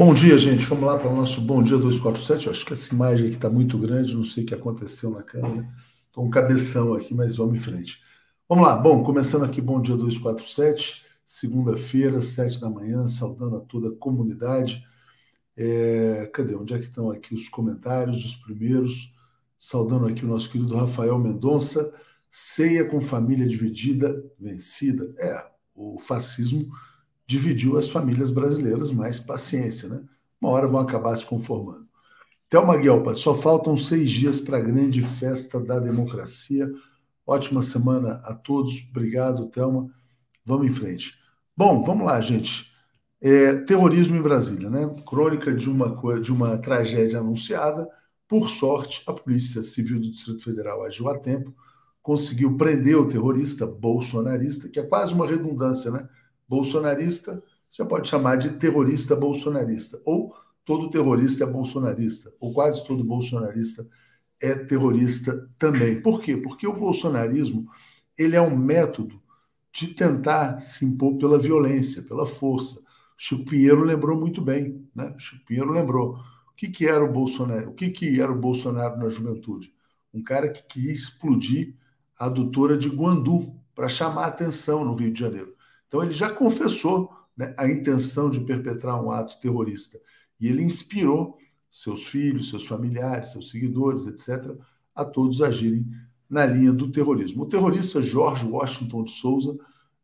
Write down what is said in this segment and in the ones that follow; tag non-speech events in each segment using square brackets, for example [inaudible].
Bom dia, gente. Vamos lá para o nosso Bom Dia 247. Eu acho que essa imagem aqui está muito grande, não sei o que aconteceu na câmera. Estou um cabeção aqui, mas vamos em frente. Vamos lá. Bom, começando aqui Bom Dia 247, segunda-feira, sete da manhã, saudando a toda a comunidade. É, cadê? Onde é que estão aqui os comentários, os primeiros? Saudando aqui o nosso querido Rafael Mendonça. Ceia com família dividida, vencida. É, o fascismo dividiu as famílias brasileiras, mais paciência, né? Uma hora vão acabar se conformando. Thelma Guelpa, só faltam seis dias para a grande festa da democracia. Ótima semana a todos. Obrigado, Thelma. Vamos em frente. Bom, vamos lá, gente. É, terrorismo em Brasília, né? Crônica de uma, de uma tragédia anunciada. Por sorte, a Polícia Civil do Distrito Federal agiu a tempo, conseguiu prender o terrorista bolsonarista, que é quase uma redundância, né? Bolsonarista, você pode chamar de terrorista bolsonarista, ou todo terrorista é bolsonarista, ou quase todo bolsonarista é terrorista também. Por quê? Porque o bolsonarismo ele é um método de tentar se impor pela violência, pela força. Chico Pinheiro lembrou muito bem, né? Chico Pinheiro lembrou o que, que era o Bolsonaro, o que, que era o Bolsonaro na juventude, um cara que queria explodir a adutora de Guandu para chamar atenção no Rio de Janeiro. Então ele já confessou né, a intenção de perpetrar um ato terrorista. E ele inspirou seus filhos, seus familiares, seus seguidores, etc., a todos agirem na linha do terrorismo. O terrorista Jorge Washington de Souza,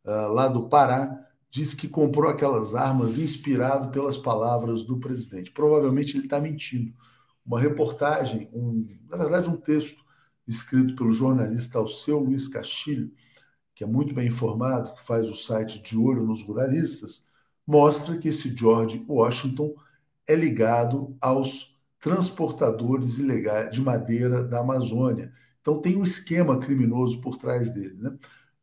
uh, lá do Pará, disse que comprou aquelas armas inspirado pelas palavras do presidente. Provavelmente ele está mentindo. Uma reportagem, um, na verdade, um texto escrito pelo jornalista Alceu Luiz Castilho, que é muito bem informado, que faz o site De Olho nos Ruralistas, mostra que esse George Washington é ligado aos transportadores ilegais de madeira da Amazônia. Então tem um esquema criminoso por trás dele. Né?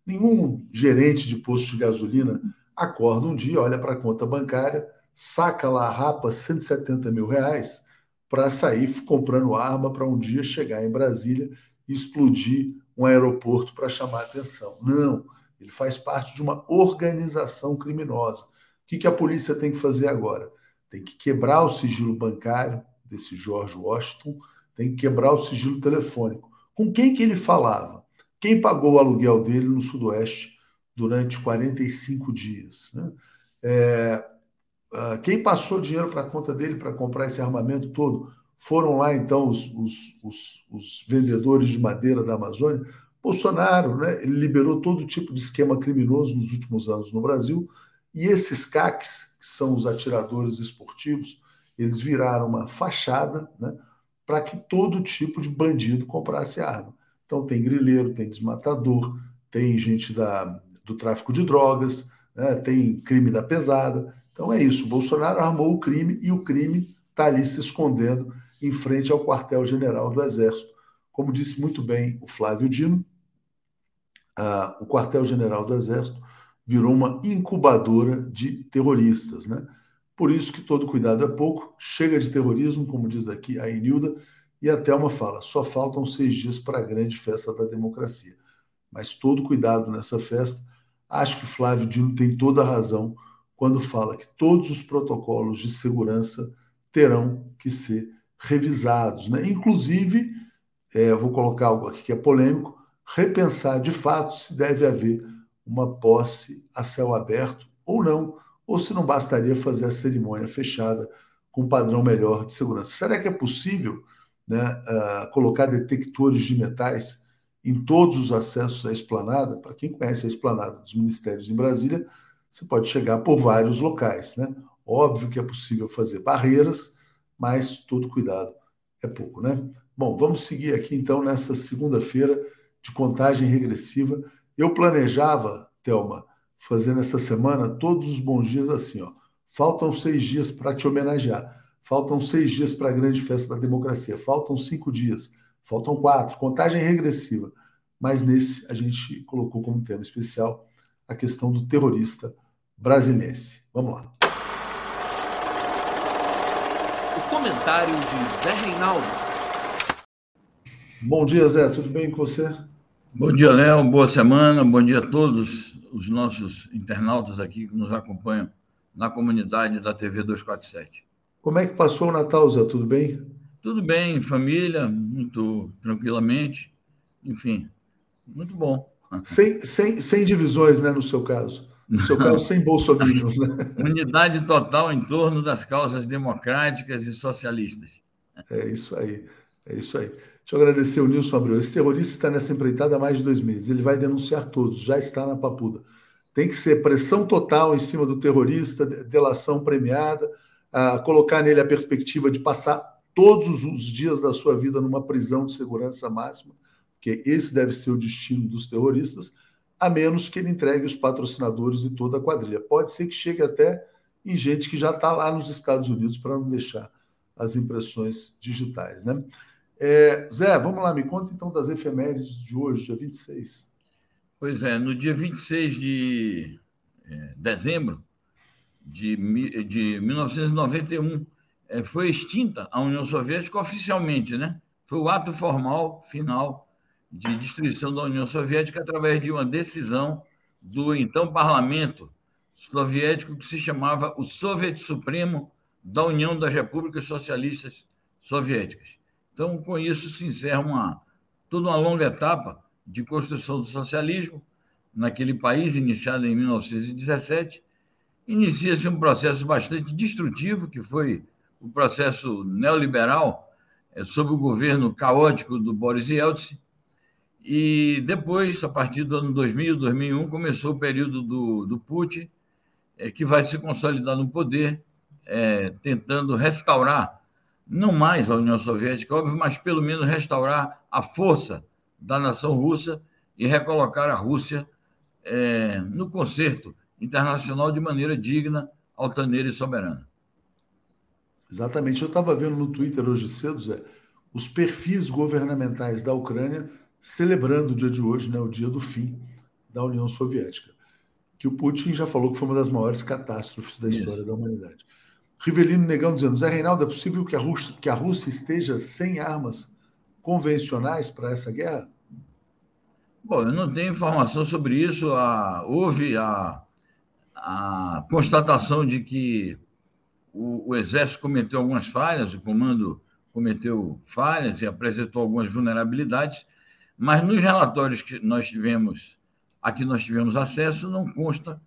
Nenhum gerente de posto de gasolina acorda um dia, olha para a conta bancária, saca lá, rapa 170 mil reais para sair comprando arma para um dia chegar em Brasília e explodir um aeroporto para chamar atenção. Não, ele faz parte de uma organização criminosa. O que, que a polícia tem que fazer agora? Tem que quebrar o sigilo bancário desse George Washington, tem que quebrar o sigilo telefônico. Com quem que ele falava? Quem pagou o aluguel dele no Sudoeste durante 45 dias? Né? É, uh, quem passou dinheiro para a conta dele para comprar esse armamento todo? Foram lá, então, os, os, os, os vendedores de madeira da Amazônia. Bolsonaro né, ele liberou todo tipo de esquema criminoso nos últimos anos no Brasil, e esses CACs, que são os atiradores esportivos, eles viraram uma fachada né, para que todo tipo de bandido comprasse arma. Então, tem grileiro, tem desmatador, tem gente da, do tráfico de drogas, né, tem crime da pesada. Então, é isso. Bolsonaro armou o crime e o crime está ali se escondendo em frente ao quartel-general do Exército. Como disse muito bem o Flávio Dino, o quartel-general do Exército virou uma incubadora de terroristas. Né? Por isso que todo cuidado é pouco, chega de terrorismo, como diz aqui a Enilda, e a Thelma fala, só faltam seis dias para a grande festa da democracia. Mas todo cuidado nessa festa, acho que Flávio Dino tem toda a razão quando fala que todos os protocolos de segurança terão que ser revisados. Né? Inclusive, é, vou colocar algo aqui que é polêmico, repensar de fato se deve haver uma posse a céu aberto ou não, ou se não bastaria fazer a cerimônia fechada com um padrão melhor de segurança. Será que é possível né, uh, colocar detectores de metais em todos os acessos à esplanada? Para quem conhece a esplanada dos ministérios em Brasília, você pode chegar por vários locais. Né? Óbvio que é possível fazer barreiras, mas todo cuidado é pouco, né? Bom, vamos seguir aqui então nessa segunda-feira de contagem regressiva. Eu planejava, Thelma, fazendo essa semana todos os bons dias assim, ó. Faltam seis dias para te homenagear. Faltam seis dias para a grande festa da democracia. Faltam cinco dias. Faltam quatro. Contagem regressiva. Mas nesse a gente colocou como tema especial a questão do terrorista brasileiro. Vamos lá. Comentário de Zé Reinaldo. Bom dia, Zé. Tudo bem com você? Bom dia, Léo. Boa semana. Bom dia a todos os nossos internautas aqui que nos acompanham na comunidade da TV 247. Como é que passou o Natal, Zé? Tudo bem? Tudo bem, família, muito tranquilamente. Enfim, muito bom. Sem, sem, sem divisões, né, no seu caso. No seu caso, sem bolsominions, né? [laughs] Unidade total em torno das causas democráticas e socialistas. É isso aí, é isso aí. Deixa eu agradecer o Nilson Abreu. Esse terrorista está nessa empreitada há mais de dois meses. Ele vai denunciar todos, já está na papuda. Tem que ser pressão total em cima do terrorista, delação premiada, colocar nele a perspectiva de passar todos os dias da sua vida numa prisão de segurança máxima, que esse deve ser o destino dos terroristas, a menos que ele entregue os patrocinadores e toda a quadrilha. Pode ser que chegue até em gente que já está lá nos Estados Unidos para não deixar as impressões digitais. Né? É, Zé, vamos lá, me conta então das efemérides de hoje, dia 26. Pois é, no dia 26 de é, dezembro de, de 1991, é, foi extinta a União Soviética oficialmente, né? Foi o ato formal final de destruição da União Soviética através de uma decisão do então parlamento soviético que se chamava o Soviet Supremo da União das Repúblicas Socialistas Soviéticas. Então, com isso se encerra uma toda uma longa etapa de construção do socialismo naquele país, iniciado em 1917. Inicia-se um processo bastante destrutivo, que foi o processo neoliberal, é, sob o governo caótico do Boris Yeltsin. E depois, a partir do ano 2000, 2001, começou o período do, do Putin, é, que vai se consolidar no poder, é, tentando restaurar, não mais a União Soviética, óbvio, mas pelo menos restaurar a força da nação russa e recolocar a Rússia é, no concerto internacional de maneira digna, altaneira e soberana. Exatamente. Eu estava vendo no Twitter hoje cedo, Zé, os perfis governamentais da Ucrânia celebrando o dia de hoje, né, o dia do fim da União Soviética, que o Putin já falou que foi uma das maiores catástrofes da história Isso. da humanidade. Rivelino Negão dizendo, Zé Reinaldo, é possível que a Rússia, que a Rússia esteja sem armas convencionais para essa guerra? Bom, eu não tenho informação sobre isso. Ah, houve a, a constatação de que o, o, Exército cometeu algumas falhas, o comando cometeu falhas e apresentou algumas vulnerabilidades, mas nos relatórios que nós tivemos, a que nós tivemos acesso, não consta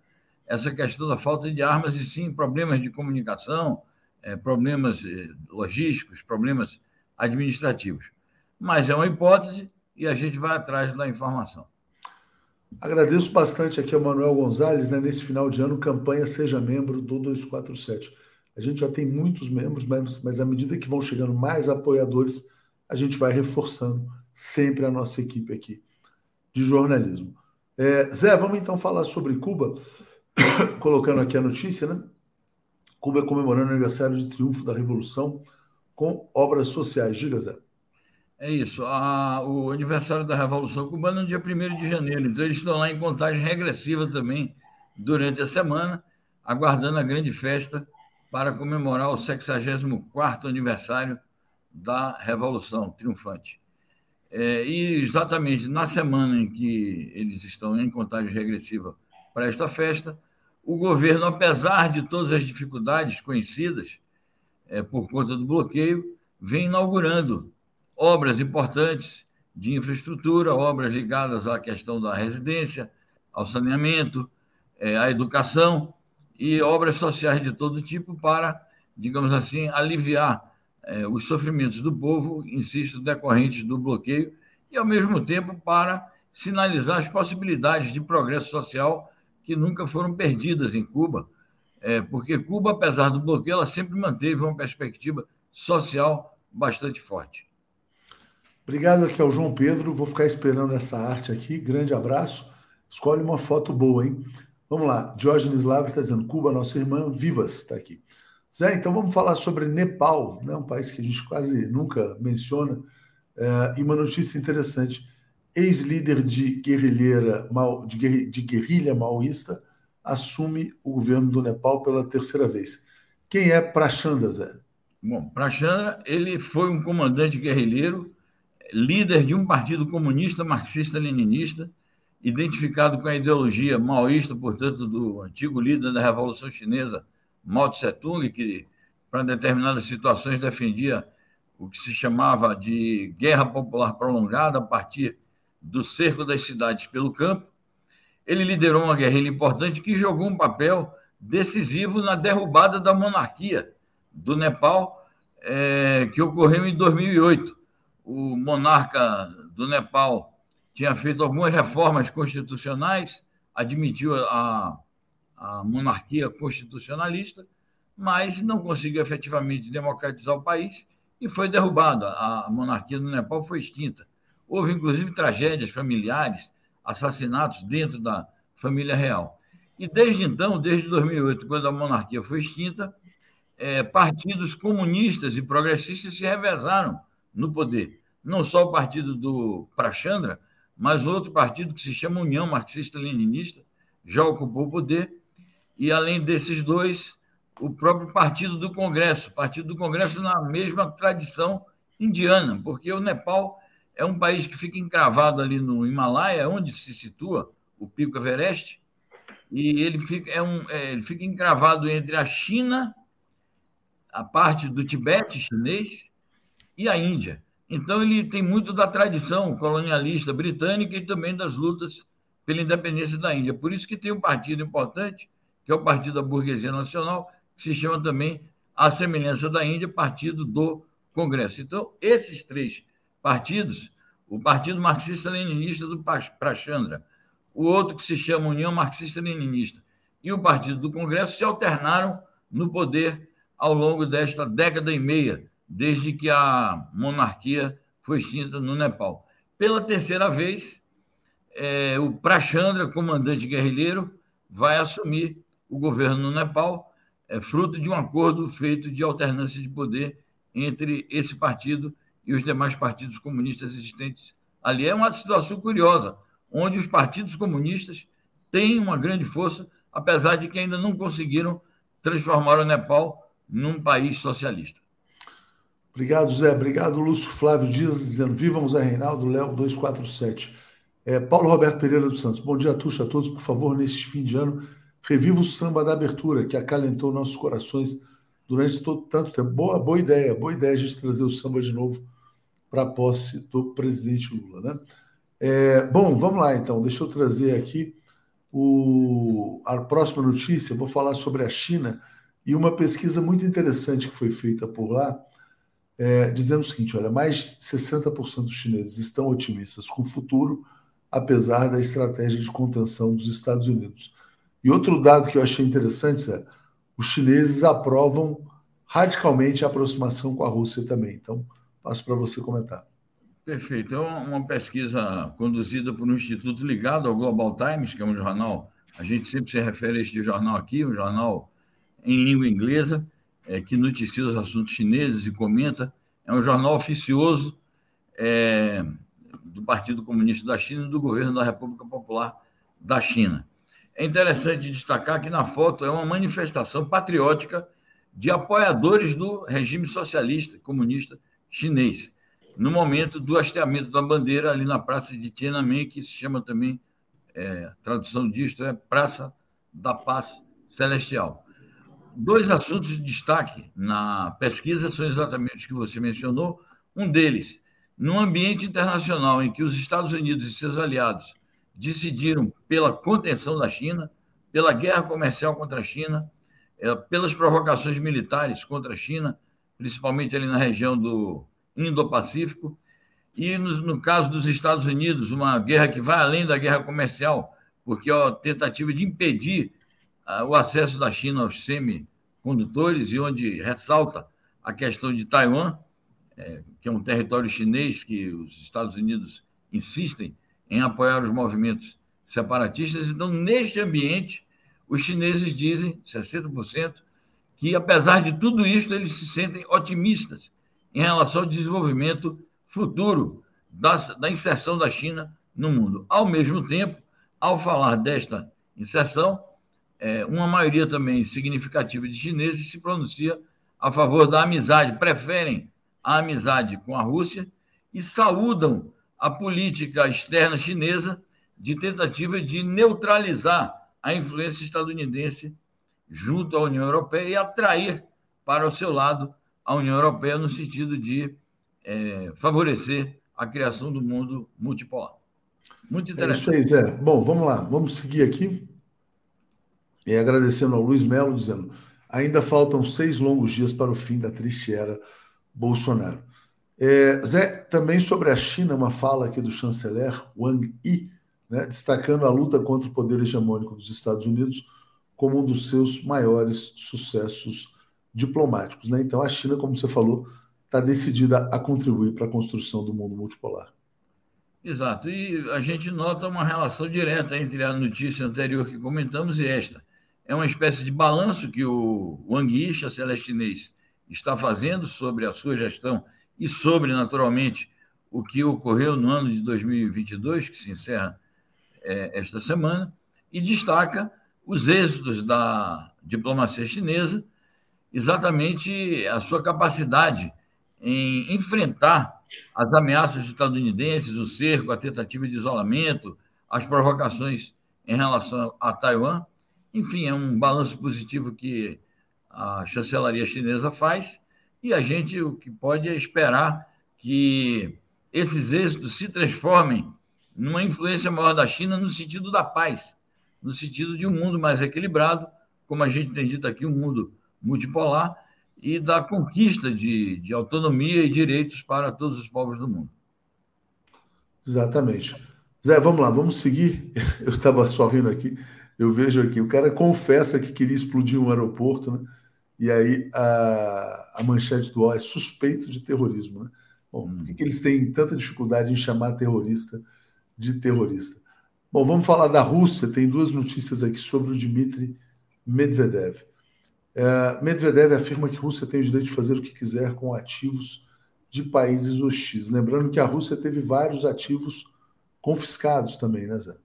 essa questão da falta de armas, e sim problemas de comunicação, é, problemas é, logísticos, problemas administrativos. Mas é uma hipótese e a gente vai atrás da informação. Agradeço bastante aqui ao Manuel Gonzalez, né, nesse final de ano, campanha Seja Membro do 247. A gente já tem muitos membros, mas, mas à medida que vão chegando mais apoiadores, a gente vai reforçando sempre a nossa equipe aqui de jornalismo. É, Zé, vamos então falar sobre Cuba, [coughs] colocando aqui a notícia, né? Cuba comemorando o aniversário de triunfo da Revolução com obras sociais. Diga, Zé. É isso. A, o aniversário da Revolução Cubana é no dia 1 de janeiro. Então, eles estão lá em contagem regressiva também durante a semana, aguardando a grande festa para comemorar o 64 aniversário da Revolução Triunfante. É, e exatamente na semana em que eles estão em contagem regressiva para esta festa, o governo, apesar de todas as dificuldades conhecidas é, por conta do bloqueio, vem inaugurando obras importantes de infraestrutura, obras ligadas à questão da residência, ao saneamento, é, à educação e obras sociais de todo tipo para, digamos assim, aliviar é, os sofrimentos do povo, insisto, decorrentes do bloqueio, e, ao mesmo tempo, para sinalizar as possibilidades de progresso social que nunca foram perdidas em Cuba, é, porque Cuba, apesar do bloqueio, ela sempre manteve uma perspectiva social bastante forte. Obrigado aqui ao João Pedro. Vou ficar esperando essa arte aqui. Grande abraço. Escolhe uma foto boa, hein? Vamos lá. Diógenes Labre está dizendo: Cuba, nossa irmã, vivas, está aqui. Zé, então vamos falar sobre Nepal, né? um país que a gente quase nunca menciona. É, e uma notícia interessante: ex-líder de guerrilheira, de, de guerrilha maoísta assume o governo do Nepal pela terceira vez. Quem é Prachanda, Zé? Bom, Prachanda, ele foi um comandante guerrilheiro líder de um partido comunista marxista-leninista, identificado com a ideologia maoísta, portanto, do antigo líder da Revolução Chinesa, Mao Tse-tung, que para determinadas situações, defendia o que se chamava de guerra popular prolongada a partir do cerco das cidades pelo campo. Ele liderou uma guerrilha importante que jogou um papel decisivo na derrubada da monarquia do Nepal, é, que ocorreu em 2008. O monarca do Nepal tinha feito algumas reformas constitucionais, admitiu a, a monarquia constitucionalista, mas não conseguiu efetivamente democratizar o país e foi derrubada. A monarquia do Nepal foi extinta. Houve, inclusive, tragédias familiares, assassinatos dentro da família real. E desde então, desde 2008, quando a monarquia foi extinta, é, partidos comunistas e progressistas se revezaram no poder. Não só o partido do Prachandra, mas outro partido que se chama União Marxista-Leninista já ocupou o poder. E, além desses dois, o próprio Partido do Congresso, Partido do Congresso na mesma tradição indiana, porque o Nepal é um país que fica encravado ali no Himalaia, onde se situa o Pico Everest, e ele fica, é um, é, ele fica encravado entre a China, a parte do Tibete chinês e a Índia. Então, ele tem muito da tradição colonialista britânica e também das lutas pela independência da Índia. Por isso que tem um partido importante, que é o Partido da Burguesia Nacional, que se chama também, à semelhança da Índia, Partido do Congresso. Então, esses três partidos, o Partido Marxista-Leninista do Prachandra, o outro que se chama União Marxista-Leninista e o Partido do Congresso se alternaram no poder ao longo desta década e meia, desde que a monarquia foi extinta no Nepal. Pela terceira vez, é, o Prachandra, comandante guerrilheiro, vai assumir o governo no Nepal é fruto de um acordo feito de alternância de poder entre esse partido e os demais partidos comunistas existentes ali. É uma situação curiosa, onde os partidos comunistas têm uma grande força, apesar de que ainda não conseguiram transformar o Nepal num país socialista. Obrigado, Zé. Obrigado, Lúcio Flávio Dias, dizendo Vivam Zé Reinaldo, Léo 247. É, Paulo Roberto Pereira dos Santos. Bom dia, Tuxa, a todos. Por favor, neste fim de ano, Reviva o samba da abertura, que acalentou nossos corações durante todo, tanto tempo. Boa, boa ideia, boa ideia a gente trazer o samba de novo para a posse do presidente Lula. Né? É, bom, vamos lá então. Deixa eu trazer aqui o, a próxima notícia. vou falar sobre a China e uma pesquisa muito interessante que foi feita por lá, é, dizendo o seguinte: olha, mais de 60% dos chineses estão otimistas com o futuro, apesar da estratégia de contenção dos Estados Unidos. E outro dado que eu achei interessante é os chineses aprovam radicalmente a aproximação com a Rússia também. Então, passo para você comentar. Perfeito. É uma pesquisa conduzida por um instituto ligado ao Global Times, que é um jornal, a gente sempre se refere a este jornal aqui, um jornal em língua inglesa, é, que noticia os assuntos chineses e comenta. É um jornal oficioso é, do Partido Comunista da China e do governo da República Popular da China. É interessante destacar que na foto é uma manifestação patriótica de apoiadores do regime socialista comunista chinês, no momento do hasteamento da bandeira ali na praça de Tiananmen, que se chama também, é, tradução disto é Praça da Paz Celestial. Dois assuntos de destaque na pesquisa são exatamente os que você mencionou. Um deles, num ambiente internacional em que os Estados Unidos e seus aliados decidiram pela contenção da China, pela guerra comercial contra a China, é, pelas provocações militares contra a China, principalmente ali na região do Indo-Pacífico, e no, caso dos Estados Unidos, uma guerra que vai além da guerra comercial, porque a tentativa de impedir uh, o acesso da China aos semicondutores, e onde ressalta a questão de Taiwan, é, que é um território chinês que os Estados Unidos insistem em apoiar os movimentos separatistas. Então, neste ambiente, os chineses dizem, 60%, que apesar de tudo isso, eles se sentem otimistas em relação ao desenvolvimento futuro da, da inserção da China no mundo. Ao mesmo tempo, ao falar desta inserção, é, uma maioria também significativa de chineses se pronuncia a favor da amizade, preferem a amizade com a Rússia e saúdam a política externa chinesa de tentativa de neutralizar a influência estadunidense junto à União Europeia e atrair para o seu lado a União Europeia no sentido de é, favorecer a criação do mundo multipolar. Muito interessante. É isso aí, Zé. Bom, vamos lá, vamos seguir aqui. E agradecendo ao Luiz Melo, dizendo: ainda faltam seis longos dias para o fim da triste era Bolsonaro. É, Zé, também sobre a China, uma fala aqui do chanceler Wang Yi, né, destacando a luta contra o poder hegemônico dos Estados Unidos como um dos seus maiores sucessos diplomáticos. Né? Então, a China, como você falou, está decidida a contribuir para a construção do mundo multipolar. Exato. E a gente nota uma relação direta entre a notícia anterior que comentamos e esta. É uma espécie de balanço que o Wang Yi, chanceler chinês, está fazendo sobre a sua gestão e sobre, naturalmente, o que ocorreu no ano de 2022, que se encerra é, esta semana, e destaca os êxitos da diplomacia chinesa, exatamente a sua capacidade em enfrentar as ameaças estadunidenses, o cerco, a tentativa de isolamento, as provocações em relação a Taiwan. Enfim, é um balanço positivo que a chancelaria chinesa faz e a gente o que pode é esperar que esses êxitos se transformem numa influência maior da China no sentido da paz, no sentido de um mundo mais equilibrado, como a gente tem dito aqui, um mundo multipolar, e da conquista de, de autonomia e direitos para todos os povos do mundo. Exatamente. Zé, vamos lá, vamos seguir. [laughs] Eu estava só rindo aqui, eu vejo aqui, o cara confessa que queria explodir um aeroporto, né? E aí a, a manchete do UOL é suspeito de terrorismo, né? Bom, por que, que eles têm tanta dificuldade em chamar terrorista de terrorista? Bom, vamos falar da Rússia. Tem duas notícias aqui sobre o Dmitry Medvedev. É, Medvedev afirma que a Rússia tem o direito de fazer o que quiser com ativos de países hostis. Lembrando que a Rússia teve vários ativos confiscados também, né, Zé?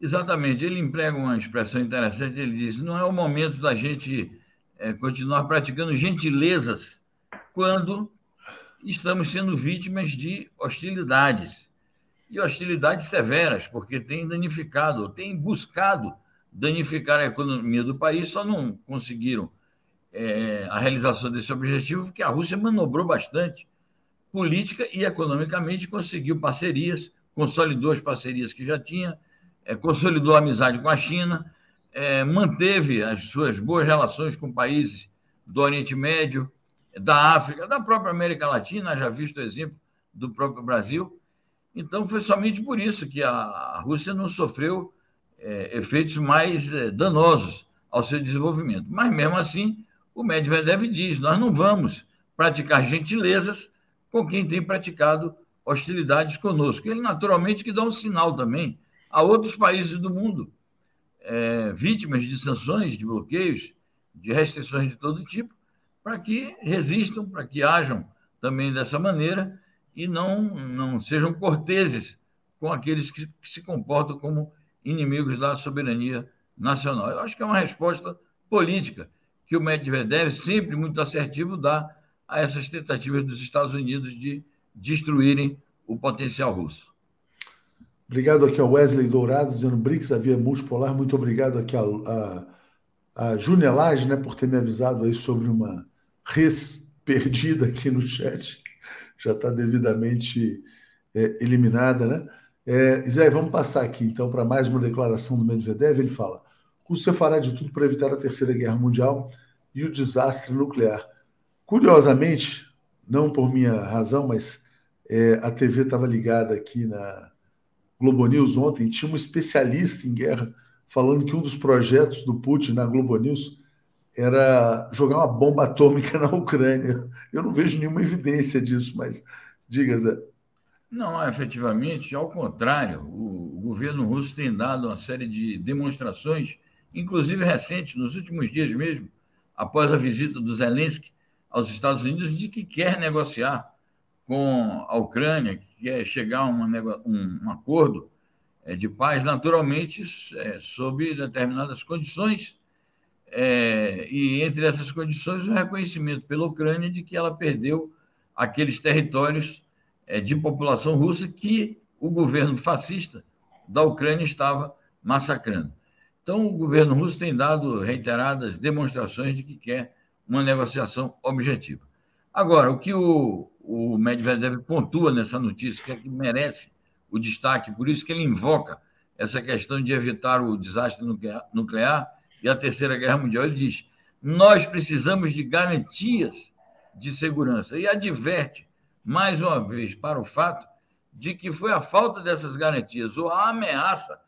Exatamente. Ele emprega uma expressão interessante. Ele diz: não é o momento da gente é, continuar praticando gentilezas quando estamos sendo vítimas de hostilidades. E hostilidades severas, porque tem danificado, tem buscado danificar a economia do país, só não conseguiram é, a realização desse objetivo, porque a Rússia manobrou bastante, política e economicamente, conseguiu parcerias, consolidou as parcerias que já tinha, é, consolidou a amizade com a China, é, manteve as suas boas relações com países do Oriente Médio, da África, da própria América Latina, já visto o exemplo do próprio Brasil. Então, foi somente por isso que a Rússia não sofreu é, efeitos mais é, danosos ao seu desenvolvimento. Mas, mesmo assim, o Medvedev diz: nós não vamos praticar gentilezas com quem tem praticado hostilidades conosco. Ele, naturalmente, que dá um sinal também a outros países do mundo, é, vítimas de sanções, de bloqueios, de restrições de todo tipo, para que resistam, para que ajam também dessa maneira e não, não sejam corteses com aqueles que, que se comportam como inimigos da soberania nacional. Eu acho que é uma resposta política que o Medvedev, sempre muito assertivo, dá a essas tentativas dos Estados Unidos de destruírem o potencial russo. Obrigado aqui ao Wesley Dourado, dizendo BRICS, a via multipolar. Muito obrigado aqui a, a, a Lage, né, por ter me avisado aí sobre uma res perdida aqui no chat. Já está devidamente é, eliminada, né? É, Zé, vamos passar aqui então para mais uma declaração do Medvedev. Ele fala: Rússia fará de tudo para evitar a Terceira Guerra Mundial e o desastre nuclear. Curiosamente, não por minha razão, mas é, a TV estava ligada aqui na Globo News ontem, tinha um especialista em guerra falando que um dos projetos do Putin na Globo News era jogar uma bomba atômica na Ucrânia. Eu não vejo nenhuma evidência disso, mas diga, Zé. Não, efetivamente, ao contrário, o, governo russo tem dado uma série de demonstrações, inclusive recentes, nos últimos dias mesmo, após a visita do Zelensky aos Estados Unidos, de que quer negociar com a Ucrânia, que quer chegar a uma, um, um acordo é, de paz, naturalmente, é, sob determinadas condições, é, e entre essas condições, o reconhecimento pela Ucrânia de que ela perdeu aqueles territórios é, de população russa que o governo fascista da Ucrânia estava massacrando. Então, o governo russo tem dado reiteradas demonstrações de que quer uma negociação objetiva. Agora, o que o, o Medvedev pontua nessa notícia, que é que merece o destaque, por isso que ele invoca essa questão de evitar o desastre nuclear e a Terceira Guerra Mundial. Ele diz: nós precisamos de garantias de segurança e adverte, mais uma vez, para o fato de que foi a falta dessas garantias ou a ameaça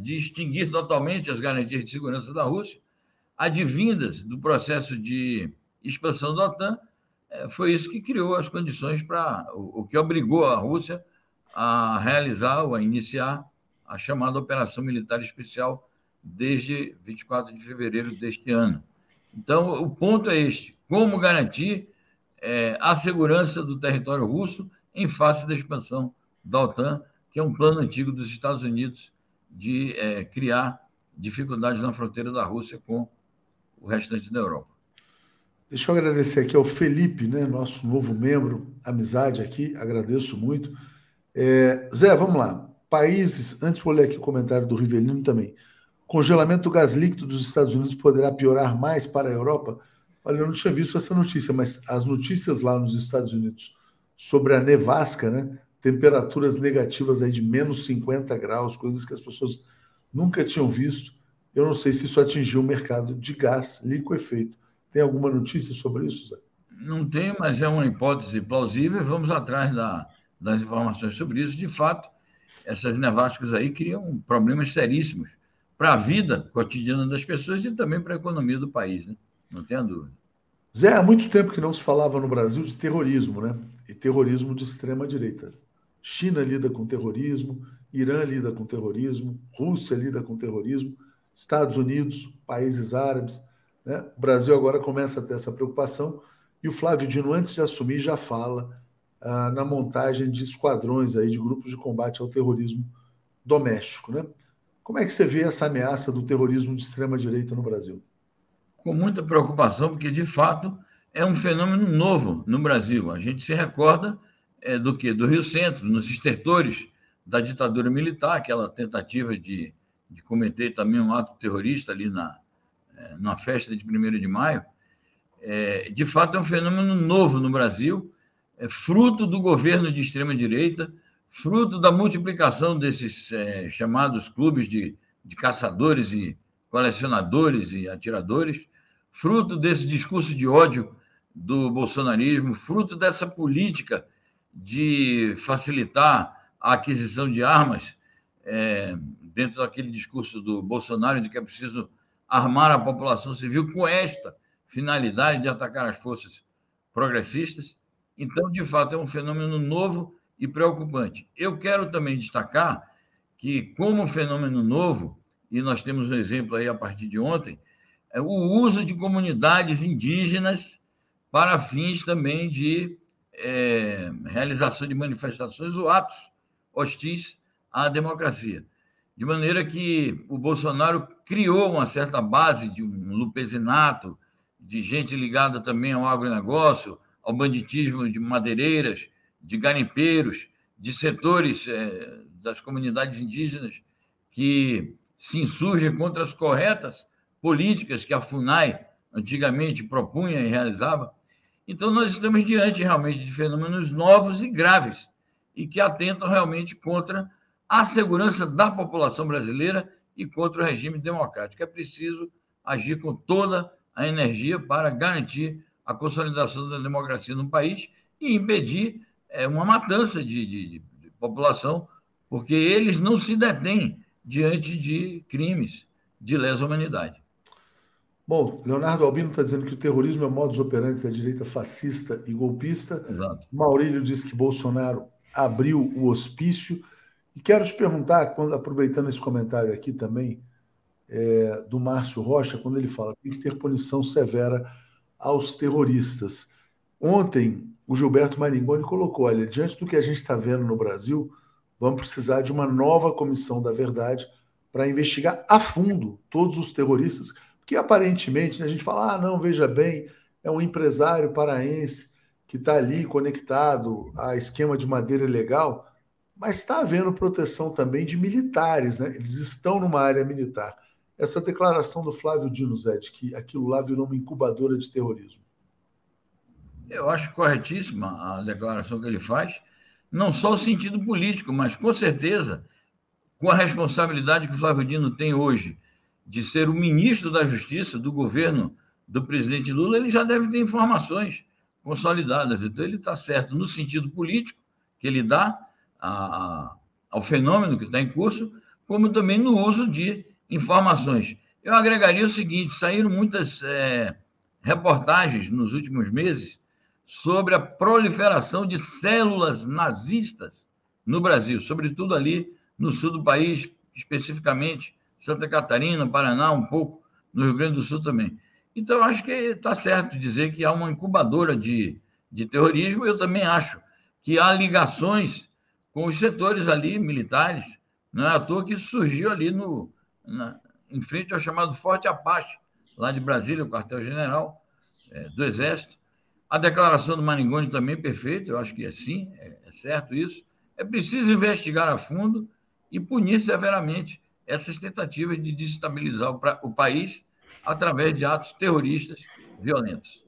de extinguir totalmente as garantias de segurança da Rússia, advindas do processo de expansão da OTAN, é, foi isso que criou as condições para o que obrigou a Rússia a realizar ou a iniciar a chamada Operação Militar Especial desde 24 de fevereiro deste ano. Então, o ponto é este: como garantir é, a segurança do território russo em face da expansão da OTAN, que é um plano antigo dos Estados Unidos de é, criar dificuldades na fronteira da Rússia com o restante da Europa. Deixa eu agradecer aqui ao Felipe, né, nosso novo membro, amizade aqui, agradeço muito. É, Zé, vamos lá. Países, antes vou ler aqui o comentário do Rivelino também. Congelamento do gás líquido dos Estados Unidos poderá piorar mais para a Europa? Olha, eu não tinha visto essa notícia, mas as notícias lá nos Estados Unidos sobre a nevasca, né? Temperaturas negativas aí de menos 50 graus, coisas que as pessoas nunca tinham visto. Eu não sei se isso atingiu o mercado de gás liquefeito. Tem alguma notícia sobre isso, Zé? Não tenho, mas é uma hipótese plausível. Vamos atrás da, das informações sobre isso. De fato, essas nevascas aí criam problemas seríssimos para a vida cotidiana das pessoas e também para a economia do país, né? não tenha dúvida. Zé, há muito tempo que não se falava no Brasil de terrorismo, né? E terrorismo de extrema direita. China lida com terrorismo, Irã lida com terrorismo, Rússia lida com terrorismo, Estados Unidos, países árabes. Né? O Brasil agora começa a ter essa preocupação e o Flávio Dino, antes de assumir, já fala ah, na montagem de esquadrões aí de grupos de combate ao terrorismo doméstico. Né? Como é que você vê essa ameaça do terrorismo de extrema direita no Brasil? Com muita preocupação, porque de fato é um fenômeno novo no Brasil. A gente se recorda é, do que? Do Rio Centro, nos estertores da ditadura militar, aquela tentativa de, de cometer também um ato terrorista ali na, numa festa de 1 de maio. É, de fato, é um fenômeno novo no Brasil é fruto do governo de extrema-direita, fruto da multiplicação desses é, chamados clubes de, de caçadores e colecionadores e atiradores, fruto desse discurso de ódio do bolsonarismo, fruto dessa política de facilitar a aquisição de armas é, dentro daquele discurso do Bolsonaro de que é preciso armar a população civil com esta finalidade de atacar as forças progressistas. Então, de fato, é um fenômeno novo e preocupante. Eu quero também destacar que, como fenômeno novo, e nós temos um exemplo aí a partir de ontem, é o uso de comunidades indígenas para fins também de é, realização de manifestações ou atos hostis à democracia. De maneira que o Bolsonaro criou uma certa base de um lupesinato, de gente ligada também ao agronegócio, ao banditismo de madeireiras, de garimpeiros, de setores é, das comunidades indígenas que se insurgem contra as corretas políticas que a FUNAI antigamente propunha e realizava. Então, nós estamos diante realmente de fenômenos novos e graves e que atentam realmente contra a segurança da população brasileira e contra o regime democrático. É preciso agir com toda a energia para garantir a consolidação da democracia no país e impedir é, uma matança de, de, de população, porque eles não se detêm diante de crimes de lesa humanidade. Bom, Leonardo Albino está dizendo que o terrorismo é modus operandi da direita fascista e golpista. Exato. Maurílio diz que Bolsonaro abriu o hospício. E quero te perguntar, aproveitando esse comentário aqui também, é, do Márcio Rocha, quando ele fala que tem que ter punição severa aos terroristas. Ontem, o Gilberto Maringoni colocou: olha, diante do que a gente está vendo no Brasil, vamos precisar de uma nova comissão da verdade para investigar a fundo todos os terroristas, que aparentemente né, a gente fala: ah, não, veja bem, é um empresário paraense que está ali conectado a esquema de madeira ilegal, mas está havendo proteção também de militares, né? Eles estão numa área militar. essa declaração do Flávio Dino, Zé, de que aquilo lá virou uma incubadora de terrorismo? Eu acho corretíssima a declaração que ele faz, não só o sentido político, mas com certeza, com a responsabilidade que o Flávio Dino tem hoje de ser o ministro da Justiça do governo do presidente Lula, ele já deve ter informações consolidadas. Então, ele está certo no sentido político que ele dá a, ao fenômeno que está em curso, como também no uso de informações. Eu agregaria o seguinte: saíram muitas é, reportagens nos últimos meses sobre a proliferação de células nazistas no Brasil, sobretudo ali no sul do país, especificamente Santa Catarina, Paraná, um pouco no Rio Grande do Sul também. Então, acho que está certo dizer que há uma incubadora de, de terrorismo. Eu também acho que há ligações com os setores ali militares. Não é à toa que isso surgiu ali no, na, em frente ao chamado Forte Apache, lá de Brasília, o quartel-general é, do Exército. A declaração do Maringoni também é perfeita, eu acho que é sim, é, é certo isso. É preciso investigar a fundo e punir severamente essas tentativas de desestabilizar o, o país através de atos terroristas violentos.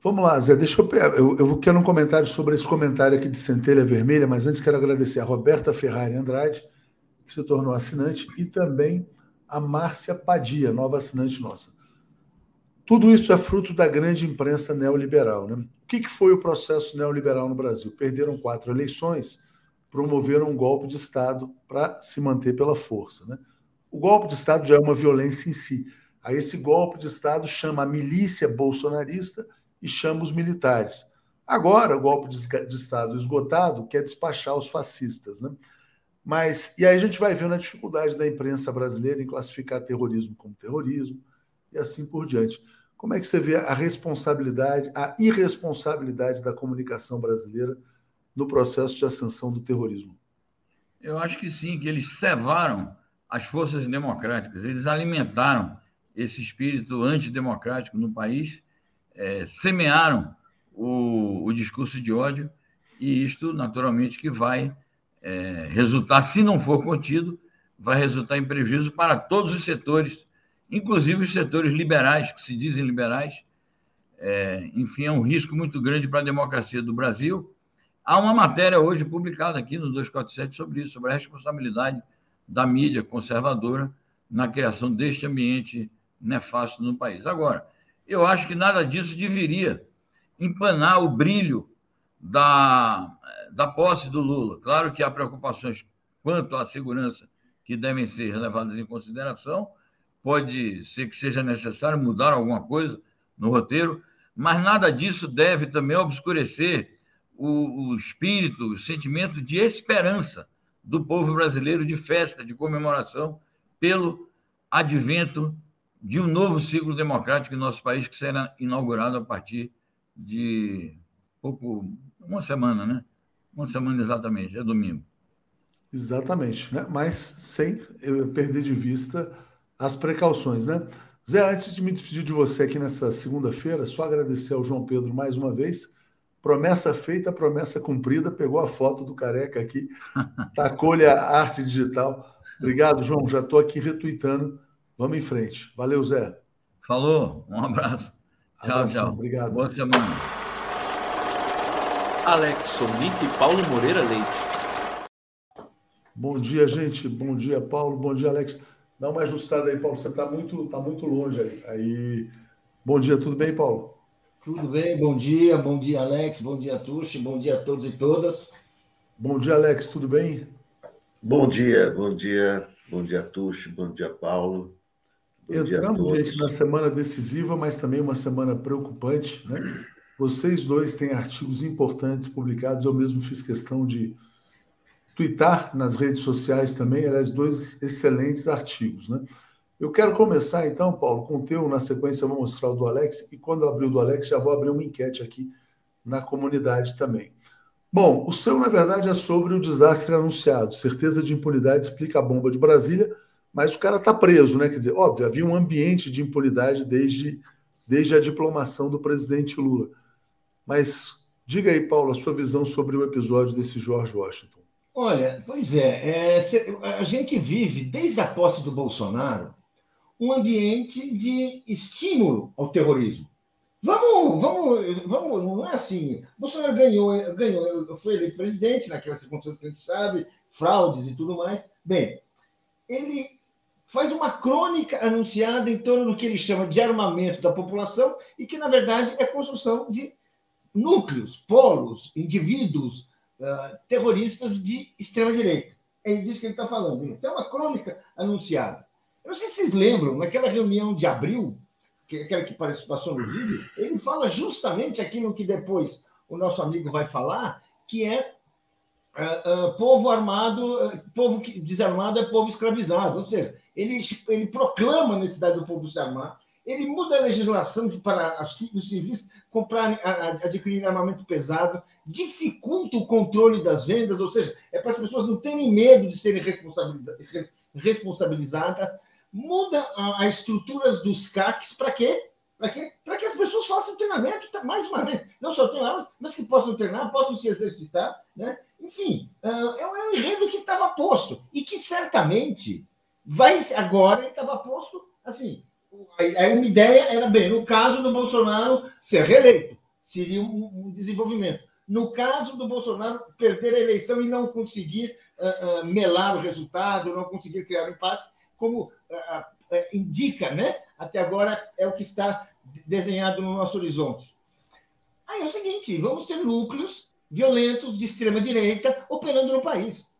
Vamos lá, Zé, deixa eu, eu. Eu quero um comentário sobre esse comentário aqui de Centelha Vermelha, mas antes quero agradecer a Roberta Ferrari Andrade, que se tornou assinante, e também a Márcia Padia, nova assinante nossa. Tudo isso é fruto da grande imprensa neoliberal. Né? O que, que foi o processo neoliberal no Brasil? Perderam quatro eleições, promoveram um golpe de Estado para se manter pela força. Né? O golpe de Estado já é uma violência em si. Aí esse golpe de Estado chama a milícia bolsonarista e chama os militares. Agora, o golpe de Estado esgotado quer despachar os fascistas. Né? Mas, e aí a gente vai vendo a dificuldade da imprensa brasileira em classificar terrorismo como terrorismo e assim por diante. Como é que você vê a responsabilidade, a irresponsabilidade da comunicação brasileira no processo de ascensão do terrorismo? Eu acho que sim, que eles cevaram as forças democráticas, eles alimentaram esse espírito antidemocrático no país é, semearam o, o, discurso de ódio e isto, naturalmente, que vai é, resultar, se não for contido, vai resultar em prejuízo para todos os setores, inclusive os setores liberais, que se dizem liberais. É, enfim, é um risco muito grande para a democracia do Brasil. Há uma matéria hoje publicada aqui no 247 sobre isso, sobre a responsabilidade da mídia conservadora na criação deste ambiente nefasto no país. Agora, eu acho que nada disso deveria empanar o brilho da, da posse do Lula. Claro que há preocupações quanto à segurança que devem ser levadas em consideração. Pode ser que seja necessário mudar alguma coisa no roteiro, mas nada disso deve também obscurecer o, o espírito, o sentimento de esperança do povo brasileiro, de festa, de comemoração pelo advento de um novo ciclo democrático em nosso país que será inaugurado a partir de pouco uma semana, né? Uma semana exatamente, é domingo. Exatamente, né? Mas sem perder de vista as precauções, né? Zé, antes de me despedir de você aqui nessa segunda-feira, só agradecer ao João Pedro mais uma vez. Promessa feita, promessa cumprida. Pegou a foto do careca aqui, [laughs] tacou-lhe a arte digital. Obrigado, João. Já estou aqui retuitando Vamos em frente. Valeu, Zé. Falou, um abraço. Tchau, tchau. Obrigado. Boa semana. Alex Sonic e Paulo Moreira Leite. Bom dia, gente. Bom dia, Paulo. Bom dia, Alex. Dá uma ajustada aí, Paulo. Você está muito, tá muito longe aí. aí. Bom dia, tudo bem, Paulo? Tudo bem, bom dia, bom dia, Alex, bom dia, Tuxi, bom dia a todos e todas. Bom dia, Alex, tudo bem? Bom dia, bom dia, bom dia, Tuxi, bom dia, Paulo. Entramos, gente, na semana decisiva, mas também uma semana preocupante, né? Vocês dois têm artigos importantes publicados, eu mesmo fiz questão de twittar nas redes sociais também, aliás, dois excelentes artigos, né? Eu quero começar, então, Paulo, com o teu, na sequência eu vou mostrar o do Alex, e quando eu abrir o do Alex, já vou abrir uma enquete aqui na comunidade também. Bom, o seu, na verdade, é sobre o desastre anunciado. Certeza de impunidade explica a bomba de Brasília mas o cara está preso, né? Quer dizer, óbvio, havia um ambiente de impunidade desde, desde a diplomação do presidente Lula. Mas diga aí, Paulo, a sua visão sobre o episódio desse George Washington. Olha, pois é, é a gente vive, desde a posse do Bolsonaro, um ambiente de estímulo ao terrorismo. Vamos, vamos, vamos, não é assim. Bolsonaro ganhou, ganhou, foi eleito presidente naquelas circunstâncias que a gente sabe, fraudes e tudo mais. Bem, ele faz uma crônica anunciada em torno do que ele chama de armamento da população e que, na verdade, é construção de núcleos, polos, indivíduos uh, terroristas de extrema-direita. É disso que ele está falando. Então, é uma crônica anunciada. Eu não sei se vocês lembram, naquela reunião de abril, que, aquela que passou no vídeo, ele fala justamente aquilo que depois o nosso amigo vai falar, que é uh, povo armado, uh, povo desarmado é povo escravizado. Ou seja, ele, ele proclama a necessidade do povo se armar, ele muda a legislação para os civis comprar, adquirir armamento pesado, dificulta o controle das vendas, ou seja, é para as pessoas não terem medo de serem responsabilizadas, muda a, a estrutura dos CACs para quê? Para quê? Para que as pessoas façam treinamento, tá, mais uma vez, não só tenham armas, mas que possam treinar, possam se exercitar, né? Enfim, ah, é um enredo que estava posto e que certamente vai agora estava posto assim. Uma ideia era bem, no caso do Bolsonaro ser reeleito, seria um, desenvolvimento. No caso do Bolsonaro perder a eleição e não conseguir uh, uh, melar o resultado, não conseguir criar um impasse, como indica, né? Até agora é o que está desenhado no nosso horizonte. Aí é o seguinte: vamos ter núcleos violentos de extrema direita operando no país.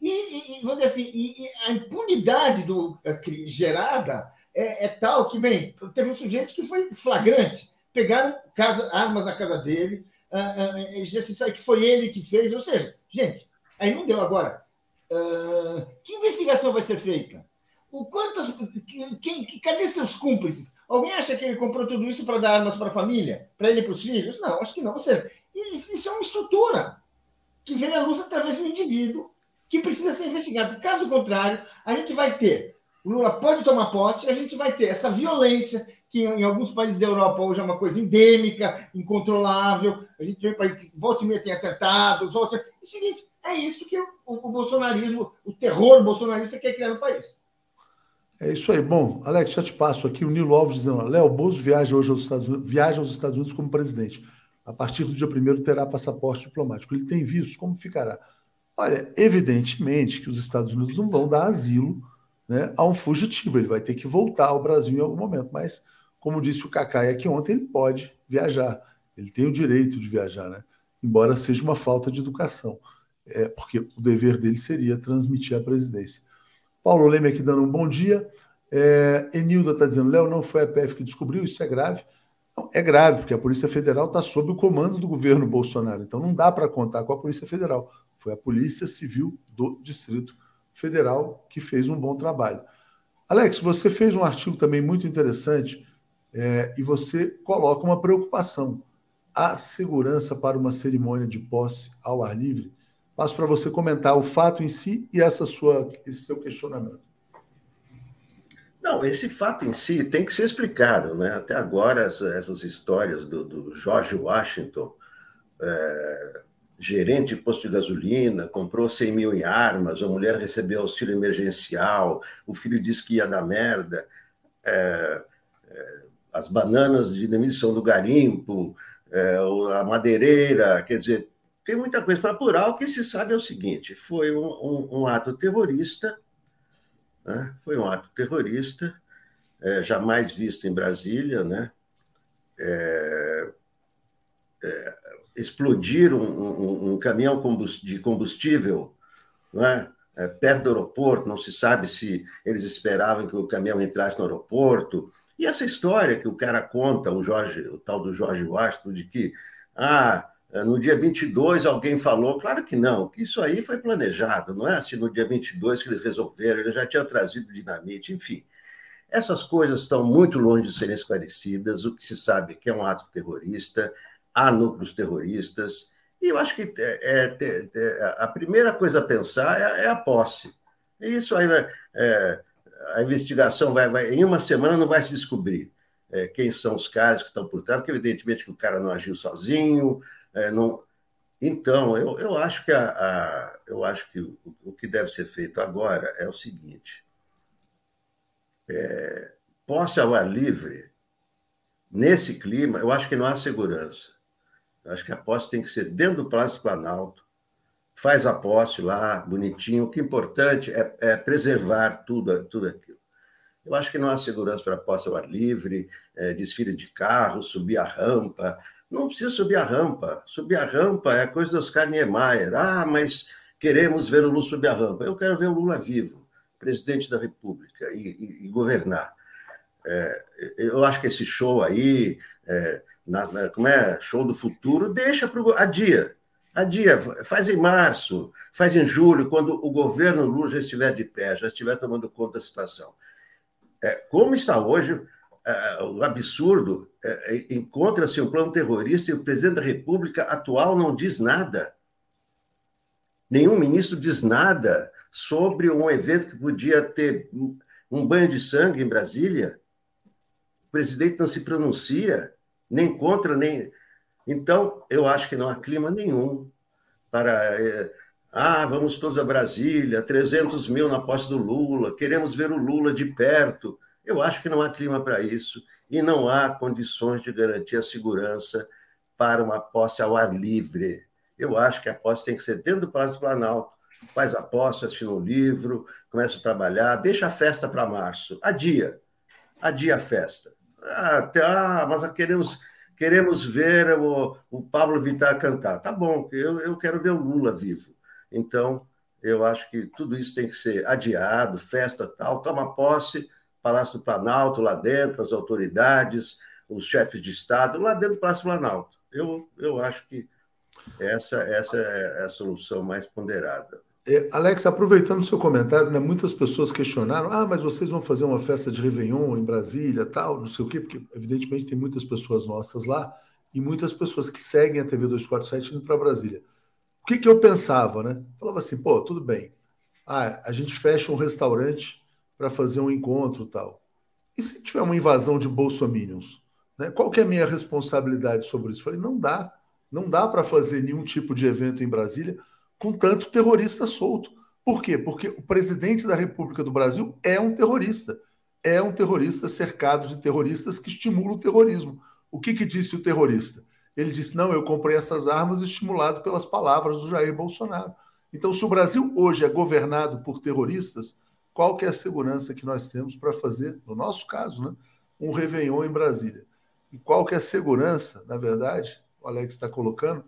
E, e, vamos dizer assim, e, e a impunidade do, gerada é, é, tal que, bem, teve um sujeito que foi flagrante. Pegaram casa, armas na casa dele, ah, já se sabe que foi ele que fez. Ou seja, gente, aí não deu agora. Ah, que investigação vai ser feita? O quantas, quem, cadê seus cúmplices? Alguém acha que ele comprou tudo isso para dar armas para a família? Para ele e para os filhos? Não, acho que não. Ou seja, isso é uma estrutura que vem à luz através do indivíduo que precisa ser investigado. Caso contrário, a gente vai ter. O Lula pode tomar posse, a gente vai ter essa violência, que em alguns países da Europa hoje é uma coisa endêmica, incontrolável. A gente vê países que volta e meia tem atentados. Volta... É o seguinte, é isso que o, o, bolsonarismo, o terror bolsonarista quer criar no país. É isso aí. Bom, Alex, já te passo aqui o Nilo Alves dizendo: Léo Bozo viaja hoje aos Estados Unidos, viaja aos Estados Unidos como presidente. A partir do dia 1 terá passaporte diplomático. Ele tem visto, como ficará? Olha, evidentemente que os Estados Unidos não vão dar asilo né, a um fugitivo. Ele vai ter que voltar ao Brasil em algum momento. Mas, como disse o Cacai aqui ontem, ele pode viajar. Ele tem o direito de viajar, né? embora seja uma falta de educação. É, porque o dever dele seria transmitir a presidência. Paulo Leme aqui dando um bom dia. É, Enilda está dizendo, Léo, não foi a PF que descobriu, isso é grave. Não, é grave, porque a Polícia Federal está sob o comando do governo Bolsonaro. Então não dá para contar com a Polícia Federal. Foi a Polícia Civil do Distrito Federal que fez um bom trabalho. Alex, você fez um artigo também muito interessante é, e você coloca uma preocupação. A segurança para uma cerimônia de posse ao ar livre. Passo para você comentar o fato em si e essa sua, esse seu questionamento. Não, esse fato em si tem que ser explicado. Né? Até agora, essas histórias do, do George Washington, é, gerente de posto de gasolina, comprou 100 mil em armas, a mulher recebeu auxílio emergencial, o filho disse que ia dar merda, é, é, as bananas de demissão do garimpo, é, a madeireira, quer dizer, tem muita coisa para apurar. O que se sabe é o seguinte: foi um, um, um ato terrorista, né? foi um ato terrorista, é, jamais visto em Brasília, né? É, é, explodir um, um, um caminhão de combustível é? É, perto do aeroporto, não se sabe se eles esperavam que o caminhão entrasse no aeroporto. E essa história que o cara conta, o, Jorge, o tal do Jorge Washington, de que ah, no dia 22 alguém falou, claro que não, que isso aí foi planejado, não é assim no dia 22 que eles resolveram, eles já tinham trazido dinamite, enfim. Essas coisas estão muito longe de serem esclarecidas, o que se sabe é que é um ato terrorista, há núcleos terroristas. E eu acho que é, é, é, a primeira coisa a pensar é, é a posse. Isso aí vai, é, a investigação vai, vai, em uma semana não vai se descobrir é, quem são os caras que estão por trás, porque evidentemente que o cara não agiu sozinho, é, não. Então, eu, eu acho que a, a eu acho que o, o, que deve ser feito agora é o seguinte: posse ao ar livre, nesse clima, eu acho que não há segurança. Eu acho que a posse tem que ser dentro do Palácio Planalto, faz a posse lá, bonitinho. O que é importante é, é preservar tudo, tudo aquilo. Eu acho que não há segurança para posse ao ar livre, é, desfile de carro, subir a rampa. Não precisa subir a rampa. Subir a rampa é coisa dos Niemeyer. Ah, mas queremos ver o Lula subir a rampa. Eu quero ver o Lula vivo, presidente da República, e, e, e governar. É, eu acho que esse show aí, é, na, na, como é, show do futuro, deixa para a dia. Adia, faz em março, faz em julho, quando o governo Lula já estiver de pé, já estiver tomando conta da situação. É, como está hoje, é, o absurdo, é, é, encontra-se um plano terrorista e o presidente da República atual não diz nada. Nenhum ministro diz nada sobre um evento que podia ter um banho de sangue em Brasília. O presidente não se pronuncia, nem contra, nem. Então, eu acho que não há clima nenhum para. É, ah, vamos todos a Brasília, 300 mil na posse do Lula, queremos ver o Lula de perto. Eu acho que não há clima para isso e não há condições de garantir a segurança para uma posse ao ar livre. Eu acho que a posse tem que ser dentro do Palácio Planalto. Faz a posse, assina um livro, começa a trabalhar, deixa a festa para março. Adia. Adia a festa. Ah, ah mas queremos, queremos ver o, o Pablo Vittar cantar. Tá bom, eu, eu quero ver o Lula vivo. Então, eu acho que tudo isso tem que ser adiado, festa tal, toma posse, Palácio do Planalto lá dentro, as autoridades, os chefes de Estado, lá dentro do Palácio do Planalto. Eu, eu acho que essa, essa é a solução mais ponderada. É, Alex, aproveitando o seu comentário, né, muitas pessoas questionaram: ah, mas vocês vão fazer uma festa de Réveillon em Brasília, tal, não sei o quê, porque evidentemente tem muitas pessoas nossas lá e muitas pessoas que seguem a TV 247 indo para Brasília. O que, que eu pensava, né? Falava assim, pô, tudo bem. Ah, a gente fecha um restaurante para fazer um encontro tal. E se tiver uma invasão de bolsominions? Né? Qual que é a minha responsabilidade sobre isso? Falei, não dá. Não dá para fazer nenhum tipo de evento em Brasília com tanto terrorista solto. Por quê? Porque o presidente da República do Brasil é um terrorista. É um terrorista cercado de terroristas que estimulam o terrorismo. O que, que disse o terrorista? Ele disse: não, eu comprei essas armas estimulado pelas palavras do Jair Bolsonaro. Então, se o Brasil hoje é governado por terroristas, qual que é a segurança que nós temos para fazer, no nosso caso, né, um Réveillon em Brasília? E qual que é a segurança, na verdade, o Alex está colocando,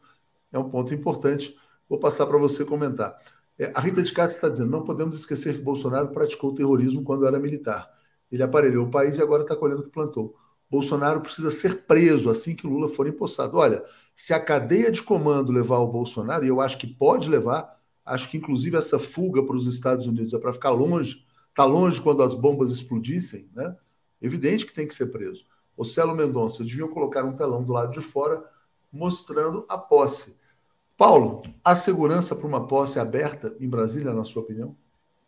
é um ponto importante. Vou passar para você comentar. É, a Rita de Castro está dizendo: não podemos esquecer que Bolsonaro praticou terrorismo quando era militar. Ele aparelhou o país e agora está colhendo o que plantou. Bolsonaro precisa ser preso assim que Lula for empossado. Olha, se a cadeia de comando levar o Bolsonaro, e eu acho que pode levar, Acho que, inclusive, essa fuga para os Estados Unidos é para ficar longe, tá longe quando as bombas explodissem, né? Evidente que tem que ser preso. O Celo Mendonça deviam colocar um telão do lado de fora mostrando a posse. Paulo, há segurança para uma posse aberta em Brasília, na sua opinião?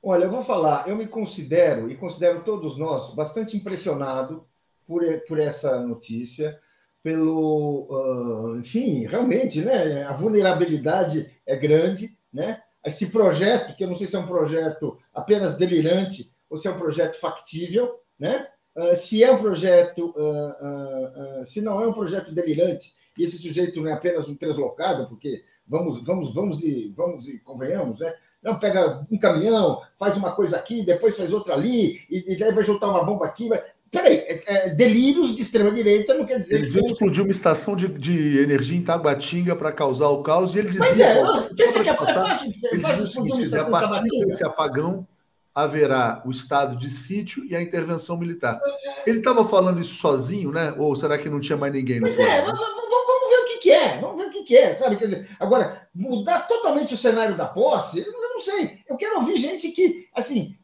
Olha, eu vou falar, eu me considero, e considero todos nós, bastante impressionado por, por essa notícia, pelo, uh, enfim, realmente, né, a vulnerabilidade é grande, né, esse projeto, que eu não sei se é um projeto apenas delirante ou se é um projeto factível, né? Uh, se é um projeto, uh, uh, se não é um projeto delirante, e esse sujeito não é apenas um translocado, porque vamos, vamos, vamos e vamos e convenhamos, né? Não pega um caminhão, faz uma coisa aqui, depois faz outra ali, e, e daí vai juntar uma bomba aqui. Vai... Peraí, é, é, delírios de extrema-direita não quer dizer. Ele que explodiu uma estação de, de energia em Taguatinga para causar o caos, e ele dizia. Mas é, que é, passar, ele dizia o seguinte: a partir desse apagão haverá o estado de sítio e a intervenção militar. Ele estava falando isso sozinho, né? Ou será que não tinha mais ninguém no Pois é, vamos, vamos ver o que, é, vamos ver o que, é, sabe? Quer dizer, agora, mudar totalmente o cenário da posse, eu não sei. Eu quero ouvir gente que, assim,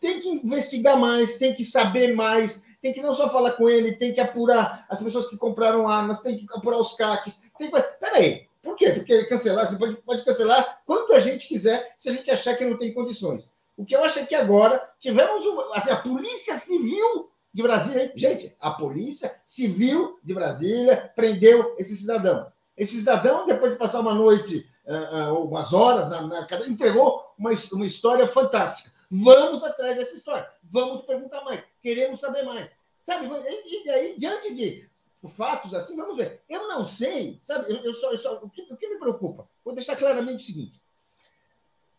tem que investigar mais, tem que saber mais, tem que não só falar com ele, tem que apurar as pessoas que compraram armas, tem que apurar os CACs. Tem que... Peraí, por quê? Porque cancelar, você pode, pode cancelar quanto a gente quiser, se a gente achar que não tem condições. O que eu acho é que agora tivemos uma, assim, a Polícia Civil de Brasília, gente, a Polícia Civil de Brasília prendeu esse cidadão. Esse cidadão, depois de passar uma noite, uh, uh, umas horas na, na entregou uma, uma história fantástica. Vamos atrás dessa história. Vamos perguntar mais. queremos saber mais. Sabe? E, aí, diante de fatos assim, vamos ver. Eu não sei, sabe? Eu, eu só, eu só, o, que, o que me preocupa? Vou deixar claramente o seguinte: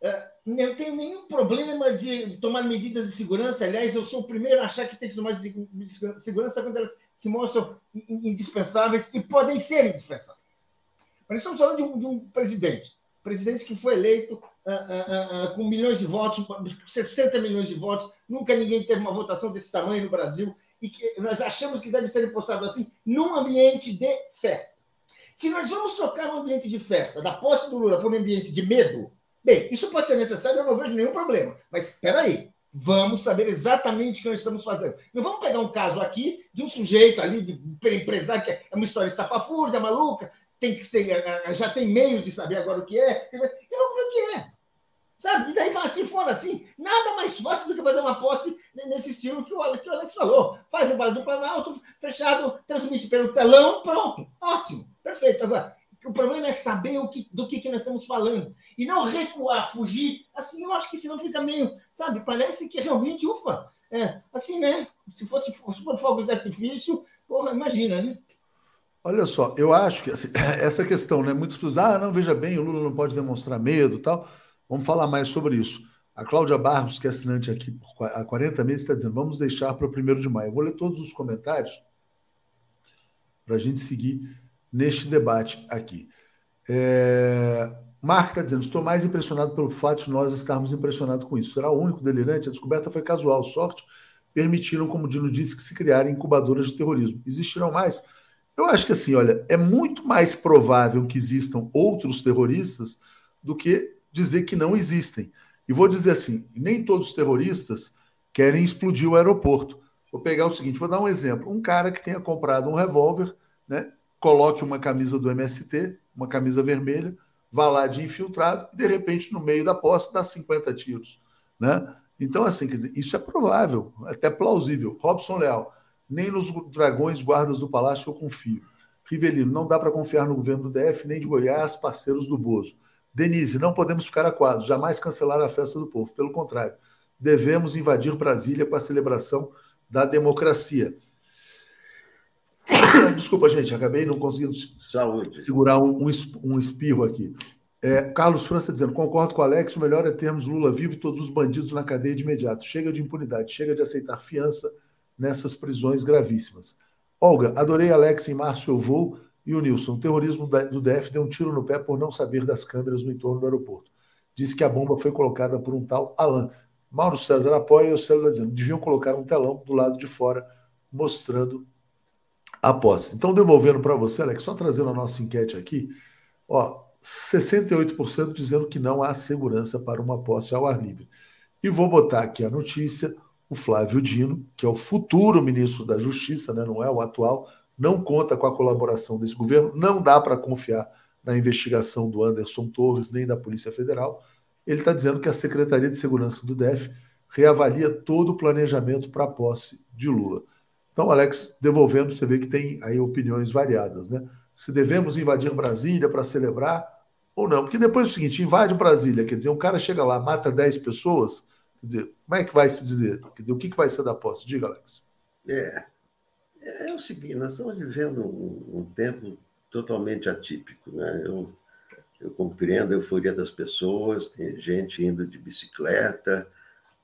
é, não tenho nenhum problema de tomar medidas de segurança. Aliás, eu sou o primeiro a achar que tem que tomar segurança quando elas se mostram indispensáveis e podem ser indispensáveis. Mas estamos falando de um, de um presidente, presidente que foi eleito com milhões de votos, 60 milhões de votos. Nunca ninguém teve uma votação desse tamanho no Brasil e que nós achamos que deve ser impostado assim num ambiente de festa. Se nós vamos trocar um ambiente de festa da posse do Lula por um ambiente de medo, Bem, isso pode ser necessário, eu não vejo nenhum problema. Mas espera aí, vamos saber exatamente o que nós estamos fazendo. Não vamos pegar um caso aqui de um sujeito ali, de empresário, que é uma história estapafúrdia, maluca, tem que ter, já tem meios de saber agora o que é, e vamos ver o que é. Sabe? E daí fala assim, fora assim, nada mais fácil do que fazer uma posse nesse estilo que o, que o Alex falou. Faz um do Planalto, fechado, transmite pelo telão, pronto. Ótimo, perfeito. Agora, o problema é saber o que, do que, que nós estamos falando. E não recuar, fugir. Assim, eu acho que senão fica meio, sabe? Parece que realmente, ufa, é, assim, né? Se fosse se for fogo de artifício, porra, imagina, né? Olha só, eu acho que assim, [laughs] essa questão, né? Muitas pessoas, ah, não, veja bem, o Lula não pode demonstrar medo tal. Vamos falar mais sobre isso. A Cláudia Barros, que é assinante aqui há 40 meses, está dizendo: vamos deixar para o primeiro de maio. Eu vou ler todos os comentários para a gente seguir neste debate aqui. É... Mark está dizendo: estou mais impressionado pelo fato de nós estarmos impressionados com isso. Será o único delirante? A descoberta foi casual. Sorte permitiram, como o Dino disse, que se criarem incubadoras de terrorismo. Existirão mais? Eu acho que assim, olha, é muito mais provável que existam outros terroristas do que dizer que não existem. E vou dizer assim: nem todos os terroristas querem explodir o aeroporto. Vou pegar o seguinte: vou dar um exemplo. Um cara que tenha comprado um revólver, né, coloque uma camisa do MST, uma camisa vermelha, vá lá de infiltrado e, de repente, no meio da posse, dá 50 tiros. Né? Então, assim, dizer, isso é provável, até plausível. Robson Leal, nem nos dragões guardas do palácio eu confio. Rivelino, não dá para confiar no governo do DF nem de Goiás, parceiros do Bozo. Denise, não podemos ficar aquados, jamais cancelar a festa do povo. Pelo contrário, devemos invadir Brasília com a celebração da democracia. [coughs] Desculpa, gente, acabei não conseguindo Saúde. segurar um, um espirro aqui. É, Carlos França dizendo: concordo com o Alex, o melhor é termos Lula vivo e todos os bandidos na cadeia de imediato. Chega de impunidade, chega de aceitar fiança nessas prisões gravíssimas. Olga, adorei Alex em março eu vou. E o Nilson, o terrorismo do DF deu um tiro no pé por não saber das câmeras no entorno do aeroporto. Disse que a bomba foi colocada por um tal Alain. Mauro César apoia e o Célula dizendo: deviam colocar um telão do lado de fora mostrando a posse. Então, devolvendo para você, Alex, só trazendo a nossa enquete aqui, ó, 68% dizendo que não há segurança para uma posse ao ar livre. E vou botar aqui a notícia: o Flávio Dino, que é o futuro ministro da Justiça, né, não é o atual, não conta com a colaboração desse governo, não dá para confiar na investigação do Anderson Torres nem da Polícia Federal. Ele está dizendo que a Secretaria de Segurança do DF reavalia todo o planejamento para a posse de Lula. Então, Alex, devolvendo, você vê que tem aí opiniões variadas, né? Se devemos invadir Brasília para celebrar ou não. Porque depois é o seguinte, invade Brasília, quer dizer, um cara chega lá, mata 10 pessoas, quer dizer, como é que vai se dizer? Quer dizer, o que, que vai ser da posse? Diga, Alex. É, é, o seguinte, nós estamos vivendo um, um tempo totalmente atípico, né? Eu, eu compreendo a euforia das pessoas, tem gente indo de bicicleta,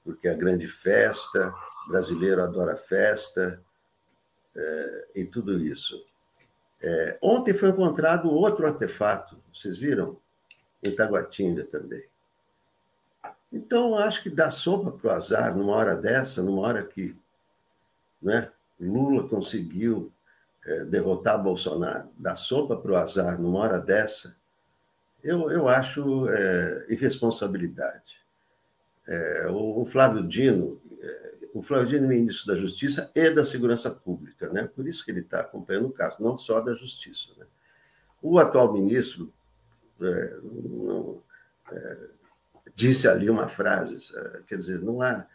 porque é a grande festa, o brasileiro adora festa, é, e tudo isso. É, ontem foi encontrado outro artefato, vocês viram? Em Taguatinga também. Então, acho que dá sopa para o azar numa hora dessa, numa hora que né, Lula conseguiu é, derrotar Bolsonaro, dá sopa para o azar numa hora dessa, eu, eu acho é, irresponsabilidade. É, o, o, Flávio Dino, o Flávio é ministro da Justiça e da Segurança Pública, né? por isso que ele está acompanhando o caso, não só da Justiça. Né? O atual ministro não, disse ali uma frase, quer dizer, não há,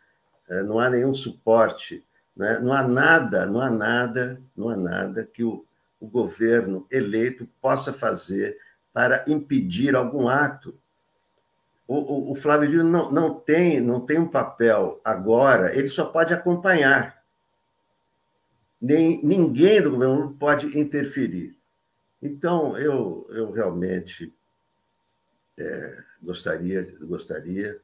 não há nenhum suporte, né? não há nada, não há nada, não há nada que o, o governo eleito possa fazer para impedir algum ato o, o, o Flávio Dino não, não, tem, não tem um papel agora, ele só pode acompanhar. nem ninguém do governo pode interferir. Então, eu, eu realmente é, gostaria, gostaria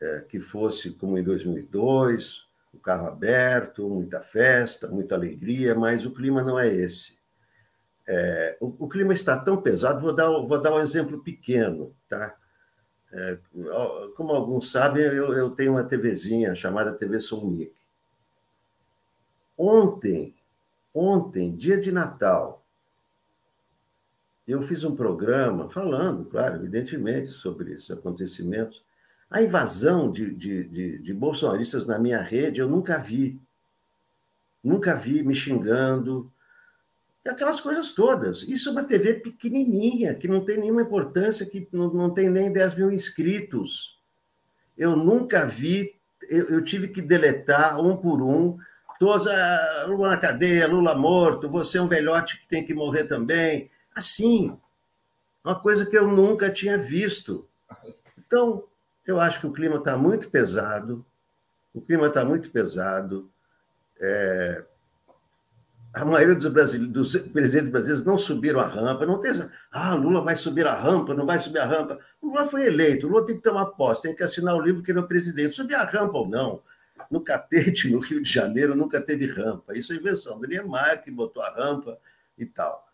é, que fosse como em 2002, o carro aberto, muita festa, muita alegria, mas o clima não é esse. É, o, o, clima está tão pesado, vou dar, vou dar um exemplo pequeno, tá? É, como alguns sabem, eu, eu, tenho uma TVzinha chamada TV Solnic. Ontem, ontem, dia de Natal, eu fiz um programa falando, claro, evidentemente, sobre esses acontecimentos. A invasão de, de, de, de bolsonaristas na minha rede eu nunca vi. Nunca vi me xingando, aquelas coisas todas. Isso é uma TV pequenininha, que não tem nenhuma importância, que não, não tem nem 10 mil inscritos. Eu nunca vi, eu, eu tive que deletar um por um, todos, ah, Lula na cadeia, Lula morto, você é um velhote que tem que morrer também. Assim, uma coisa que eu nunca tinha visto. Então, eu acho que o clima está muito pesado, o clima está muito pesado. É... A maioria dos, dos presidentes brasileiros não subiram a rampa, não tem. Ah, Lula vai subir a rampa, não vai subir a rampa. Lula foi eleito, Lula tem que tomar posse, tem que assinar o livro que ele é o presidente. Subir a rampa ou não. No Catete, no Rio de Janeiro, nunca teve rampa. Isso é invenção do Niemeyer, que botou a rampa e tal.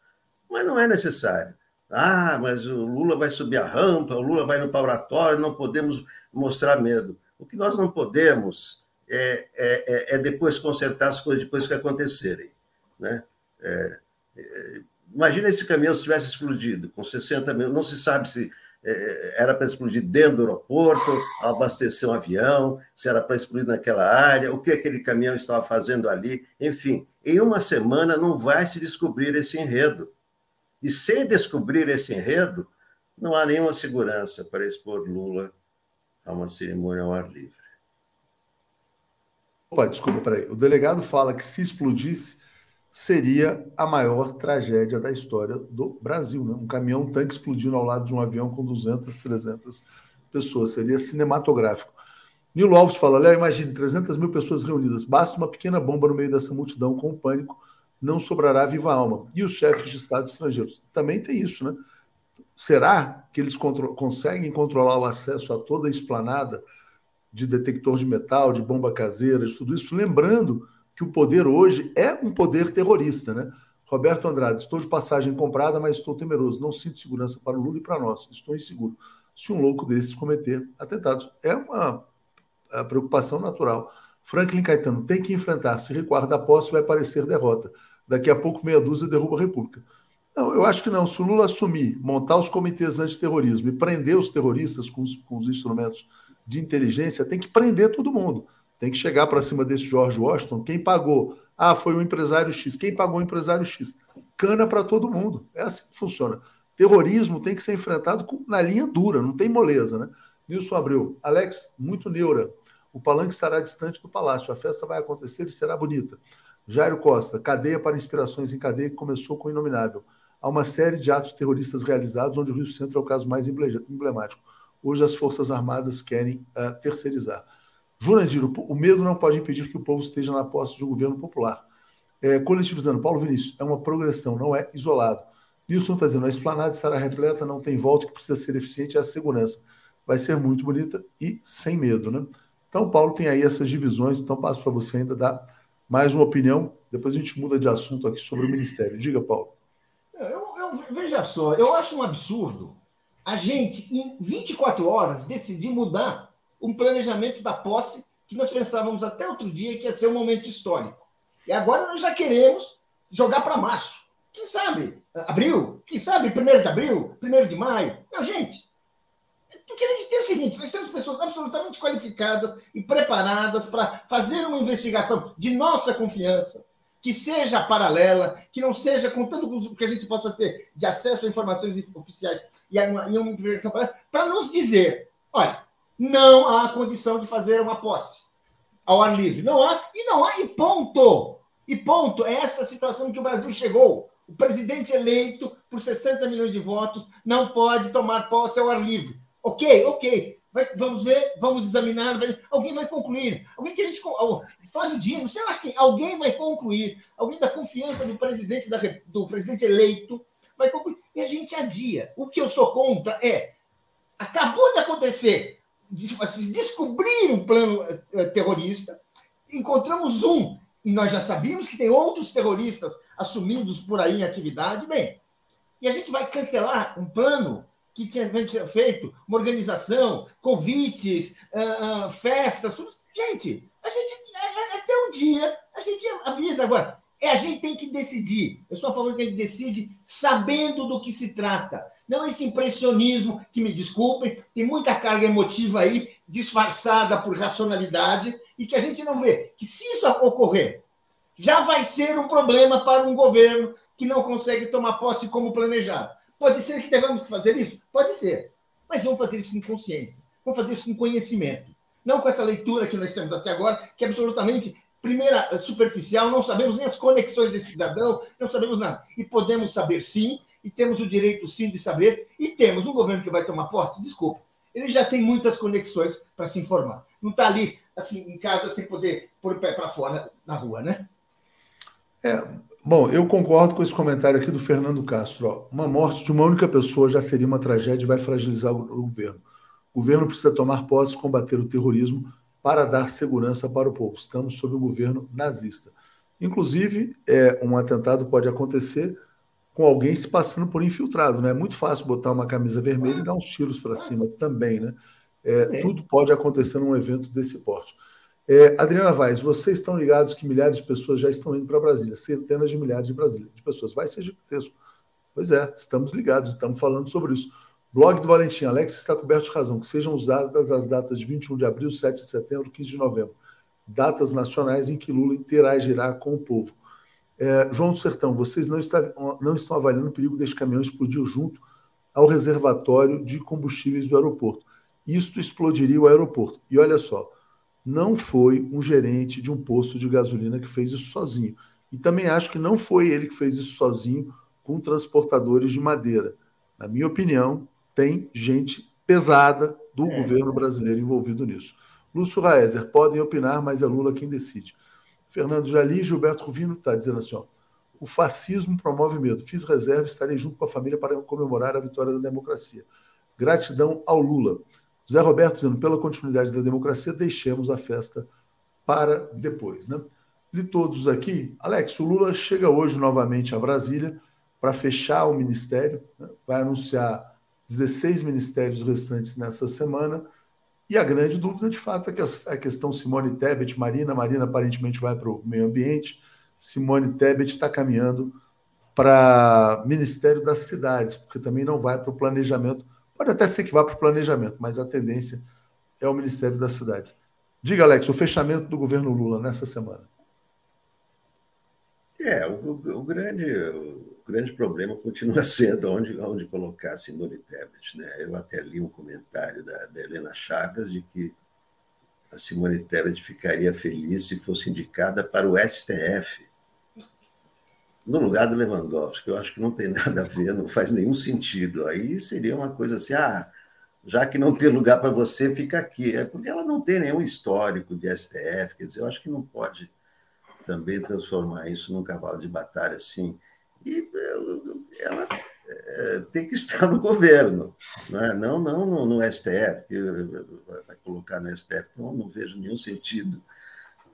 Mas não é necessário. Ah, mas o Lula vai subir a rampa, o Lula vai no oratório, não podemos mostrar medo. O que nós não podemos é, é, é, é depois consertar as coisas depois que acontecerem. Né? É, é, imagina esse caminhão se tivesse explodido com 60 mil, não se sabe se é, era para explodir dentro do aeroporto, abastecer um avião, se era para explodir naquela área, o que aquele caminhão estava fazendo ali, enfim, em uma semana não vai se descobrir esse enredo. E sem descobrir esse enredo, não há nenhuma segurança para expor Lula a uma cerimônia ao ar livre. Opa, desculpa, peraí. O delegado fala que se explodisse, seria a maior tragédia da história do Brasil. Né? Um caminhão tanque explodindo ao lado de um avião com 200, 300 pessoas. Seria cinematográfico. Nilo Alves fala: Léo, imagine 300 mil pessoas reunidas. Basta uma pequena bomba no meio dessa multidão com pânico não sobrará viva alma. E os chefes de Estado estrangeiros? Também tem isso, né? Será que eles contro conseguem controlar o acesso a toda a esplanada de detector de metal, de bomba caseira, de tudo isso? Lembrando que o poder hoje é um poder terrorista, né? Roberto Andrade, estou de passagem comprada, mas estou temeroso. Não sinto segurança para o Lula e para nós. Estou inseguro. Se um louco desses cometer atentados, é uma é preocupação natural. Franklin Caetano tem que enfrentar. Se recuar da posse, vai parecer derrota daqui a pouco meia dúzia derruba a República. Não, eu acho que não. Se o Lula assumir, montar os comitês antiterrorismo e prender os terroristas com os, com os instrumentos de inteligência, tem que prender todo mundo. Tem que chegar para cima desse George Washington. Quem pagou? Ah, foi o empresário X. Quem pagou o empresário X? Cana para todo mundo. É assim que funciona. Terrorismo tem que ser enfrentado com, na linha dura, não tem moleza, né? Nilson Abreu. Alex, muito neura. O palanque estará distante do palácio. A festa vai acontecer e será bonita. Jairo Costa, cadeia para inspirações em cadeia que começou com o Inominável. Há uma série de atos terroristas realizados, onde o Rio Centro é o caso mais emblemático. Hoje as Forças Armadas querem uh, terceirizar. Jurandir, o medo não pode impedir que o povo esteja na posse de um governo popular. É, coletivizando, Paulo Vinícius, é uma progressão, não é isolado. Nilson está dizendo, a esplanada estará repleta, não tem volta, que precisa ser eficiente é a segurança. Vai ser muito bonita e sem medo, né? Então, Paulo tem aí essas divisões, então passo para você ainda dar mais uma opinião, depois a gente muda de assunto aqui sobre o Ministério. Diga, Paulo. Eu, eu, veja só, eu acho um absurdo a gente, em 24 horas, decidir mudar um planejamento da posse que nós pensávamos até outro dia que ia ser um momento histórico. E agora nós já queremos jogar para março. Quem sabe? Abril? Quem sabe? Primeiro de abril? Primeiro de maio? Não, gente, porque a gente tem o seguinte: nós temos pessoas absolutamente qualificadas e preparadas para fazer uma investigação de nossa confiança, que seja paralela, que não seja com tanto que a gente possa ter de acesso a informações oficiais e a uma, investigação para nos dizer: olha, não há condição de fazer uma posse ao ar livre. Não há, e não há, e ponto. E ponto. É essa situação que o Brasil chegou. O presidente eleito por 60 milhões de votos não pode tomar posse ao ar livre. Ok, ok. vai, vamos ver, vamos examinar, vai, alguém vai concluir. Alguém que a gente. Flávio Dino, sei lá quem, alguém vai concluir. Alguém da confiança do presidente, da, do presidente eleito vai concluir. E a gente adia. O que eu sou contra é. Acabou de acontecer, descobrir um plano eh, terrorista, encontramos um, e nós já sabíamos que tem outros terroristas assumidos por aí em atividade, bem, e a gente vai cancelar um plano que tinha feito, uma organização, convites, uh, uh, festas, tudo. Gente, a gente até um dia a gente avisa agora. É, a gente tem que decidir. Eu sou a favor que a gente decide sabendo do que se trata. Não esse impressionismo, que me desculpem, tem muita carga emotiva aí, disfarçada por racionalidade, e que a gente não vê. Que se isso ocorrer, já vai ser um problema para um governo que não consegue tomar posse como planejado. Pode ser que devamos fazer isso? Pode ser. Mas vamos fazer isso com consciência. Vamos fazer isso com conhecimento. Não com essa leitura que nós temos até agora, que é absolutamente, primeira, superficial, não sabemos nem as conexões desse cidadão, não sabemos nada. E podemos saber sim, e temos o direito sim de saber, e temos um governo que vai tomar posse, desculpa, ele já tem muitas conexões para se informar. Não está ali, assim, em casa, sem poder pôr o pé para fora na rua, né? É, Bom, eu concordo com esse comentário aqui do Fernando Castro. Ó. Uma morte de uma única pessoa já seria uma tragédia e vai fragilizar o governo. O governo precisa tomar posse, combater o terrorismo para dar segurança para o povo. Estamos sob um governo nazista. Inclusive, é, um atentado pode acontecer com alguém se passando por infiltrado. Né? É muito fácil botar uma camisa vermelha e dar uns tiros para cima também. Né? É, tudo pode acontecer num evento desse porte. É, Adriana Vaz, vocês estão ligados que milhares de pessoas já estão indo para Brasília, centenas de milhares de, Brasília, de pessoas. Vai ser gigantesco. Pois é, estamos ligados, estamos falando sobre isso. Blog do Valentim, Alex está coberto de razão, que sejam usadas as datas de 21 de abril, 7 de setembro, 15 de novembro. Datas nacionais em que Lula interagirá com o povo. É, João do Sertão, vocês não, está, não estão avaliando o perigo deste caminhão explodir junto ao reservatório de combustíveis do aeroporto. Isto explodiria o aeroporto. E olha só, não foi um gerente de um posto de gasolina que fez isso sozinho. E também acho que não foi ele que fez isso sozinho com transportadores de madeira. Na minha opinião, tem gente pesada do é. governo brasileiro envolvido nisso. Lúcio Raezer, podem opinar, mas é Lula quem decide. Fernando Jali, Gilberto Ruvino está dizendo assim: ó, o fascismo promove medo. Fiz reserva e estarei junto com a família para comemorar a vitória da democracia. Gratidão ao Lula. Zé Roberto dizendo, pela continuidade da democracia, deixemos a festa para depois. Né? De todos aqui, Alex, o Lula chega hoje novamente a Brasília para fechar o ministério, né? vai anunciar 16 ministérios restantes nessa semana. E a grande dúvida, de fato, é que a questão Simone Tebet, Marina, Marina aparentemente vai para o meio ambiente, Simone Tebet está caminhando para Ministério das Cidades, porque também não vai para o planejamento Pode até ser que vá para o planejamento, mas a tendência é o Ministério das Cidades. Diga, Alex, o fechamento do governo Lula nessa semana. É, o, o grande, o grande problema continua [laughs] sendo onde, onde colocar Simone Tebet. Né? Eu até li um comentário da, da Helena Chagas de que a Simone Tebet ficaria feliz se fosse indicada para o STF no lugar do Lewandowski. Eu acho que não tem [laughs] nada a ver, não faz nenhum sentido. Aí seria uma coisa assim, ah, já que não tem lugar para você, fica aqui. É porque ela não tem nenhum histórico de STF, quer dizer, eu acho que não pode também transformar isso num cavalo de batalha assim. E ela é, tem que [laughs] estar no governo, né? não, não no, no STF, que vai colocar no STF, então não vejo nenhum sentido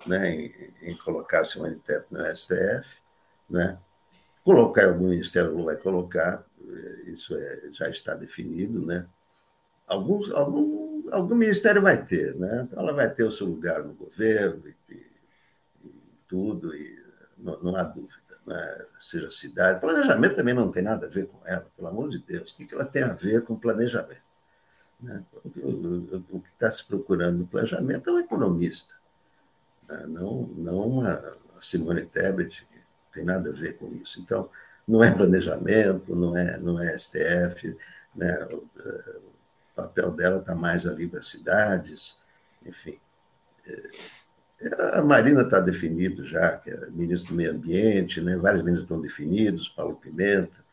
né, em, em colocar Simone Tebet no STF né? Colocar algum ministério vai colocar, eh, isso é, já está definido, né? Algum, algum, algum ministério vai ter, né? Então ela vai ter o seu lugar no governo e, e, tudo, e não, não há dúvida. Né? Seja cidade. Planejamento também não tem nada a ver com ela, pelo amor de Deus. O que ela tem a ver com planejamento? Né? O, o, o que está se procurando no planejamento é um economista, né? não, não uma Simone Tebet, tem nada a ver com isso. Então, não é planejamento, não é, não é STF, né? o, o papel dela está mais ali para cidades, enfim. É, a Marina está definido já, que é ministro do Meio Ambiente, né? vários ministros estão definidos, Paulo Pimenta,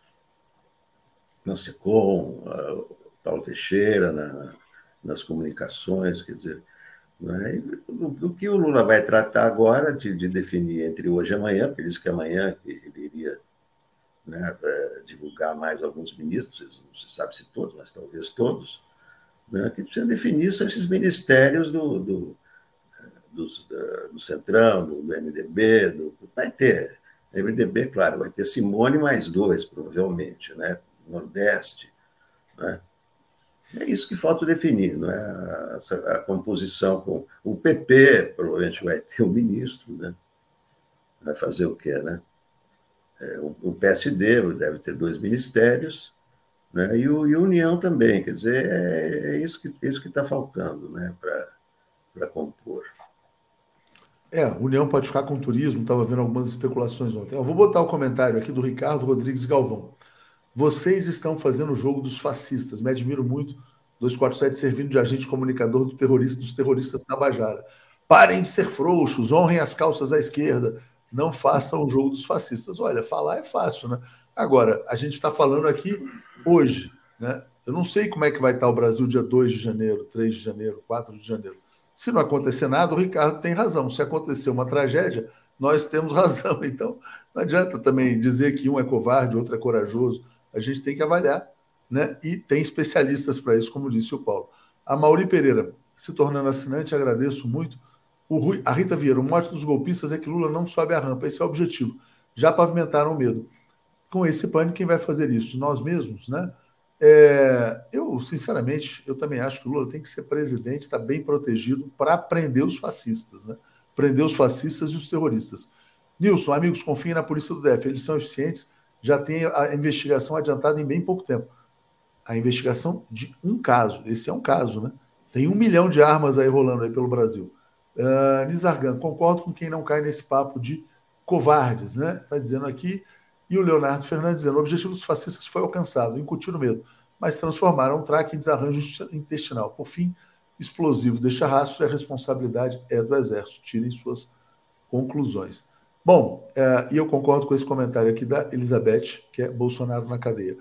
na SECOM, Paulo Teixeira, na, nas comunicações, quer dizer, é? o, que o Lula vai tratar agora de, de, definir entre hoje e amanhã, por isso que amanhã ele iria né, divulgar mais alguns ministros, não se sabe se todos, mas talvez todos, né, que precisa definir são esses ministérios do, do, do, do Centrão, do, do MDB, do, vai ter. MDB, claro, vai ter Simone mais dois, provavelmente, né? Nordeste. Né? É isso que falta definir, não é? A, a, composição com o PP, provavelmente vai ter o um ministro, né? Vai fazer o quê, né? É, o, o, PSD deve ter dois ministérios, né? E o e União também, quer dizer, é, é isso que é isso que está faltando, né? Para compor. É, União pode ficar com turismo, estava vendo algumas especulações ontem. Eu vou botar o comentário aqui do Ricardo Rodrigues Galvão. Vocês estão fazendo o jogo dos fascistas. Me admiro muito. 247 servindo de agente comunicador do terrorista, dos terroristas Tabajara. Parem de ser frouxos, honrem as calças à esquerda, não façam o jogo dos fascistas. Olha, falar é fácil, né? Agora, a gente está falando aqui hoje, né? Eu não sei como é que vai estar o Brasil dia 2 de janeiro, 3 de janeiro, 4 de janeiro. Se não acontecer nada, o Ricardo tem razão. Se acontecer uma tragédia, nós temos [laughs] razão. Então, não adianta também dizer que um é covarde, outro é corajoso. A gente tem que avaliar, né? E tem especialistas para isso, como disse o Paulo. A Mauri Pereira, se tornando assinante, agradeço muito. O Rui, a Rita Vieira, o mote dos golpistas é que Lula não sobe a rampa. Esse é o objetivo. Já pavimentaram o medo. Com esse pânico, quem vai fazer isso? Nós mesmos, né? É, eu, sinceramente, eu também acho que o Lula tem que ser presidente, está bem protegido para prender os fascistas, né? Prender os fascistas e os terroristas. Nilson, amigos, confiem na polícia do DF, eles são eficientes, já tem a investigação adiantada em bem pouco tempo. A investigação de um caso, esse é um caso, né? Tem um milhão de armas aí rolando aí pelo Brasil. Uh, Nizargan, concordo com quem não cai nesse papo de covardes, né? Está dizendo aqui e o Leonardo Fernandes dizendo: o objetivo dos fascistas foi alcançado, incutir o medo, mas transformaram o traque em desarranjo intestinal. Por fim, explosivo deixa rastro e a responsabilidade é do Exército. Tirem suas conclusões. Bom, é, e eu concordo com esse comentário aqui da Elizabeth, que é Bolsonaro na cadeia.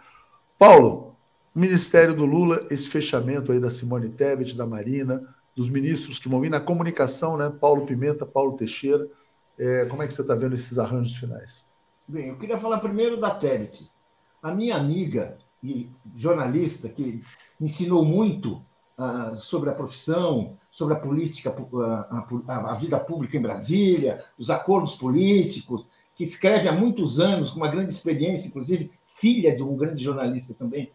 Paulo, Ministério do Lula, esse fechamento aí da Simone Tebet, da Marina, dos ministros que vão vir na comunicação, né? Paulo Pimenta, Paulo Teixeira. É, como é que você está vendo esses arranjos finais? Bem, eu queria falar primeiro da Tebet. A minha amiga e jornalista que ensinou muito sobre a profissão, sobre a política, uh, a, a, vida pública em Brasília, os acordos políticos, que escreve há muitos anos, com uma grande experiência, inclusive filha de um grande jornalista também.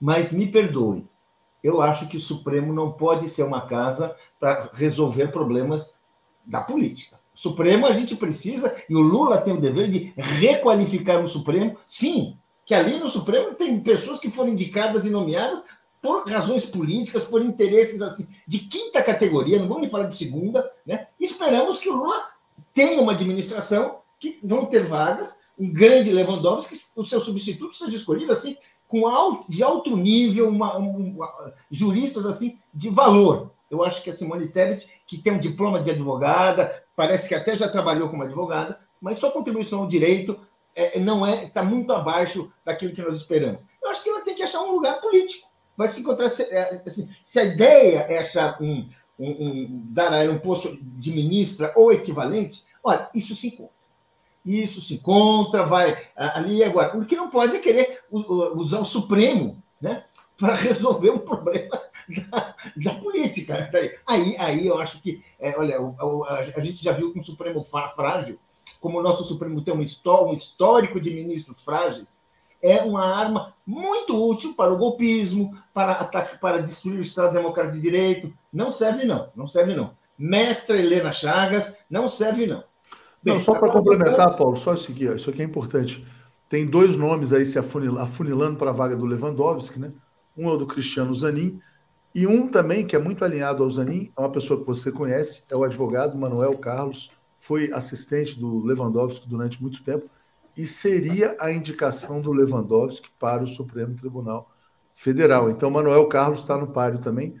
Mas me perdoe, eu acho que o Supremo não pode ser uma casa para resolver problemas da política. Supremo a gente precisa, e o Lula tem o dever de requalificar o Supremo, sim, que ali no Supremo tem pessoas que foram indicadas e nomeadas por razões políticas, por interesses assim, de quinta categoria, não vamos nem falar de segunda, né? Esperamos que o Lula tenha uma administração que vão ter vagas, um grande Lewandowski, que o seu substituto seja escolhido assim, com alto, de alto nível, uma, um, juristas assim de valor. Eu acho que a Simone Tebet, que tem um diploma de advogada, parece que até já trabalhou como advogada, mas sua contribuição ao direito é, não é está muito abaixo daquilo que nós esperamos. Eu acho que ela tem que achar um lugar político. Vai se encontrar é, assim, se a ideia é achar um, um, um, dar a um posto de ministra ou equivalente, olha, isso se encontra. Isso se encontra, vai ali agora. O que não pode é querer usar o Supremo né, para resolver um problema [laughs] da, da política. Aí, aí eu acho que, é, olha, a, gente já viu um Supremo frágil, como o nosso Supremo tem um, histórico de ministros frágeis, é uma arma muito útil para o golpismo, para ataque, para destruir o Estado Democrático de Direito. Não serve, não. Não serve, não. Mestra Helena Chagas, não serve, não. Bem, não, só para complementar, Paulo, só isso aqui, isso aqui é importante. Tem dois nomes aí se afunilando para a vaga do Lewandowski, né? Um é o do Cristiano Zanin e um também que é muito alinhado ao Zanin, é uma pessoa que você conhece, é o advogado Manuel Carlos, foi assistente do Lewandowski durante muito tempo e seria a indicação do Lewandowski para o Supremo Tribunal Federal. Então, Manuel Carlos está no páreo também.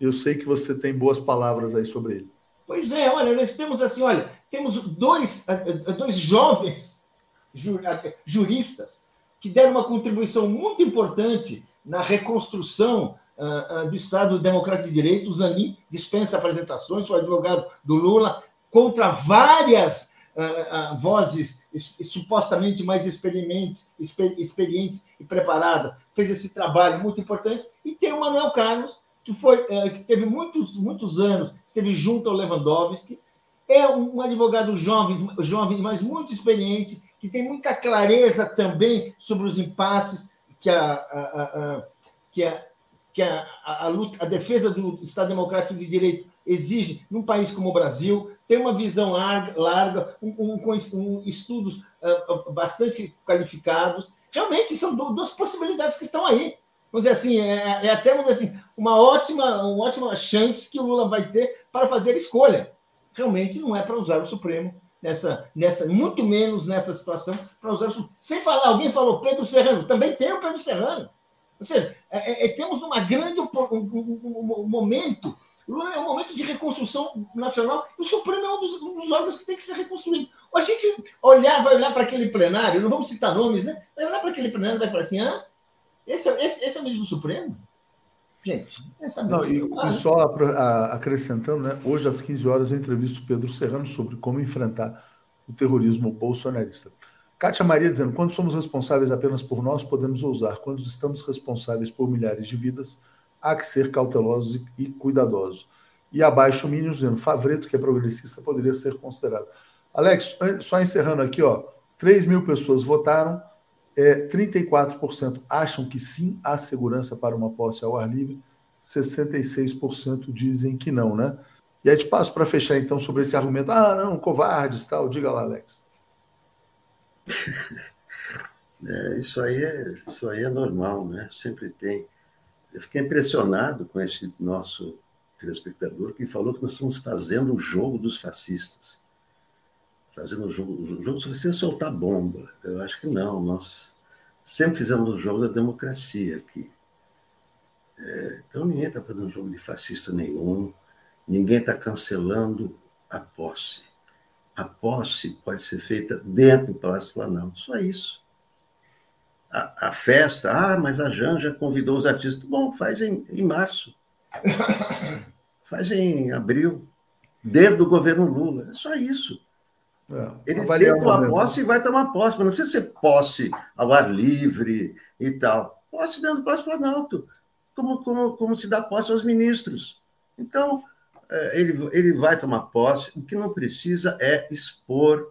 Eu sei que você tem boas palavras aí sobre ele. Pois é, olha, nós temos assim, olha, temos dois, dois jovens juristas que deram uma contribuição muito importante na reconstrução uh, uh, do Estado Democrático de Direito, o Zanin, dispensa apresentações, foi advogado do Lula, contra várias uh, vozes supostamente mais experientes, exper experientes e preparadas. Fez esse trabalho muito importante. E tem o Manuel Carlos, que, foi, que teve muitos, muitos anos, esteve junto ao Lewandowski, é um advogado jovem, jovem, mas muito experiente, que tem muita clareza também sobre os impasses que a, a, a, que a, que a, a, luta, a defesa do Estado Democrático de Direito exige num país como o Brasil, tem uma visão larga, larga um, um, um estudos uh, bastante qualificados. Realmente são duas possibilidades que estão aí. Vamos dizer assim, é, é até assim, uma, ótima, uma ótima chance que o Lula vai ter para fazer escolha. Realmente não é para usar o Supremo nessa, nessa, muito menos nessa situação, para usar o Supremo. Sem falar, alguém falou Pedro Serrano, também tem o Pedro Serrano. Ou seja, é, é, é temos uma grande um, um, um momento é um momento de reconstrução nacional. O Supremo é um dos, um dos, órgãos que tem que ser reconstruído. A gente olhar, vai olhar para aquele plenário, não vamos citar nomes, né? Vai olhar para aquele plenário e vai falar assim: ah, esse, é, esse, esse é o ministro do Supremo? Gente, não, e, e, só acrescentando, né? Hoje às 15 horas eu entrevisto o Pedro Serrano sobre como enfrentar o terrorismo bolsonarista. Kátia Maria dizendo: quando somos responsáveis apenas por nós, podemos ousar. Quando estamos responsáveis por milhares de vidas, há que ser cautelosos e, cuidadosos. E abaixo o Mínio dizendo, Favreto, que é progressista, poderia ser considerado. Alex, só encerrando aqui, ó, 3 mil pessoas votaram, é, 34% acham que sim há segurança para uma posse ao ar livre, 66% dizem que não, né? E aí te passo para fechar então sobre esse argumento, ah, não, covardes, tal, diga lá, Alex. [laughs] É, isso, aí é, isso aí é normal, né? Sempre tem. Eu fiquei impressionado com esse nosso telespectador que falou que nós estamos fazendo o jogo dos fascistas. Fazendo o jogo, o jogo dos fascistas é soltar bomba. Eu acho que não. Nós sempre fizemos o jogo da democracia aqui. É, então ninguém está fazendo jogo de fascista nenhum, ninguém está cancelando a posse. A posse pode ser feita dentro do Palácio Planalto, só isso a, a, festa, ah, mas a Janja convidou os artistas. Bom, faz em, em março. [laughs] faz em abril. Dentro do governo Lula. É só isso. É, Ele tem uma posse e vai tomar posse, mas não precisa ser posse ao ar livre e tal. Posse dentro do Palácio Planalto, como, como, como se dá posse aos ministros. Então, é, ele, ele vai tomar posse. O que não precisa é expor,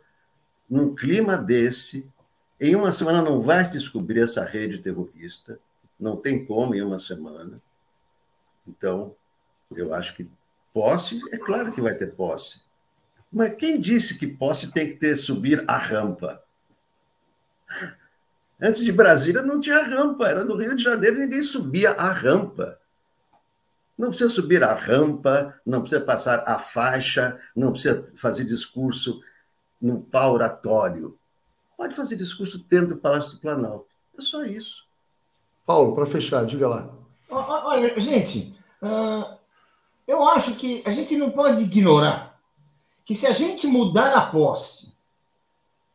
num clima desse, em uma semana não vai se descobrir essa rede terrorista, não tem como em uma semana. Então, eu acho que posse, é claro que vai ter posse. Mas quem disse que posse tem que ter subir a rampa? Antes de Brasília não tinha rampa, era no Rio de Janeiro ninguém subia a rampa. Não precisa subir a rampa, não precisa passar a faixa, não precisa fazer discurso no pau oratório. Pode fazer discurso dentro do Palácio do Planalto. É só isso. Paulo, para fechar, diga lá. Olha, gente, uh, eu acho que a gente não pode ignorar que se a gente mudar a posse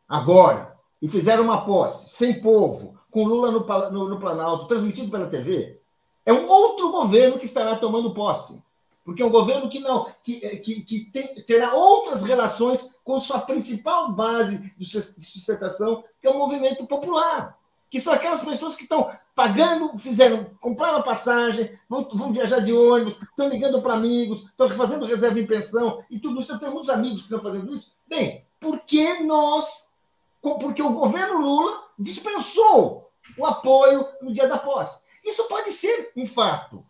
agora e fizer uma posse sem povo, com Lula no, no, no Planalto, transmitido pela TV, é um outro governo que estará tomando posse porque é um governo que não que, eh, que, que tem, terá outras relações com sua principal base de sustentação, que é o movimento popular, que são aquelas pessoas que estão pagando, fizeram, compraram a passagem, vão, vão viajar de ônibus, estão ligando para amigos, estão fazendo reserva em pensão e tudo isso. Eu tenho muitos amigos que estão fazendo isso. Bem, por que nós, porque o governo Lula dispensou o apoio no dia da posse? Isso pode ser um fato.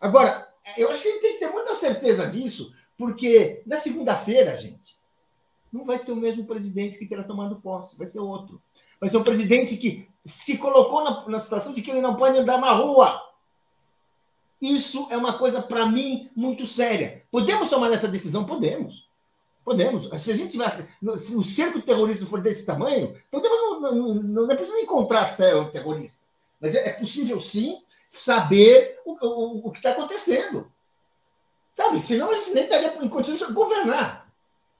Agora, eu acho que a gente tem que ter muita certeza disso, porque na segunda-feira, gente, não vai ser o mesmo presidente que terá tomado posse, vai ser outro. Vai ser um presidente que se colocou na, na situação de que ele não pode andar na rua. Isso é uma coisa, para mim, muito séria. Podemos tomar essa decisão? Podemos. Podemos. Se a gente tivesse. Se o cerco terrorista for desse tamanho, podemos não, não, não, não é preciso encontrar célula terrorista. Mas é, é possível, sim, saber o, o, o que está acontecendo. Sabe? Senão a gente nem estaria em condições de governar.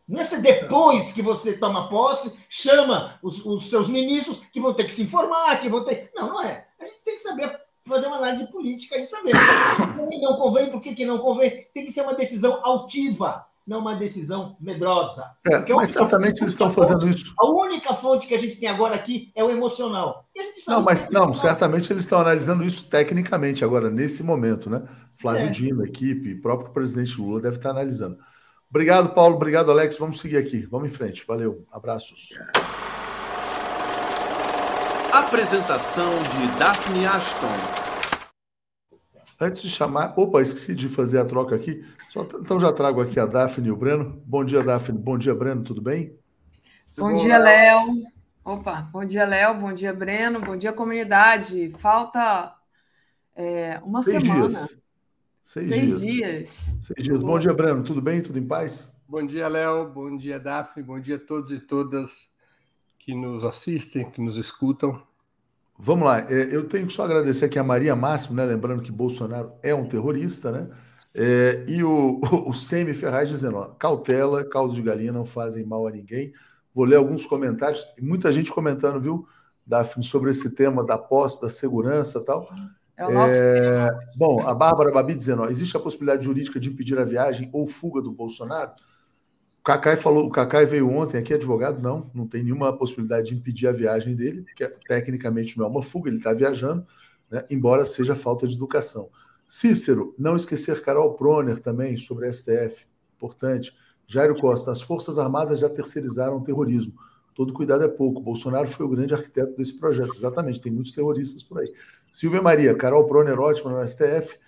Não é depois que você toma posse, chama os, os, seus ministros que vão ter que se informar, que vão ter. Não, não é. A gente tem que saber fazer uma análise política e saber. [coughs] não convém, por que, que não convém? Tem que ser uma decisão altiva não uma decisão medrosa. É, mas certamente eles estão fazendo fonte, isso. A única fonte que a gente tem agora aqui é o emocional. não, mas não, certamente eles estão analisando isso tecnicamente agora, nesse momento, né? Flávio é. Dino, equipe, próprio presidente Lula deve estar analisando. Obrigado, Paulo. Obrigado, Alex. Vamos seguir aqui. Vamos em frente. Valeu. Abraços. Apresentação de Daphne Ashton. Antes de chamar. Opa, esqueci de fazer a troca aqui. Só, então já trago aqui a Daphne e o Breno. Bom dia, Daphne. Bom dia, Breno. Tudo bem? Bom, bom dia, Léo. Opa, bom dia, Léo. Bom dia, Breno. Bom dia, comunidade. Falta é, uma Seis semana. Dias. Seis, Seis dias. dias. Seis dias. Bom dia, Breno. Tudo bem? Tudo em paz? Bom dia, Léo. Bom dia, Daphne. Bom dia a todos e todas que nos assistem, que nos escutam. Vamos lá, é, eu tenho que só agradecer aqui a Maria Máximo, né? Lembrando que Bolsonaro é um terrorista, né? É, e o, o, o Semi Ferraz dizendo: ó, cautela, caldo de galinha não fazem mal a ninguém. Vou ler alguns comentários, muita gente comentando, viu, Daphne, sobre esse tema da posse, da segurança e tal. É o nosso é, bom, a Bárbara Babi dizendo: ó, existe a possibilidade jurídica de impedir a viagem ou fuga do Bolsonaro? Cacai falou, o Cacai veio ontem aqui, advogado, não, não tem nenhuma possibilidade de impedir a viagem dele, porque tecnicamente não é uma fuga, ele está viajando, né, embora seja falta de educação. Cícero, não esquecer Carol Proner também sobre a STF, importante. Jairo Costa, as Forças Armadas já terceirizaram o terrorismo. Todo cuidado é pouco. Bolsonaro foi o grande arquiteto desse projeto. Exatamente, tem muitos terroristas por aí. Silvia Maria, Carol Proner, ótima no STF.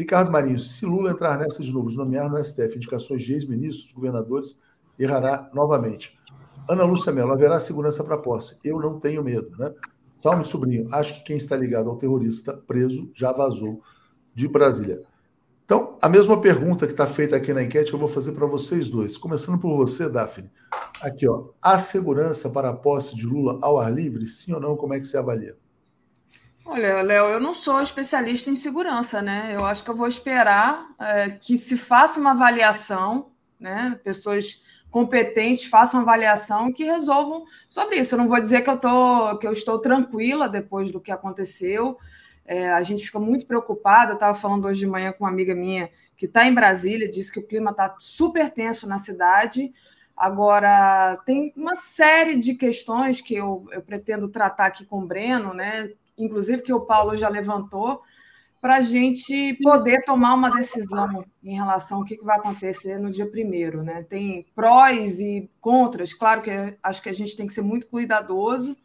Ricardo Marinho, se Lula entrar nessa de novo, de nomear no STF indicações de ex-ministros, governadores, errará novamente. Ana Lúcia Mello, haverá segurança para posse. Eu não tenho medo, né? Salme Sobrinho, acho que quem está ligado ao terrorista preso já vazou de Brasília. Então, a mesma pergunta que está feita aqui na enquete, eu vou fazer para vocês dois. Começando por você, Daphne. Aqui, ó. Há segurança para a posse de Lula ao ar livre? Sim ou não? Como é que você avalia? Olha, Léo, eu não sou especialista em segurança, né? Eu acho que eu vou esperar é, que se faça uma avaliação, né? Pessoas competentes façam avaliação que resolvam sobre isso. Eu não vou dizer que eu, tô, que eu estou tranquila depois do que aconteceu. É, a gente fica muito preocupado. Eu estava falando hoje de manhã com uma amiga minha que está em Brasília, disse que o clima está super tenso na cidade. Agora, tem uma série de questões que eu, eu pretendo tratar aqui com o Breno, né? Inclusive que o Paulo já levantou, para a gente poder tomar uma decisão em relação ao que vai acontecer no dia primeiro. Né? Tem prós e contras, claro que acho que a gente tem que ser muito cuidadoso,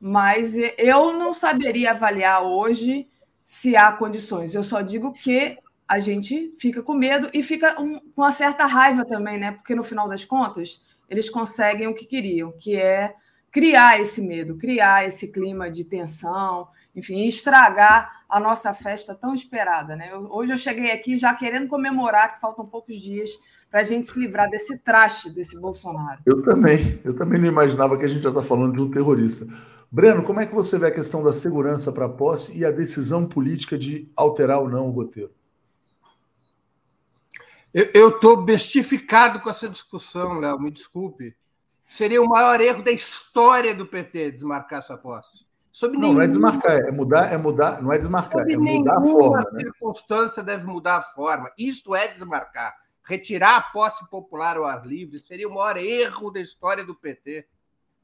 mas eu não saberia avaliar hoje se há condições. Eu só digo que a gente fica com medo e fica um, com uma certa raiva também, né? Porque no final das contas eles conseguem o que queriam, que é criar esse medo, criar esse clima de tensão, enfim, estragar a nossa festa tão esperada. Né? Hoje eu cheguei aqui já querendo comemorar que faltam poucos dias para a gente se livrar desse traste desse Bolsonaro. Eu também, eu também não imaginava que a gente já está falando de um terrorista. Breno, como é que você vê a questão da segurança para a posse e a decisão política de alterar ou não o roteiro? Eu estou bestificado com essa discussão, Léo, me desculpe seria o maior erro da história do PT desmarcar sua posse. Sob não, nenhuma, não é desmarcar, é mudar, é mudar, não é desmarcar, é mudar a forma. Né? circunstância deve mudar a forma. Isto é desmarcar. Retirar a posse popular ao ar livre seria o maior erro da história do PT.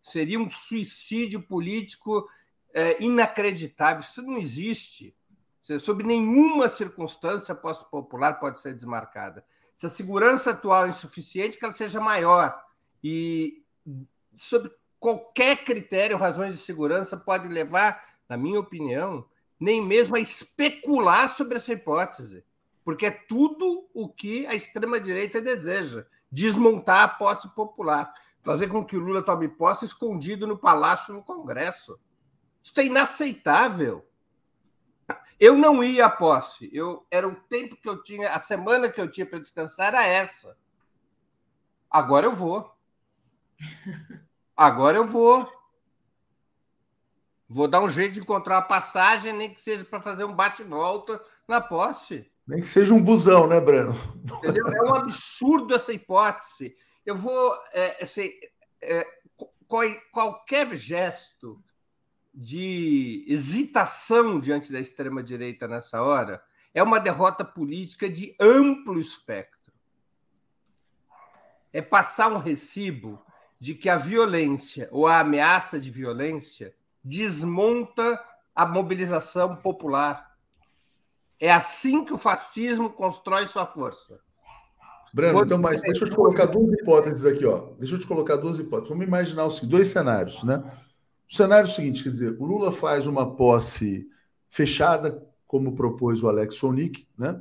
Seria um suicídio político é, inacreditável. Isso não existe. Sob nenhuma circunstância a posse popular pode ser desmarcada. Se a segurança atual é insuficiente, que ela seja maior. E, sobre qualquer critério, razões de segurança, pode levar, na minha opinião, nem mesmo a especular sobre essa hipótese, porque é tudo o que a extrema-direita deseja: desmontar a posse popular, fazer com que o Lula tome posse escondido no palácio no Congresso. Isso é inaceitável. Eu não ia à posse. Eu era o tempo que eu tinha, a semana que eu tinha para descansar era essa. Agora eu vou. Agora eu vou. Vou dar um jeito de encontrar a passagem, nem que seja para fazer um bate-volta na posse. Nem que seja um busão, né, Breno? Entendeu? É um absurdo essa hipótese. Eu vou. É, assim, é, qual, qualquer gesto de hesitação diante da extrema-direita nessa hora é uma derrota política de amplo espectro. É passar um recibo de que a violência ou a ameaça de violência desmonta a mobilização popular. É assim que o fascismo constrói sua força. Breno, então, mas deixa eu te colocar duas hipóteses aqui, ó. Deixa eu te colocar duas hipóteses. Vamos imaginar os dois cenários, né? O cenário é o seguinte, quer dizer, o Lula faz uma posse fechada, como propôs o Alex Sonic, né?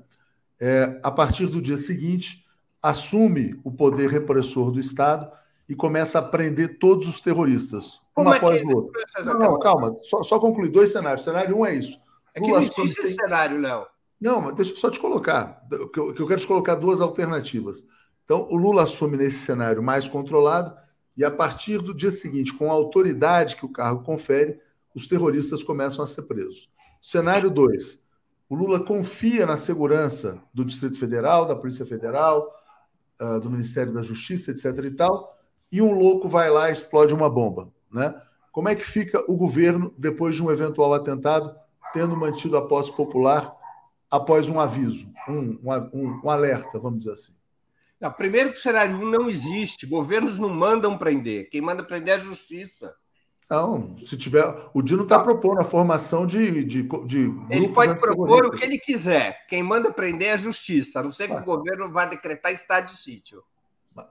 É, a partir do dia seguinte, assume o poder repressor do Estado e começa a prender todos os terroristas, um é após o outro. Não, não, calma, só, só concluir. Dois cenários. Cenário um é isso. É que Lula não existe cenário, Léo. Não, mas deixa eu só te colocar, que eu, que eu quero te colocar duas alternativas. Então, o Lula assume nesse cenário mais controlado e a partir do dia seguinte, com a autoridade que o cargo confere, os terroristas começam a ser presos. Cenário 2. O Lula confia na segurança do Distrito Federal, da Polícia Federal, uh, do Ministério da Justiça, etc. e tal, e um louco vai lá e explode uma bomba. Né? Como é que fica o governo depois de um eventual atentado, tendo mantido a posse popular após um aviso, um, um, um alerta, vamos dizer assim? Não, primeiro que o cenário 1 não existe. Governos não mandam prender. Quem manda prender é a justiça. Não, se tiver. O Dino está propondo a formação de. de, de ele pode propor o que ele quiser. Quem manda prender é a justiça, a não ser que ah. o governo vá decretar estado de sítio.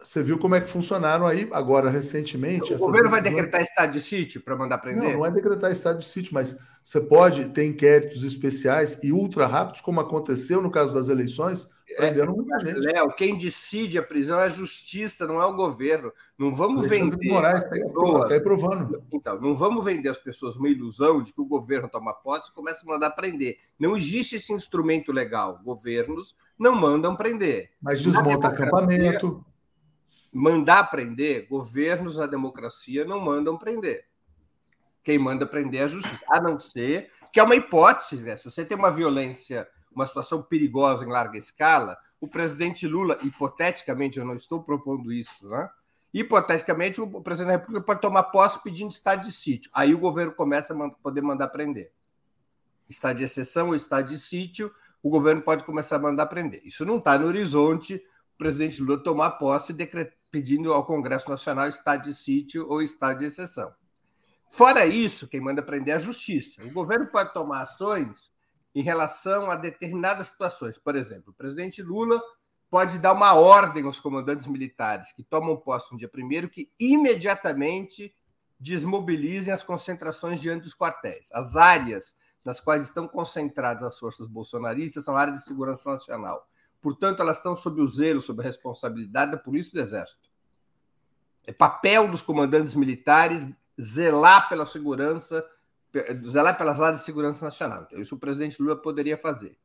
Você viu como é que funcionaram aí agora recentemente? O governo vai decretar estado de sítio para mandar prender? Não, não é decretar estado de sítio, mas você pode ter inquéritos especiais e ultra rápidos, como aconteceu no caso das eleições, é, prendendo é, muita gente. Léo, quem decide a prisão é a justiça, não é o governo. Não vamos Alexandre vender. Moraes está aí provando. Então, não vamos vender às pessoas uma ilusão de que o governo toma posse e começa a mandar prender. Não existe esse instrumento legal. Governos não mandam prender. Mas desmonta acampamento mandar prender, governos na democracia não mandam prender. Quem manda prender é a justiça. A não ser que é uma hipótese, né? Se você tem uma violência, uma situação perigosa em larga escala, o presidente Lula, hipoteticamente, eu não estou propondo isso, né? Hipoteticamente, o presidente da República pode tomar posse pedindo estado de sítio. Aí o governo começa a poder mandar prender. Estado de exceção ou estado de sítio, o governo pode começar a mandar prender. Isso não está no horizonte presidente Lula tomar posse pedindo ao Congresso Nacional estado de sítio ou estado de exceção. Fora isso, quem manda prender é a justiça. O governo pode tomar ações em relação a determinadas situações. Por exemplo, o presidente Lula pode dar uma ordem aos comandantes militares que tomam posse no dia primeiro que imediatamente desmobilizem as concentrações diante dos quartéis. As áreas nas quais estão concentradas as forças bolsonaristas são áreas de segurança nacional. Portanto, elas estão sob o zelo, sob a responsabilidade da Polícia e do Exército. É papel dos comandantes militares zelar pela segurança, zelar pelas áreas de segurança nacional. Então, isso o presidente Lula poderia fazer.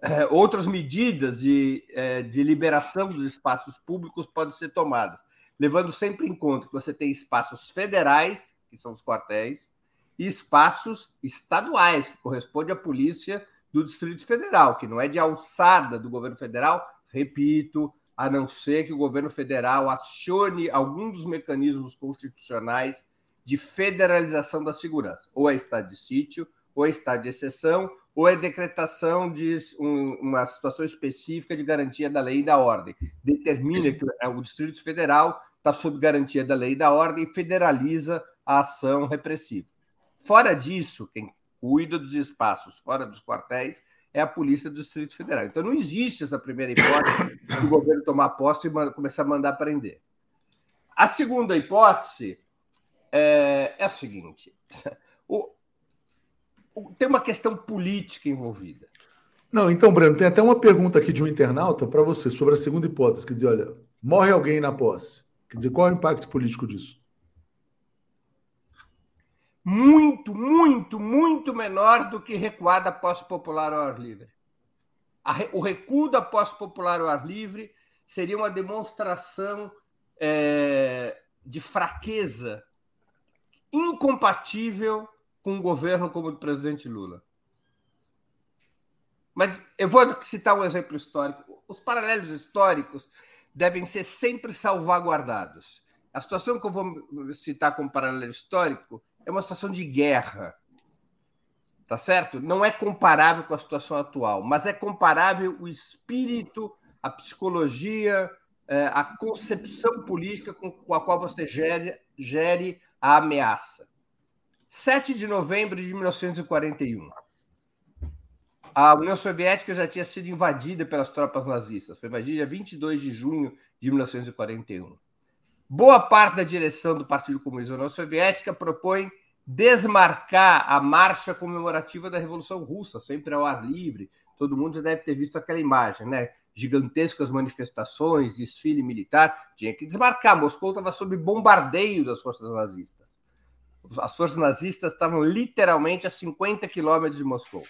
É, outras medidas de, é, de liberação dos espaços públicos podem ser tomadas, levando sempre em conta que você tem espaços federais, que são os quartéis, e espaços estaduais, que correspondem à polícia do Distrito Federal, que não é de alçada do governo federal, repito, a não ser que o governo federal acione algum dos mecanismos constitucionais de federalização da segurança, ou é estado de sítio, ou é estado de exceção, ou é decretação de um, uma situação específica de garantia da lei e da ordem. Determina que o Distrito Federal está sob garantia da lei e da ordem e federaliza a ação repressiva. Fora disso, quem cuida dos espaços fora dos quartéis é a Polícia do Distrito Federal. Então não existe essa primeira hipótese [coughs] do governo tomar posse e começar a mandar prender. A segunda hipótese é, é a seguinte: o, o, tem uma questão política envolvida. Não, então, Breno, tem até uma pergunta aqui de um internauta para você sobre a segunda hipótese, quer dizer, olha, morre alguém na posse. Quer dizer, qual é o impacto político disso? Muito, muito, muito menor do que recuar da posse popular ao ar livre. O recuo da posse popular ao ar livre seria uma demonstração é, de fraqueza incompatível com um governo como o do presidente Lula. Mas eu vou citar um exemplo histórico. Os paralelos históricos devem ser sempre salvaguardados. A situação que eu vou citar como paralelo histórico é uma situação de guerra. Tá certo? Não é comparável com a situação atual, mas é comparável o espírito, a psicologia, é, a concepção política com a qual você gere, gere a ameaça. 7 de novembro de 1941. A União Soviética já tinha sido invadida pelas tropas nazistas. Foi invadida dia 22 de junho de 1941. Boa parte da direção do Partido Comunista da União Soviética propõe desmarcar a marcha comemorativa da Revolução Russa, sempre ao ar livre. Todo mundo já deve ter visto aquela imagem, né? Gigantescas manifestações, desfile militar. Tinha que desmarcar. Moscou estava sob bombardeio das forças nazistas. As forças nazistas estavam literalmente a 50 quilômetros de Moscou.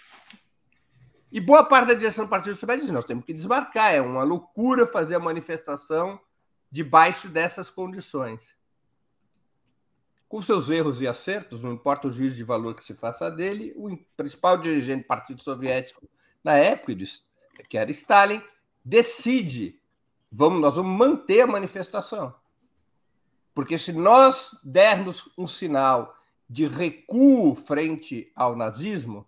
E boa parte da direção do Partido Soviético disse: nós temos que desmarcar, é uma loucura fazer a manifestação debaixo dessas condições. Com seus erros e acertos, não importa o juízo de valor que se faça dele, o principal dirigente do Partido Soviético na época, que era Stalin, decide: vamos, nós vamos manter a manifestação. Porque se nós dermos um sinal de recuo frente ao nazismo,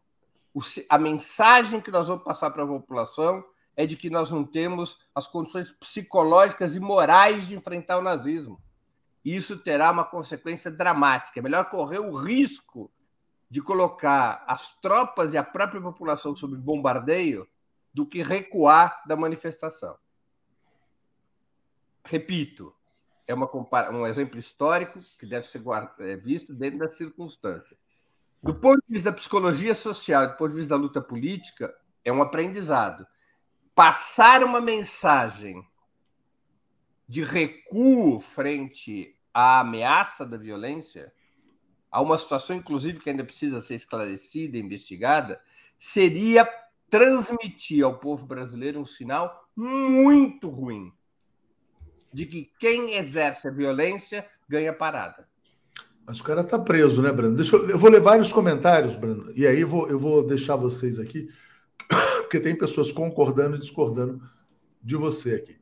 a mensagem que nós vamos passar para a população é de que nós não temos as condições psicológicas e morais de enfrentar o nazismo. Isso terá uma consequência dramática. É melhor correr o risco de colocar as tropas e a própria população sob bombardeio do que recuar da manifestação. Repito, é uma, um exemplo histórico que deve ser é, visto dentro das circunstâncias. Do ponto de vista da psicologia social, do ponto de vista da luta política, é um aprendizado. Passar uma mensagem de recuo frente à ameaça da violência, a uma situação, inclusive, que ainda precisa ser esclarecida, investigada, seria transmitir ao povo brasileiro um sinal muito ruim de que quem exerce a violência ganha parada. Mas o cara está preso, né, Breno? Deixa eu, eu vou levar os comentários, Breno, e aí vou, eu vou deixar vocês aqui, porque tem pessoas concordando e discordando de você aqui.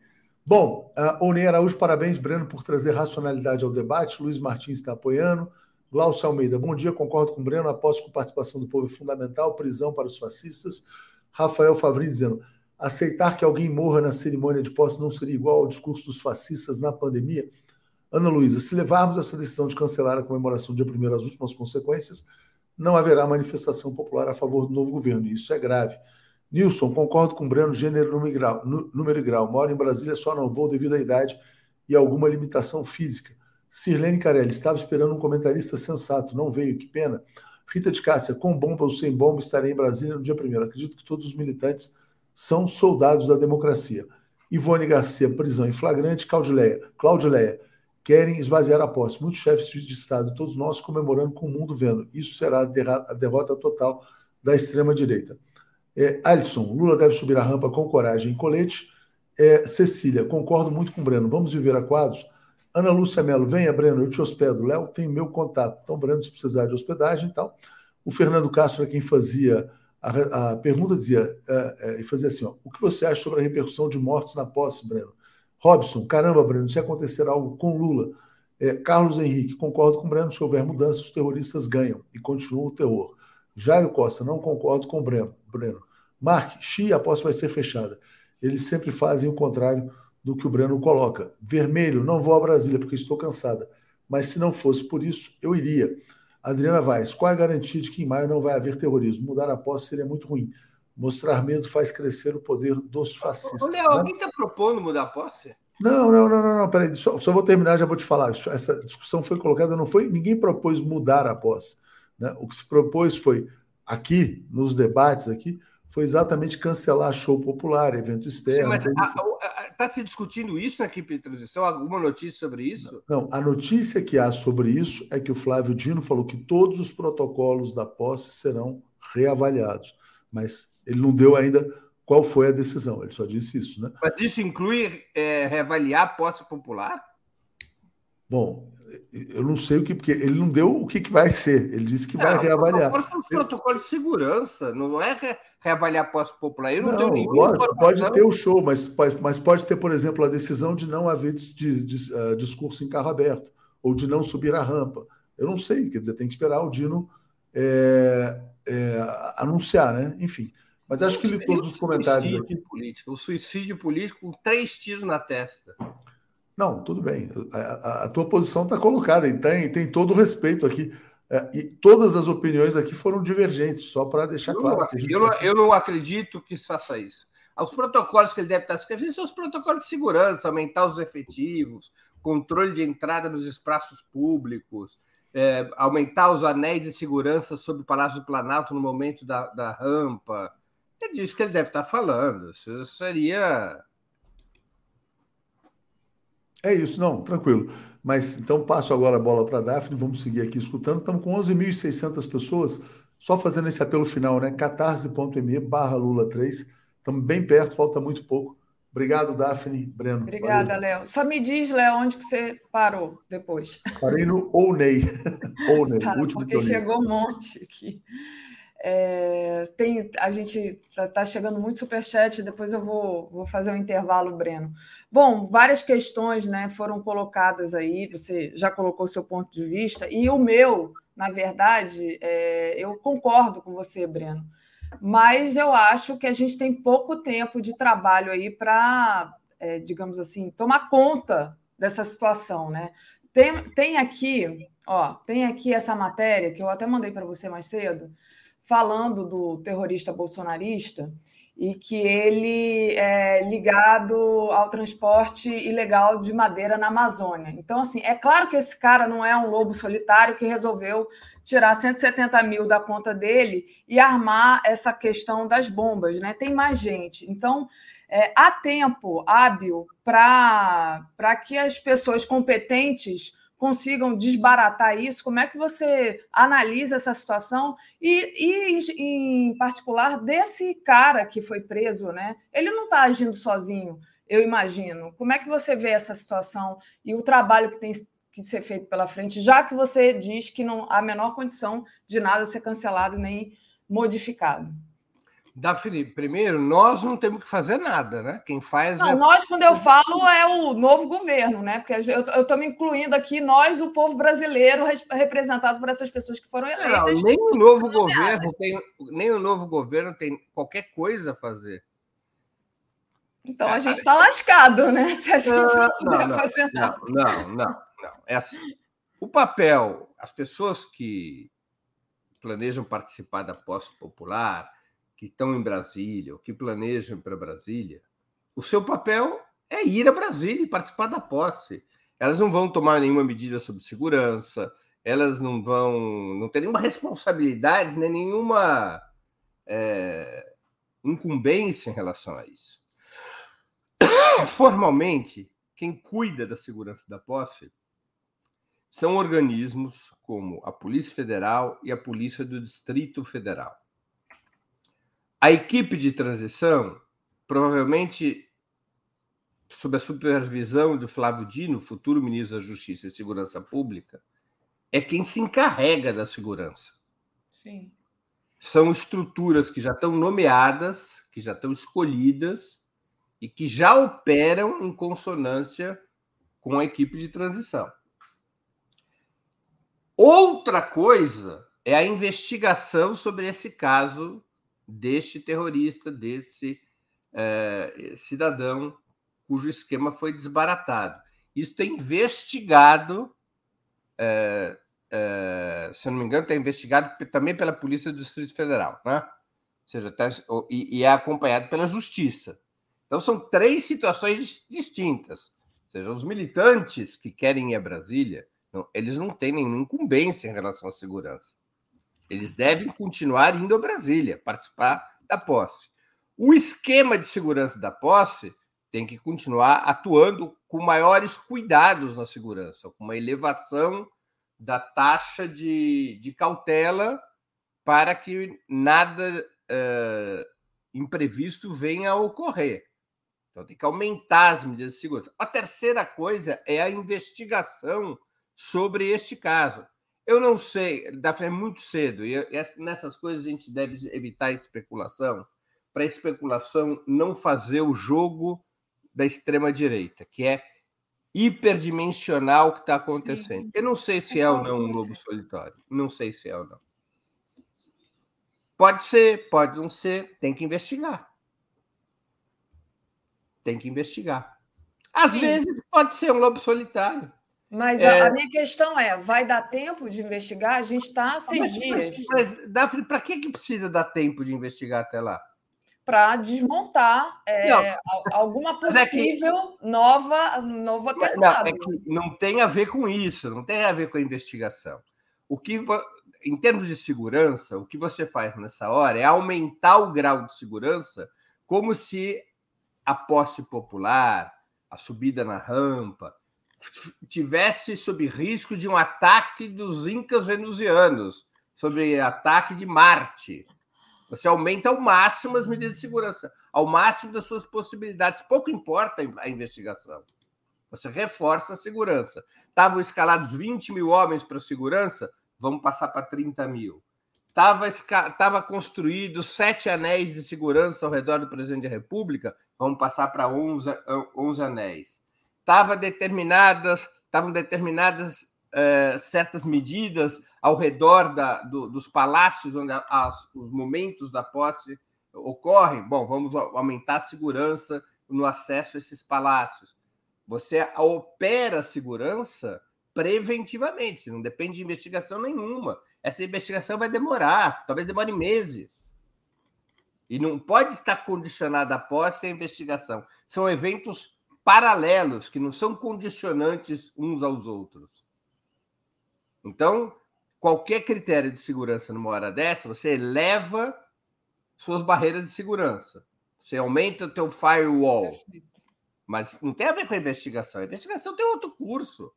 Bom, uh, Onei Araújo, parabéns, Breno, por trazer racionalidade ao debate. Luiz Martins está apoiando. Glaucio Almeida, bom dia, concordo com o Breno, aposto que a participação do povo é fundamental, prisão para os fascistas. Rafael Favrin dizendo, aceitar que alguém morra na cerimônia de posse não seria igual ao discurso dos fascistas na pandemia? Ana Luísa, se levarmos essa decisão de cancelar a comemoração de primeiro às últimas consequências, não haverá manifestação popular a favor do novo governo, e isso é grave. Nilson, concordo com o Breno, gênero, número e grau. Moro em Brasília, só não vou devido à idade e alguma limitação física. Sirlene Carelli, estava esperando um comentarista sensato, não veio, que pena. Rita de Cássia, com bomba ou sem bomba, estarei em Brasília no dia primeiro. Acredito que todos os militantes são soldados da democracia. Ivone Garcia, prisão em flagrante. Claudileia, Claudileia querem esvaziar a posse. Muitos chefes de Estado, todos nós comemorando com o mundo vendo. Isso será a derrota total da extrema-direita. É, Alisson, Lula deve subir a rampa com coragem e colete. É, Cecília, concordo muito com o Breno. Vamos viver a quadros? Ana Lúcia Melo, venha, Breno, eu te hospedo. Léo tem meu contato. Então, Breno, se precisar de hospedagem e tal. O Fernando Castro é quem fazia a, a pergunta dizia, é, é, fazia assim: ó, o que você acha sobre a repercussão de mortes na posse, Breno? Robson, caramba, Breno, se acontecer algo com Lula. É, Carlos Henrique, concordo com o Breno, se houver mudança, os terroristas ganham e continua o terror. Jairo Costa, não concordo com o Breno. Breno. Mark, Xi, a posse vai ser fechada. Eles sempre fazem o contrário do que o Breno coloca. Vermelho, não vou a Brasília porque estou cansada. Mas se não fosse por isso, eu iria. Adriana Vaz, qual é a garantia de que em maio não vai haver terrorismo? Mudar a posse seria muito ruim. Mostrar medo faz crescer o poder dos fascistas. Ô, Léo, né? alguém está propondo mudar a posse? Não, não, não, não, não peraí, só, só, vou terminar, já vou te falar. Essa discussão foi colocada, não foi, ninguém propôs mudar a posse. Né? O que se propôs foi, aqui, nos debates aqui, foi exatamente cancelar show popular, evento externo. Está se discutindo isso na equipe de transição? Alguma notícia sobre isso? Não, a notícia que há sobre isso é que o Flávio Dino falou que todos os protocolos da posse serão reavaliados. Mas ele não deu ainda qual foi a decisão, ele só disse isso. Né? Mas isso inclui é, reavaliar a posse popular? Bom, eu não sei o que, porque ele não deu o que, que vai ser. Ele disse que não, vai reavaliar. São os protocolos de segurança, não é re, reavaliar posse popular. Eu não, não tenho nenhum. Lógico, pode ter o show, mas, mas pode ter, por exemplo, a decisão de não haver dis, dis, uh, discurso em carro aberto, ou de não subir a rampa, Eu não sei, quer dizer, tem que esperar o Dino é, é, anunciar, né? Enfim. Mas acho que li todos os comentários aqui. Político, o suicídio político com três tiros na testa. Não, tudo bem. A, a, a tua posição está colocada e tem, tem todo o respeito aqui. É, e todas as opiniões aqui foram divergentes, só para deixar eu claro. Não, eu, não, eu não acredito que faça isso. Os protocolos que ele deve estar escrevendo são os protocolos de segurança, aumentar os efetivos, controle de entrada nos espaços públicos, é, aumentar os anéis de segurança sobre o Palácio do Planalto no momento da, da rampa. É disso que ele deve estar falando. Isso seria. É isso, não, tranquilo. Mas então passo agora a bola para a Daphne, vamos seguir aqui escutando. Estamos com 11.600 pessoas, só fazendo esse apelo final, né? catarse.me barra Lula 3. Estamos bem perto, falta muito pouco. Obrigado, Daphne, Breno. Obrigada, Léo. Só me diz, Léo, onde que você parou depois. Parei no Ounei. [laughs] Ounei, tá, último porque chegou um monte aqui. É, tem, a gente está tá chegando muito superchat, depois eu vou, vou fazer um intervalo, Breno. Bom, várias questões né, foram colocadas aí, você já colocou seu ponto de vista, e o meu, na verdade, é, eu concordo com você, Breno, mas eu acho que a gente tem pouco tempo de trabalho aí para, é, digamos assim, tomar conta dessa situação, né? Tem, tem aqui, ó, tem aqui essa matéria que eu até mandei para você mais cedo, falando do terrorista bolsonarista e que ele é ligado ao transporte ilegal de madeira na Amazônia. Então, assim, é claro que esse cara não é um lobo solitário que resolveu tirar 170 mil da conta dele e armar essa questão das bombas, né? Tem mais gente. Então, é, há tempo hábil para que as pessoas competentes consigam desbaratar isso? Como é que você analisa essa situação? E, e em particular, desse cara que foi preso, né? Ele não está agindo sozinho, eu imagino. Como é que você vê essa situação e o trabalho que tem que ser feito pela frente, já que você diz que não há a menor condição de nada ser cancelado nem modificado? Daphne, primeiro, nós não temos que fazer nada, né? Quem faz. Não, é... nós, quando eu falo, é o novo governo, né? Porque eu estou me incluindo aqui, nós, o povo brasileiro, representado por essas pessoas que foram eleitas. Não, nem o novo governo tem, nem o novo governo tem qualquer coisa a fazer. Então a gente está lascado, né? [laughs] Se a gente não, não, não fazer nada. Não, não, não, não. É assim. O papel, as pessoas que planejam participar da posse popular que estão em Brasília ou que planejam para Brasília, o seu papel é ir a Brasília e participar da posse. Elas não vão tomar nenhuma medida sobre segurança, elas não vão, não ter nenhuma responsabilidade, nem nenhuma é, incumbência em relação a isso. [coughs] Formalmente, quem cuida da segurança da posse são organismos como a Polícia Federal e a Polícia do Distrito Federal. A equipe de transição, provavelmente sob a supervisão do Flávio Dino, futuro ministro da Justiça e Segurança Pública, é quem se encarrega da segurança. Sim. São estruturas que já estão nomeadas, que já estão escolhidas e que já operam em consonância com a equipe de transição. Outra coisa é a investigação sobre esse caso deste terrorista, desse é, cidadão cujo esquema foi desbaratado. Isso tem investigado, é, é, se eu não me engano, está investigado também pela Polícia do Distrito Federal, né? Ou seja, tá, e, e é acompanhado pela Justiça. Então, são três situações distintas. Ou seja, os militantes que querem ir a Brasília, não, eles não têm nenhuma incumbência em relação à segurança. Eles devem continuar indo a Brasília, participar da posse. O esquema de segurança da posse tem que continuar atuando com maiores cuidados na segurança, com uma elevação da taxa de, de cautela para que nada uh, imprevisto venha a ocorrer. Então, tem que aumentar as medidas de segurança. A terceira coisa é a investigação sobre este caso. Eu não sei, Daphne, é muito cedo, e nessas coisas a gente deve evitar especulação, para a especulação não fazer o jogo da extrema-direita, que é hiperdimensional que está acontecendo. Sim. Eu não sei se é ou não um lobo solitário. Não sei se é ou não. Pode ser, pode não ser, tem que investigar. Tem que investigar. Às Sim. vezes pode ser um lobo solitário. Mas é... a, minha questão é: vai dar tempo de investigar? A gente está seis mas, dias. Mas, Daphne, para que, que precisa dar tempo de investigar até lá? Para desmontar é, alguma [laughs] possível é que... nova, novo atentado. Não, é que não tem a ver com isso, não tem a ver com a investigação. O que em termos de segurança, o que você faz nessa hora é aumentar o grau de segurança, como se a posse popular, a subida na rampa, tivesse sob risco de um ataque dos incas venusianos, sobre ataque de Marte. Você aumenta ao máximo as medidas de segurança, ao máximo das suas possibilidades. Pouco importa a investigação. Você reforça a segurança. Estavam escalados 20 mil homens para segurança, vamos passar para 30 mil. Estava tava construído sete anéis de segurança ao redor do presidente da República, vamos passar para 11, 11 anéis. Tava determinadas, estavam determinadas é, certas medidas ao redor da, do, dos palácios onde as, os momentos da posse ocorrem. Bom, vamos aumentar a segurança no acesso a esses palácios. Você opera a segurança preventivamente, não depende de investigação nenhuma. Essa investigação vai demorar, talvez demore meses. E não pode estar condicionada a posse à investigação. São eventos paralelos, que não são condicionantes uns aos outros. Então, qualquer critério de segurança numa hora dessa, você eleva suas barreiras de segurança. Você aumenta o teu firewall. Mas não tem a ver com a investigação. A investigação tem outro curso.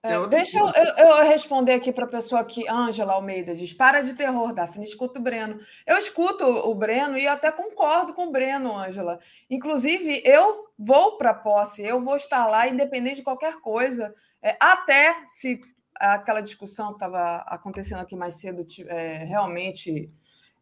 É, deixa eu, eu, eu, responder aqui para a pessoa aqui, Ângela Almeida, diz: para de terror, Daphne, escuta o Breno. Eu escuto o Breno e até concordo com o Breno, Ângela. Inclusive, eu vou para a posse, eu vou estar lá, independente de qualquer coisa, é, até se aquela discussão que estava acontecendo aqui mais cedo é, realmente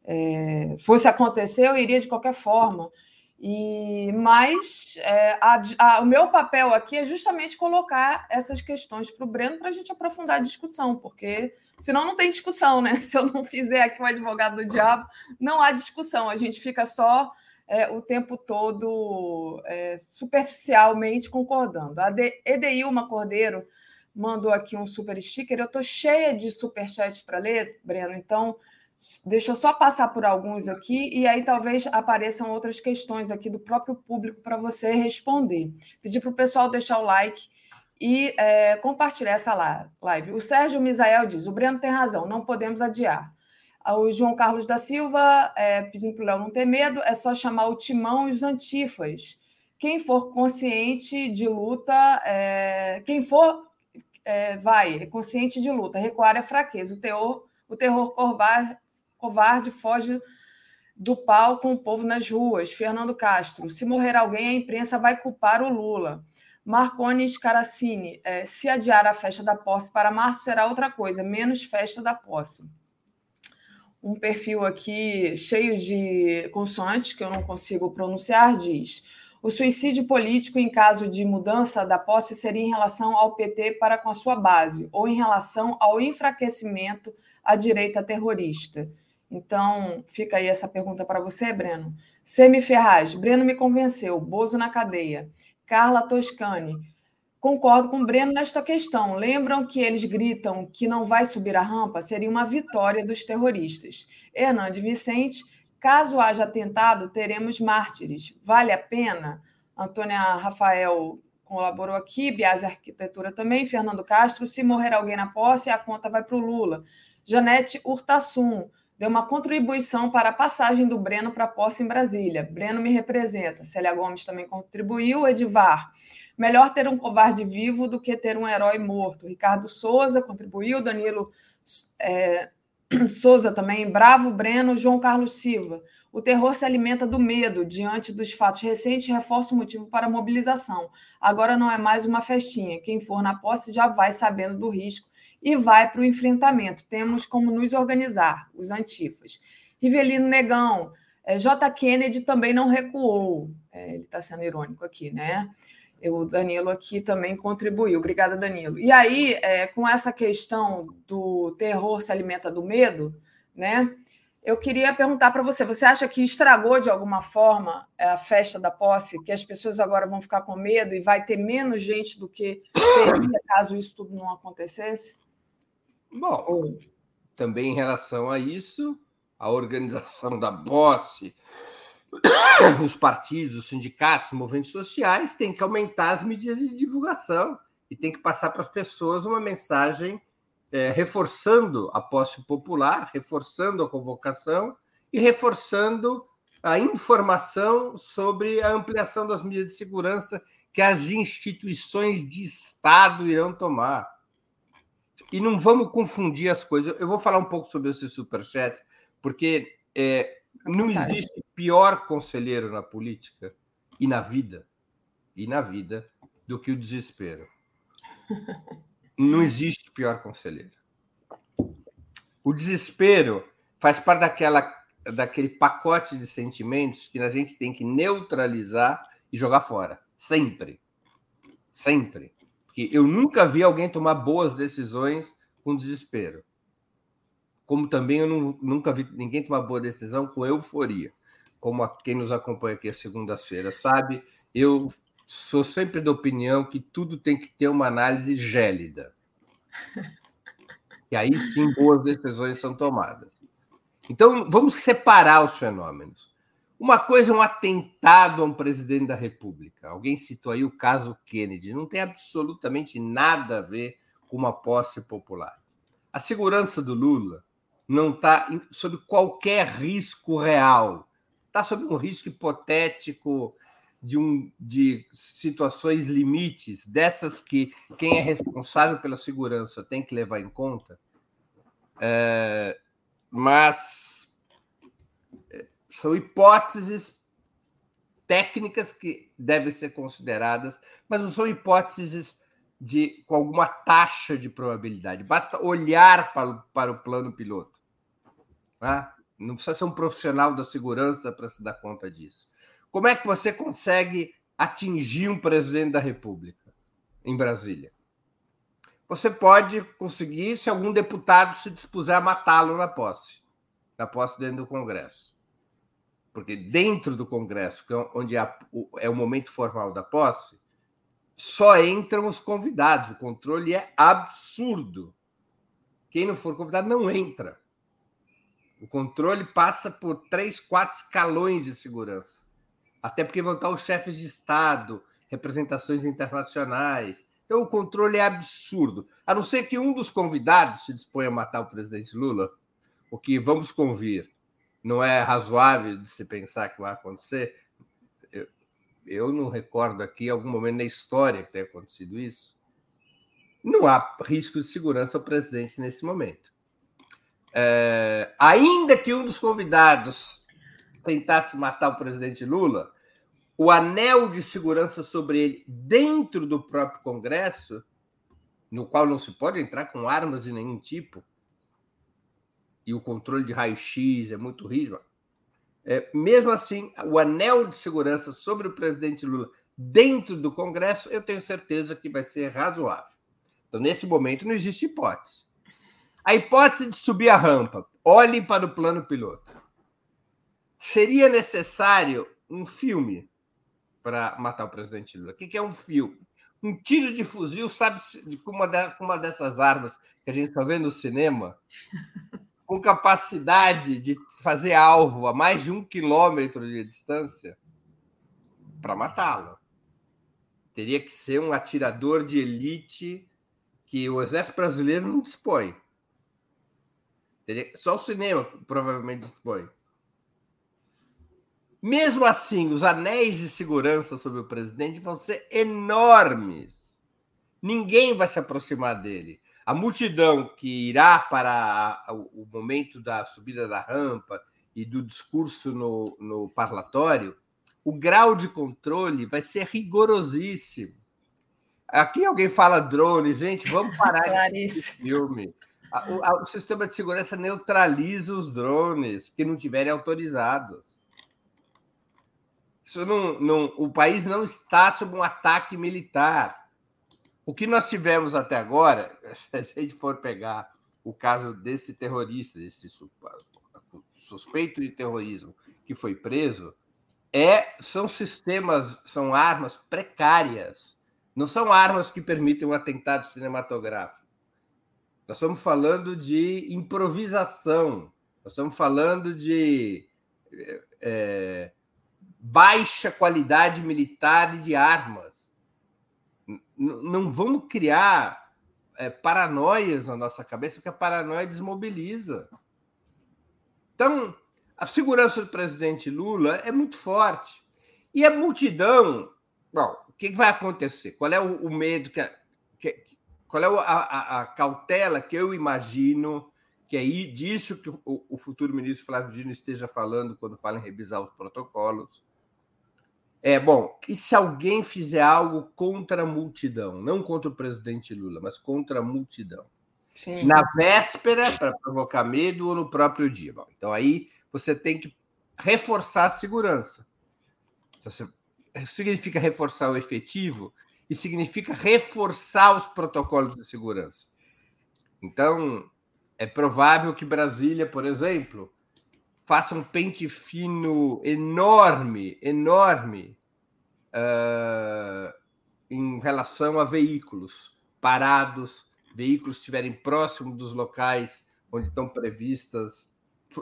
é, fosse acontecer, eu iria de qualquer forma. E mas é, a, a, o meu papel aqui é justamente colocar essas questões para o Breno para a gente aprofundar a discussão, porque senão não tem discussão, né? [laughs] Se eu não fizer aqui o advogado do diabo, não há discussão. A gente fica só é, o tempo todo é, superficialmente concordando. A Edeilma Cordeiro mandou aqui um super sticker. Eu estou cheia de superchats para ler, Breno, então Deixa eu só passar por alguns aqui e aí talvez apareçam outras questões aqui do próprio público para você responder. Pedir para o pessoal deixar o like e é, compartilhar essa live. O Sérgio Misael diz: o Breno tem razão, não podemos adiar. O João Carlos da Silva é, pedindo para o Léo não ter medo, é só chamar o timão e os antifas. Quem for consciente de luta, é, quem for é, vai, é consciente de luta, recuar é fraqueza. O, teor, o terror covarde, foge do pau com o povo nas ruas. Fernando Castro. Se morrer alguém, a imprensa vai culpar o Lula. Marcones Caracini. É, se adiar a festa da posse para março, será outra coisa, menos festa da posse. Um perfil aqui cheio de consoantes que eu não consigo pronunciar diz: o suicídio político em caso de mudança da posse seria em relação ao PT para com a sua base, ou em relação ao enfraquecimento à direita terrorista. Então, fica aí essa pergunta para você, Breno. Semi Ferraz, Breno me convenceu, Bozo na cadeia. Carla Toscani, concordo com o Breno nesta questão. Lembram que eles gritam que não vai subir a rampa? Seria uma vitória dos terroristas. Hernande Vicente, caso haja atentado, teremos mártires. Vale a pena? Antônia Rafael colaborou aqui, Biase Arquitetura também, Fernando Castro, se morrer alguém na posse, a conta vai para o Lula. Janete Urtasun, deu uma contribuição para a passagem do Breno para a posse em Brasília. Breno me representa. Célia Gomes também contribuiu. Edivar. Melhor ter um covarde vivo do que ter um herói morto. Ricardo Souza contribuiu. Danilo é, [clears throat] Souza também. Bravo Breno. João Carlos Silva. O terror se alimenta do medo. Diante dos fatos recentes, reforça o motivo para a mobilização. Agora não é mais uma festinha. Quem for na posse já vai sabendo do risco e vai para o enfrentamento. Temos como nos organizar, os antifas. Rivelino Negão, é, J. Kennedy também não recuou. É, ele está sendo irônico aqui, né? O Danilo aqui também contribuiu. Obrigada, Danilo. E aí, é, com essa questão do terror se alimenta do medo, né? Eu queria perguntar para você: você acha que estragou de alguma forma a festa da posse, que as pessoas agora vão ficar com medo e vai ter menos gente do que teria caso isso tudo não acontecesse? Bom, também em relação a isso, a organização da posse, os partidos, os sindicatos, os movimentos sociais têm que aumentar as medidas de divulgação e tem que passar para as pessoas uma mensagem é, reforçando a posse popular, reforçando a convocação e reforçando a informação sobre a ampliação das medidas de segurança que as instituições de Estado irão tomar. E não vamos confundir as coisas. Eu vou falar um pouco sobre esses superchats, porque é, não existe pior conselheiro na política e na vida, e na vida, do que o desespero. [laughs] Não existe pior conselheiro. O desespero faz parte daquela, daquele pacote de sentimentos que a gente tem que neutralizar e jogar fora. Sempre. Sempre. Porque eu nunca vi alguém tomar boas decisões com desespero. Como também eu não, nunca vi ninguém tomar boa decisão com euforia. Como a, quem nos acompanha aqui às segundas-feiras sabe, eu sou sempre da opinião que tudo tem que ter uma análise gélida. E aí sim boas decisões são tomadas. Então vamos separar os fenômenos. Uma coisa é um atentado a um presidente da República. Alguém citou aí o caso Kennedy. Não tem absolutamente nada a ver com uma posse popular. A segurança do Lula não está sob qualquer risco real. Está sob um risco hipotético de, um, de situações limites, dessas que quem é responsável pela segurança tem que levar em conta, é, mas são hipóteses técnicas que devem ser consideradas, mas não são hipóteses de com alguma taxa de probabilidade. Basta olhar para o, para o plano piloto. Tá? Não precisa ser um profissional da segurança para se dar conta disso. Como é que você consegue atingir um presidente da República em Brasília? Você pode conseguir se algum deputado se dispuser a matá-lo na posse, na posse dentro do Congresso. Porque dentro do Congresso, é onde é o momento formal da posse, só entram os convidados. O controle é absurdo. Quem não for convidado não entra. O controle passa por três, quatro escalões de segurança. Até porque vão estar os chefes de Estado, representações internacionais. Então, o controle é absurdo. A não ser que um dos convidados se disponha a matar o presidente Lula, o que vamos convir, não é razoável de se pensar que vai acontecer. Eu, eu não recordo aqui algum momento na história que tenha acontecido isso. Não há risco de segurança ao presidente nesse momento. É, ainda que um dos convidados tentasse matar o presidente Lula, o anel de segurança sobre ele dentro do próprio Congresso, no qual não se pode entrar com armas de nenhum tipo, e o controle de raio-x é muito rígido. É, mesmo assim, o anel de segurança sobre o presidente Lula dentro do Congresso, eu tenho certeza que vai ser razoável. Então, nesse momento, não existe hipótese. A hipótese de subir a rampa, olhem para o plano piloto. Seria necessário um filme para matar o presidente Lula. O que é um fio? Um tiro de fuzil, sabe, com uma, uma dessas armas que a gente está vendo no cinema, com capacidade de fazer alvo a mais de um quilômetro de distância para matá-lo. Teria que ser um atirador de elite que o exército brasileiro não dispõe. Só o cinema provavelmente dispõe. Mesmo assim, os anéis de segurança sobre o presidente vão ser enormes. Ninguém vai se aproximar dele. A multidão que irá para o momento da subida da rampa e do discurso no, no parlatório, o grau de controle vai ser rigorosíssimo. Aqui alguém fala drone, gente, vamos [laughs] parar esse filme. O, o, sistema de segurança neutraliza os drones que não tiverem autorizados. Isso não, não, o país não está sob um ataque militar. O que nós tivemos até agora, [laughs] se a gente for pegar o caso desse terrorista, desse suspeito de terrorismo que foi preso, é, são sistemas, são armas precárias. Não são armas que permitem um atentado cinematográfico. Nós estamos falando de improvisação. Nós estamos falando de é, baixa qualidade militar e de armas. Não vamos criar é, paranoias na nossa cabeça, porque a paranoia desmobiliza. Então, a segurança do presidente Lula é muito forte. E a multidão. Bom, o que vai acontecer? Qual é o, o medo que, que, Qual é a, a, a, cautela que eu imagino que é disso que o, o futuro ministro Flávio Dino esteja falando quando fala em revisar os protocolos? É bom que se alguém fizer algo contra a multidão, não contra o presidente Lula, mas contra a multidão, Sim. na véspera para provocar medo ou no próprio dia. Bom, então aí você tem que reforçar a segurança. Isso significa reforçar o efetivo e significa reforçar os protocolos de segurança. Então, é provável que Brasília, por exemplo, faça um pente fino enorme, enorme, uh, em relação a veículos parados, veículos estiverem próximos dos locais onde estão previstas,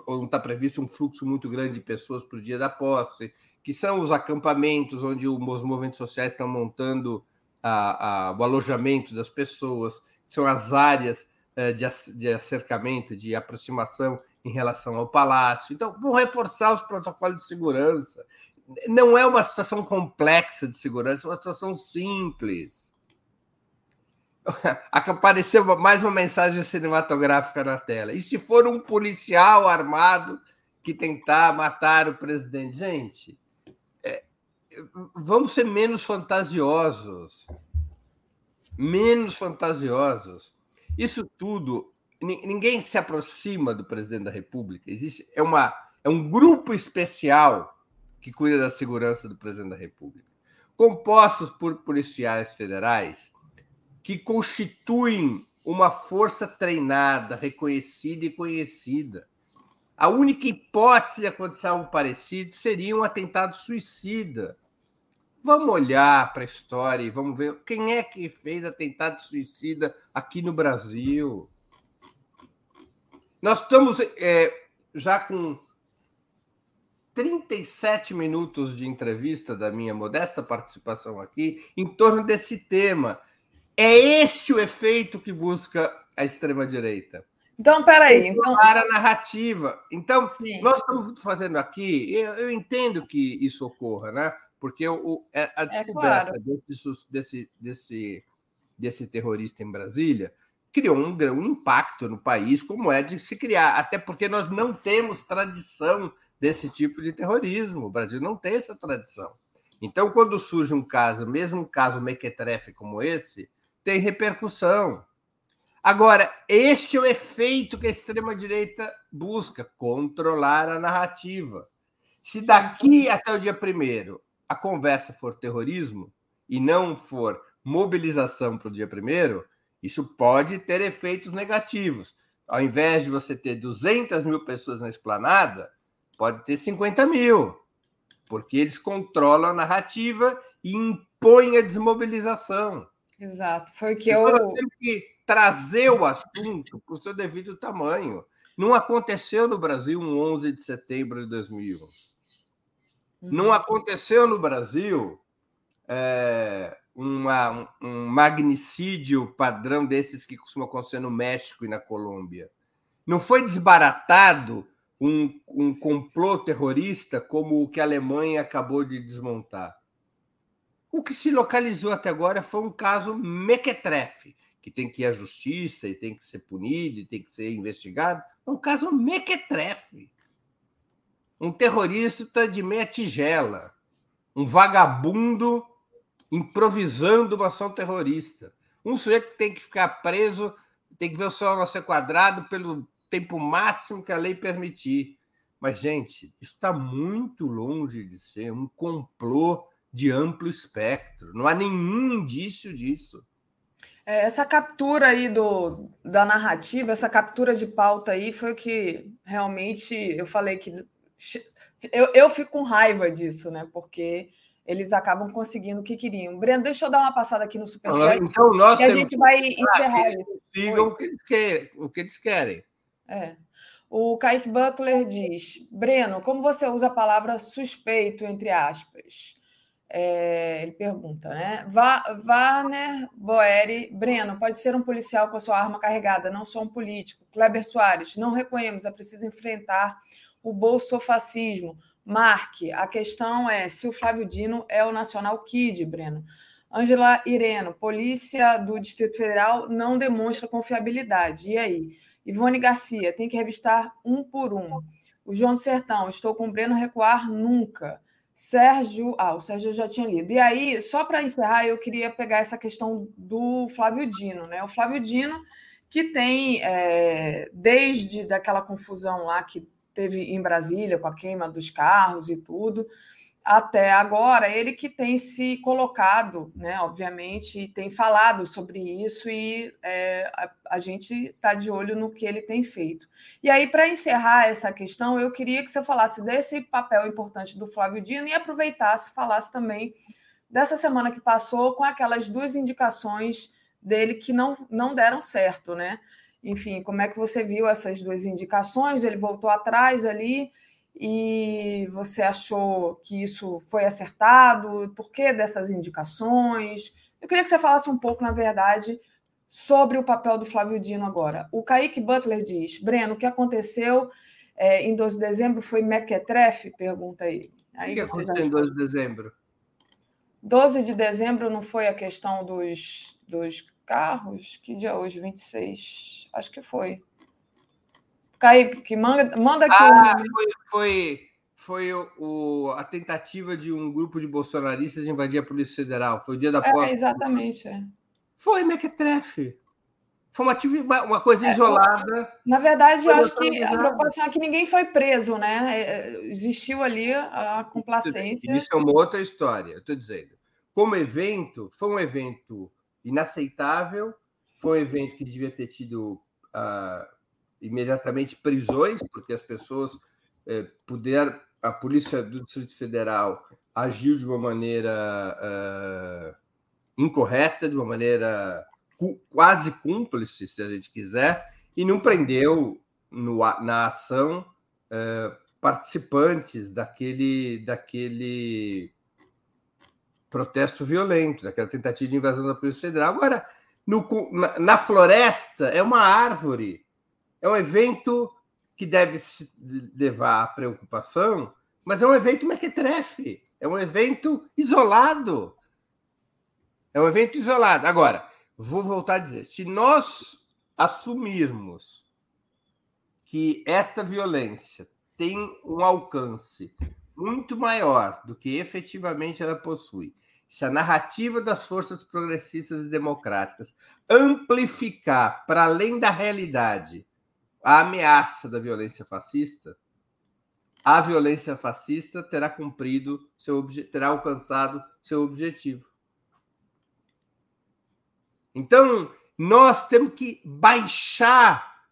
onde está previsto um fluxo muito grande de pessoas para o dia da posse, que são os acampamentos onde os movimentos sociais estão montando a, a, o alojamento das pessoas, são as áreas de, de acercamento, de aproximação em relação ao palácio. Então, vão reforçar os protocolos de segurança. Não é uma situação complexa de segurança, é uma situação simples. [laughs] Apareceu mais uma mensagem cinematográfica na tela. E se for um policial armado que tentar matar o presidente? Gente, é, vamos ser menos fantasiosos. Menos fantasiosos. Isso tudo ninguém se aproxima do presidente da República. Existe é uma é um grupo especial que cuida da segurança do presidente da República, compostos por policiais federais que constituem uma força treinada, reconhecida e conhecida. A única hipótese de acontecer algo parecido seria um atentado suicida. Vamos olhar para a história e vamos ver quem é que fez atentado suicida aqui no Brasil. Nós estamos é, já com 37 minutos de entrevista da minha modesta participação aqui em torno desse tema. É este o efeito que busca a extrema-direita. Então, peraí. Então... a narrativa. Então, Sim. nós estamos fazendo aqui, eu, eu, entendo que isso ocorra, né? Porque o, é, a é descoberta é claro. desse, desse, desse, desse terrorista em Brasília criou um, um impacto no país, como é de se criar, até porque nós não temos tradição desse tipo de terrorismo. O Brasil não tem essa tradição. Então, quando surge um caso, mesmo um caso mequetrefe como esse, tem repercussão. Agora, este é o efeito que a extrema-direita busca: controlar a narrativa. Se daqui até o dia primeiro a conversa for terrorismo e não for mobilização para o dia primeiro, isso pode ter efeitos negativos. Ao invés de você ter 200 mil pessoas na esplanada, pode ter 50 mil, porque eles controlam a narrativa e impõem a desmobilização. Exato. Foi o que então, eu. Nós temos que trazer o assunto para o seu devido tamanho. Não aconteceu no Brasil um 11 de setembro de 2001. Uhum. Não aconteceu no Brasil é, uma, um magnicídio padrão desses que costuma acontecer no México e na Colômbia. Não foi desbaratado um, um complô terrorista como o que a Alemanha acabou de desmontar. O que se localizou até agora foi um caso mequetrefe, que tem que ir à justiça e tem que ser punido e tem que ser investigado. É um caso mequetrefe. Um terrorista de meia tigela, um vagabundo improvisando uma ação terrorista. Um sujeito que tem que ficar preso, tem que ver o a ser quadrado pelo tempo máximo que a lei permitir. Mas, gente, isso está muito longe de ser um complô de amplo espectro. Não há nenhum indício disso. É, essa captura aí do, da narrativa, essa captura de pauta aí foi o que realmente eu falei que eu, eu fico com raiva disso, né? Porque eles acabam conseguindo o que queriam. Breno, deixa eu dar uma passada aqui no Superchat. Então, nós e a gente vai encerrar. Eles sigam o que eles querem. O que eles querem. É. O Kaique Butler diz: Breno, como você usa a palavra suspeito, entre aspas? É, ele pergunta, né? Warner Boeri, Breno, pode ser um policial com a sua arma carregada, não sou um político. Kleber Soares, não reconhecemos, é preciso enfrentar o bolsofascismo. Marque, a questão é se o Flávio Dino é o Nacional Kid, Breno. Ângela Ireno, polícia do Distrito Federal não demonstra confiabilidade. E aí? Ivone Garcia, tem que revistar um por um. O João do Sertão, estou com o Breno recuar nunca. Sérgio, ah, o Sérgio já tinha lido. E aí, só para encerrar, eu queria pegar essa questão do Flávio Dino, né? O Flávio Dino, que tem, é, desde daquela confusão lá que teve em Brasília com a queima dos carros e tudo, até agora, ele que tem se colocado, né, obviamente, tem falado sobre isso, e é, a, a, gente está de olho no que ele tem feito. E aí, para encerrar essa questão, eu queria que você falasse desse papel importante do Flávio Dino e aproveitasse falasse também dessa semana que passou com aquelas duas indicações dele que não, não deram certo, né? Enfim, como é que você viu essas duas indicações? Ele voltou atrás ali e você achou que isso foi acertado? Por que dessas indicações? Eu queria que você falasse um pouco, na verdade, sobre o papel do Flávio Dino agora. O Kaique Butler diz: Breno, o que aconteceu é, em 12 de dezembro foi mequetrefe? Pergunta ele. Aí o que aconteceu em 12 de dezembro? 12 de dezembro não foi a questão dos, dos carros? Que dia é hoje? 26? Acho que foi. Kaique, manda, manda aqui. Ah, foi, foi, foi o, o, a tentativa de um grupo de bolsonaristas invadir a Polícia Federal. Foi o dia da é, posse. É, exatamente. É. Foi Mequetrefe. Foi uma, uma coisa é, isolada. Na verdade, eu acho que a preocupação é que ninguém foi preso, né? É, existiu ali a complacência. Isso é uma outra história, eu estou dizendo. Como evento, foi um evento inaceitável, foi um evento que devia ter tido uh, imediatamente prisões, porque as pessoas eh, puderam. A Polícia do Distrito Federal agiu de uma maneira uh, incorreta, de uma maneira quase cúmplice, se a gente quiser, e não prendeu no, na ação uh, participantes daquele, daquele protesto violento, daquela tentativa de invasão da Polícia Federal. Agora, no, na, na, floresta é uma árvore. É um evento que deve levar à preocupação, mas é um evento mequetrefe. É um evento isolado. É um evento isolado. Agora, vou voltar a dizer: se nós assumirmos que esta violência tem um alcance muito maior do que efetivamente ela possui, se a narrativa das forças progressistas e democráticas amplificar para além da realidade a ameaça da violência fascista, a violência fascista terá cumprido seu terá alcançado seu objetivo. Então, nós temos que baixar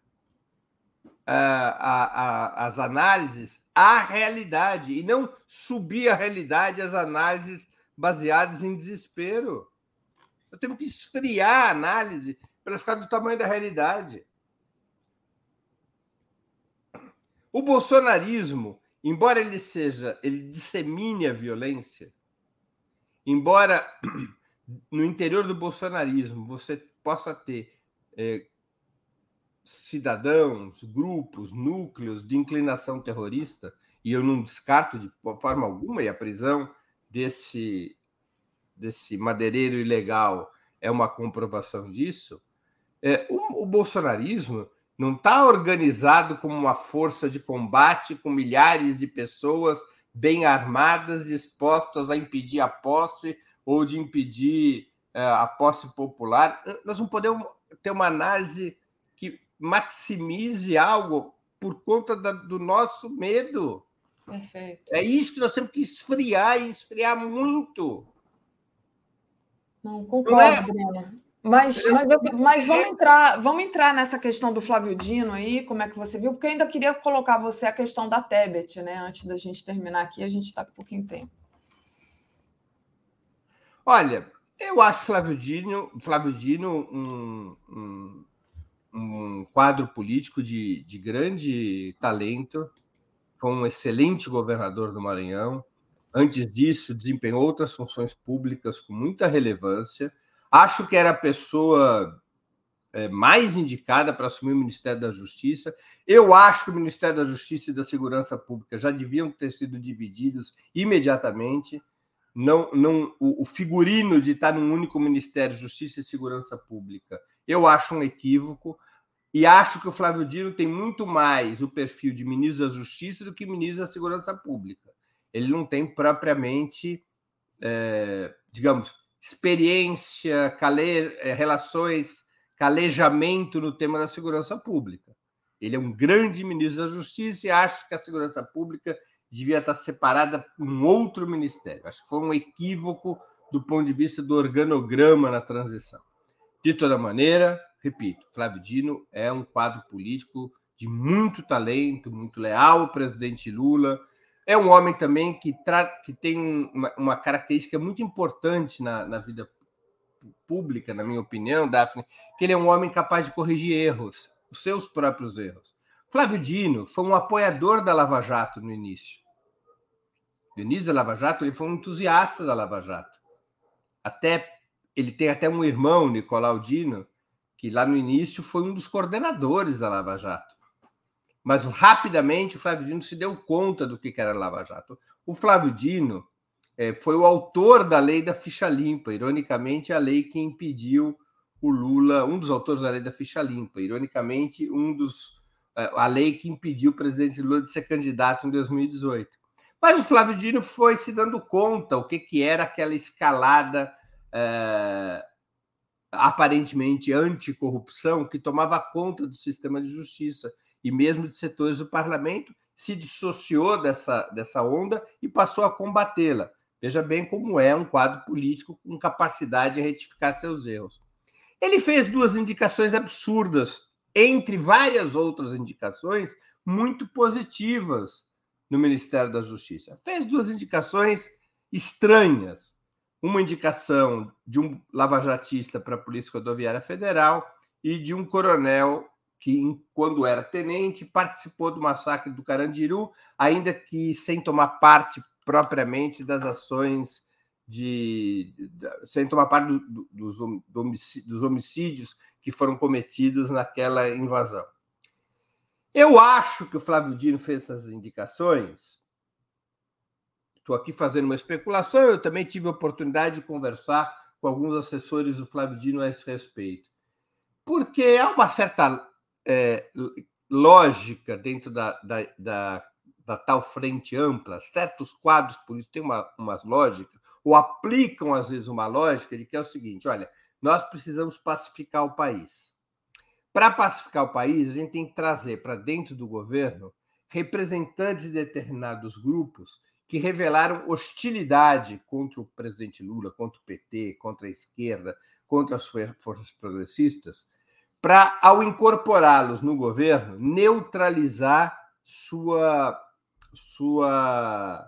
uh, a, a, as análises à realidade e não subir a realidade às análises baseadas em desespero. Eu tenho que esfriar a análise para ficar do tamanho da realidade. O bolsonarismo, embora ele seja, ele dissemine a violência, embora [clears throat] no interior do bolsonarismo você possa ter é, cidadãos, grupos, núcleos de inclinação terrorista, e eu não descarto de forma alguma, e a prisão desse, desse madeireiro ilegal é uma comprovação disso, é, o, o bolsonarismo não está organizado como uma força de combate com milhares de pessoas bem armadas, dispostas a impedir a posse ou de impedir é, a posse popular. Nós não podemos ter uma análise que maximize algo por conta da, do nosso medo. Perfeito. É isso que nós temos que esfriar e esfriar muito. Não, concordo, é? Breno. Mas, mas, eu, mas vamos, entrar, vamos entrar nessa questão do Flávio Dino aí, como é que você viu? Porque eu ainda queria colocar você a questão da Tebet, né? Antes da gente terminar aqui, a gente está com pouquinho tempo. Olha, eu acho Flávio Dino, Flávio Dino um, um, um quadro político de, de grande talento, foi um excelente governador do Maranhão. Antes disso, desempenhou outras funções públicas com muita relevância Acho que era a pessoa é, mais indicada para assumir o Ministério da Justiça. Eu acho que o Ministério da Justiça e da Segurança Pública já deviam ter sido divididos imediatamente. Não, não, o, figurino de estar num único Ministério, Justiça e Segurança Pública, eu acho um equívoco. E acho que o Flávio Dino tem muito mais o perfil de ministro da Justiça do que ministro da Segurança Pública. Ele não tem propriamente, é, digamos, experiência, cale... Eh, relações, calejamento no tema da segurança pública. Ele é um grande ministro da Justiça e acho que a segurança pública devia estar separada por um outro ministério. Acho que foi um equívoco do ponto de vista do organograma na transição. De toda maneira, repito, Flávio Dino é um quadro político de muito talento, muito leal ao presidente Lula, é um homem também que, que tem uma, uma característica muito importante na, na vida pública, na minha opinião, Daphne, que ele é um homem capaz de corrigir erros, os seus próprios erros. Flávio Dino foi um apoiador da Lava Jato no início. Início da Lava Jato, ele foi um entusiasta da Lava Jato. Até ele tem até um irmão, Nicolau Dino, que lá no início foi um dos coordenadores da Lava Jato. Mas rapidamente o Flávio Dino se deu conta do que era Lava Jato. O Flávio Dino é, foi o autor da lei da ficha limpa, ironicamente, a lei que impediu o Lula, um dos autores da lei da ficha limpa, ironicamente, um dos é, a lei que impediu o presidente Lula de ser candidato em 2018. Mas o Flávio Dino foi se dando conta o que, que era aquela escalada é, aparentemente anticorrupção que tomava conta do sistema de justiça e mesmo de setores do parlamento, se dissociou dessa, dessa onda e passou a combatê-la. Veja bem como é um quadro político com capacidade de retificar seus erros. Ele fez duas indicações absurdas, entre várias outras indicações muito positivas no Ministério da Justiça. Fez duas indicações estranhas. Uma indicação de um lavajatista para a Polícia Rodoviária Federal e de um coronel que, quando era tenente, participou do massacre do Carandiru, ainda que sem tomar parte propriamente das ações de. sem tomar parte do, do, dos homicídios que foram cometidos naquela invasão. Eu acho que o Flávio Dino fez essas indicações. Estou aqui fazendo uma especulação. Eu também tive a oportunidade de conversar com alguns assessores do Flávio Dino a esse respeito. Porque há uma certa é, lógica dentro da, da, da, da, tal frente ampla, certos quadros políticos têm uma, umas lógicas, ou aplicam, às vezes, uma lógica de que é o seguinte: olha, nós precisamos pacificar o país. Para pacificar o país, a gente tem que trazer para dentro do governo representantes de determinados grupos que revelaram hostilidade contra o presidente Lula, contra o PT, contra a esquerda, contra as forças progressistas, para, ao incorporá-los no governo, neutralizar sua, sua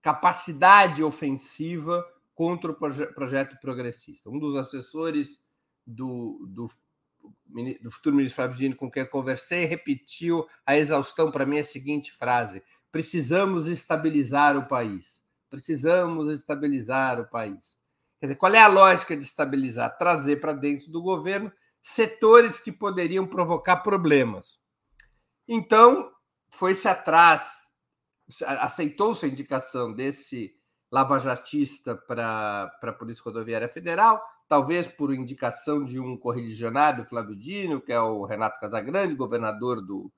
capacidade ofensiva contra o proje projeto progressista. Um dos assessores do, do, do futuro ministro Flávio com quem eu conversei repetiu a exaustão para mim a seguinte frase: precisamos estabilizar o país. Precisamos estabilizar o país. Quer dizer, qual é a lógica de estabilizar? Trazer para dentro do governo setores que poderiam provocar problemas. Então, foi-se atrás, aceitou-se a indicação desse lavajatista para a Polícia Rodoviária Federal, talvez por indicação de um correligionário, Flávio Dino, que é o Renato Casagrande, governador do,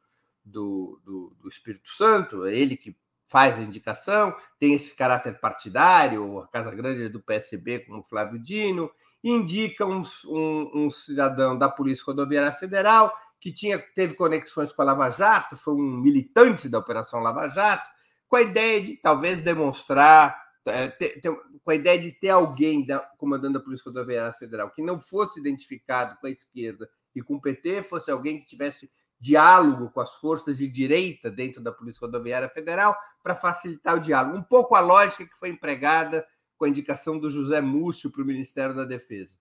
do, do, do Espírito Santo, é ele que faz a indicação, tem esse caráter partidário, a Casa Grande é do PSB, como Flávio Dino, indica um, um, um cidadão da Polícia Rodoviária Federal que tinha, teve conexões com a Lava Jato, foi um militante da Operação Lava Jato, com a ideia de talvez demonstrar, é, ter, ter, com a ideia de ter alguém da, comandando a Polícia Rodoviária Federal que não fosse identificado com a esquerda e com o PT, fosse alguém que tivesse diálogo com as forças de direita dentro da Polícia Rodoviária Federal para facilitar o diálogo. Um pouco a lógica que foi empregada com a indicação do José Múcio para o Ministério da Defesa.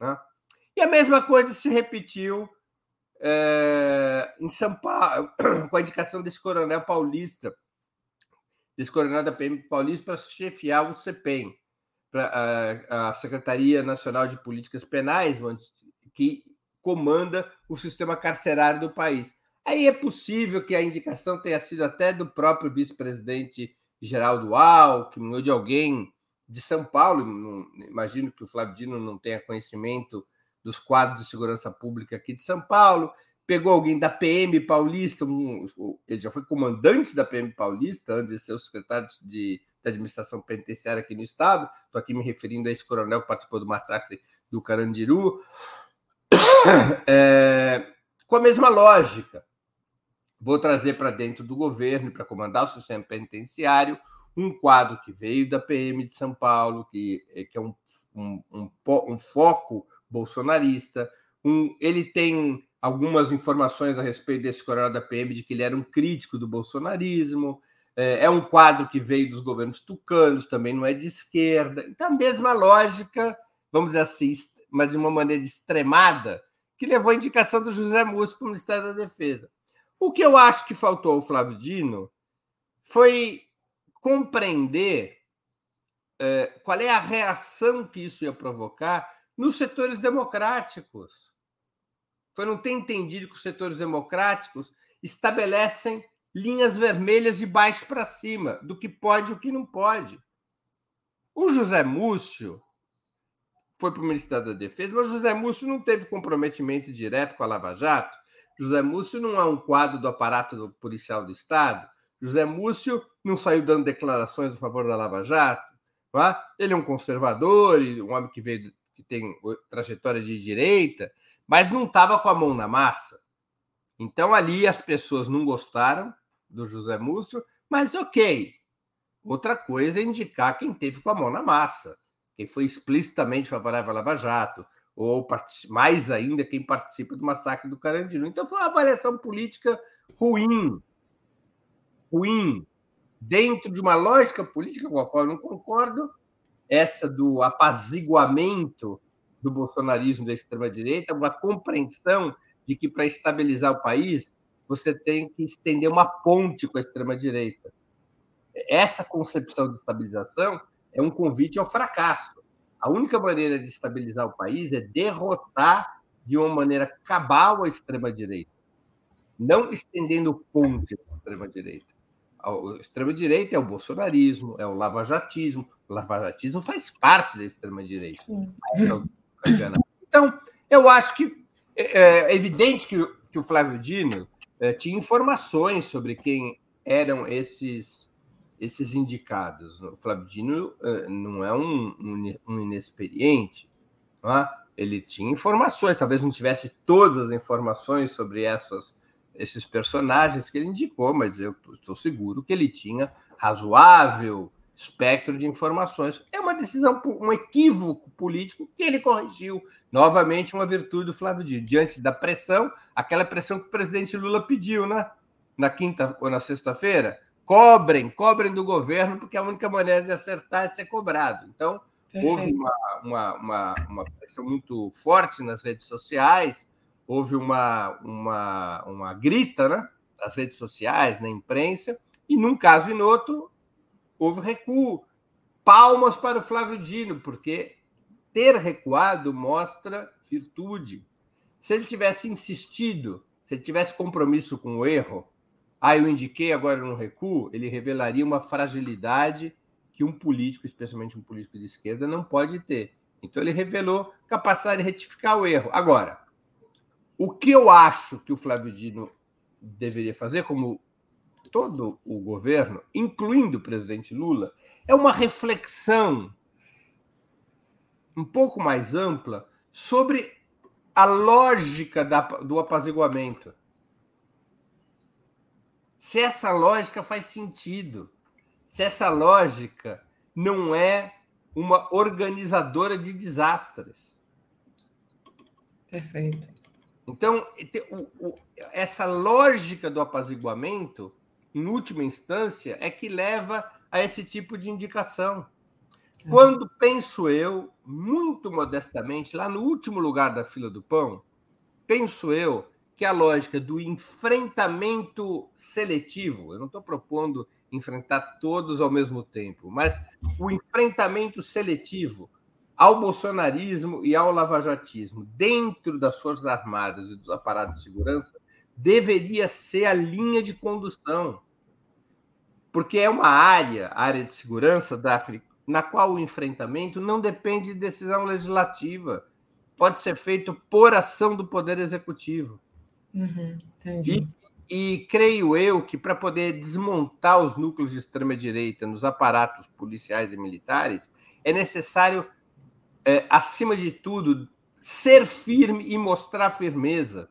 Né? E a mesma coisa se repetiu é, em São Paulo, [coughs] com a indicação desse coronel paulista, desse coronel da PM paulista para chefiar o CPEM, para a, a Secretaria Nacional de Políticas Penais, que comanda o sistema carcerário do país. Aí é possível que a indicação tenha sido até do próprio vice-presidente Geraldo Alckmin ou de alguém de São Paulo. Não, imagino que o Flávio Dino não tenha conhecimento dos quadros de segurança pública aqui de São Paulo. Pegou alguém da PM paulista, um, ele já foi comandante da PM paulista, antes de ser o secretário de, administração penitenciária aqui no estado. Estou aqui me referindo a esse coronel que participou do massacre do Carandiru. É, com a mesma lógica. Vou trazer para dentro do governo, para comandar o sistema penitenciário, um quadro que veio da PM de São Paulo, que, é, que é um, um, um, um foco bolsonarista. Um, ele tem algumas informações a respeito desse coronel da PM de que ele era um crítico do bolsonarismo. É, é um quadro que veio dos governos tucanos, também não é de esquerda. Então, a mesma lógica, vamos dizer assim, mas de uma maneira extremada, que levou a indicação do José Múcio para o Ministério da Defesa. O que eu acho que faltou ao Flávio Dino foi compreender é, qual é a reação que isso ia provocar nos setores democráticos. Foi não ter entendido que os setores democráticos estabelecem linhas vermelhas de baixo para cima, do que pode e o que não pode. O José Múcio foi para o Ministério da Defesa, mas José Múcio não teve comprometimento direto com a Lava Jato. José Múcio não é um quadro do aparato do policial do Estado. José Múcio não saiu dando declarações a favor da Lava Jato. É? Ele é um conservador, um homem que veio que tem trajetória de direita, mas não estava com a mão na massa. Então ali as pessoas não gostaram do José Múcio, mas ok. Outra coisa é indicar quem teve com a mão na massa quem foi explicitamente favorável à Lava Jato, ou mais ainda quem participa do massacre do Carandiru. Então foi uma avaliação política ruim, ruim, dentro de uma lógica política com a qual eu não concordo, essa do apaziguamento do bolsonarismo da extrema-direita, uma compreensão de que para estabilizar o país você tem que estender uma ponte com a extrema-direita. Essa concepção de estabilização é um convite ao fracasso. A única maneira de estabilizar o país é derrotar de uma maneira cabal a extrema-direita, não estendendo ponte à extrema-direita. A extrema-direita é o bolsonarismo, é o lavajatismo. O lavajatismo faz parte da extrema-direita. Então, eu acho que é, é evidente que, que o Flávio Dino é, tinha informações sobre quem eram esses esses indicados. O Flávio Dino eh, não é um, um, inexperiente, é? ele tinha informações, talvez não tivesse todas as informações sobre essas, esses personagens que ele indicou, mas eu estou seguro que ele tinha razoável espectro de informações. É uma decisão, um equívoco político que ele corrigiu. Novamente, uma virtude do Flávio Dino. Diante da pressão, aquela pressão que o presidente Lula pediu, né? Na quinta ou na sexta-feira, cobrem, cobrem do governo, porque a única maneira de acertar é ser cobrado. Então, houve uma, uma, uma, uma, pressão muito forte nas redes sociais, houve uma, uma, uma grita né, nas redes sociais, na imprensa, e num caso e no outro, houve recuo. Palmas para o Flávio Dino, porque ter recuado mostra virtude. Se ele tivesse insistido, se ele tivesse compromisso com o erro, ah, eu indiquei agora no recuo, ele revelaria uma fragilidade que um político, especialmente um político de esquerda, não pode ter. Então ele revelou capacidade de retificar o erro. Agora, o que eu acho que o Flávio Dino deveria fazer, como todo o governo, incluindo o presidente Lula, é uma reflexão um pouco mais ampla sobre a lógica da, do apaziguamento. Se essa lógica faz sentido, se essa lógica não é uma organizadora de desastres. Perfeito. Então, essa lógica do apaziguamento, em última instância, é que leva a esse tipo de indicação. Quando penso eu, muito modestamente, lá no último lugar da fila do pão, penso eu que a lógica do enfrentamento seletivo, eu não estou propondo enfrentar todos ao mesmo tempo, mas o enfrentamento seletivo ao bolsonarismo e ao lavajatismo dentro das Forças Armadas e dos aparatos de segurança deveria ser a linha de condução. Porque é uma área, a área de segurança da África, na qual o enfrentamento não depende de decisão legislativa. Pode ser feito por ação do Poder Executivo. Uhum. E, e creio eu que para poder desmontar os núcleos de extrema-direita nos aparatos policiais e militares, é necessário, é, acima de tudo, ser firme e mostrar firmeza.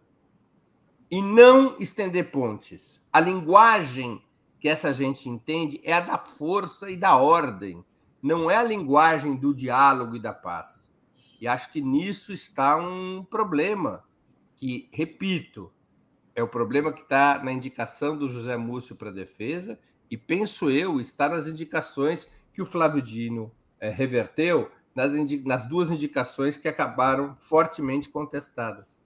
E não estender pontes. A linguagem que essa gente entende é a da força e da ordem não é a linguagem do diálogo e da paz. E acho que nisso está um problema, que, repito, é o problema que está na indicação do José Múcio para defesa, e penso eu, está nas indicações que o Flávio Dino é, reverteu, nas, nas duas indicações que acabaram fortemente contestadas.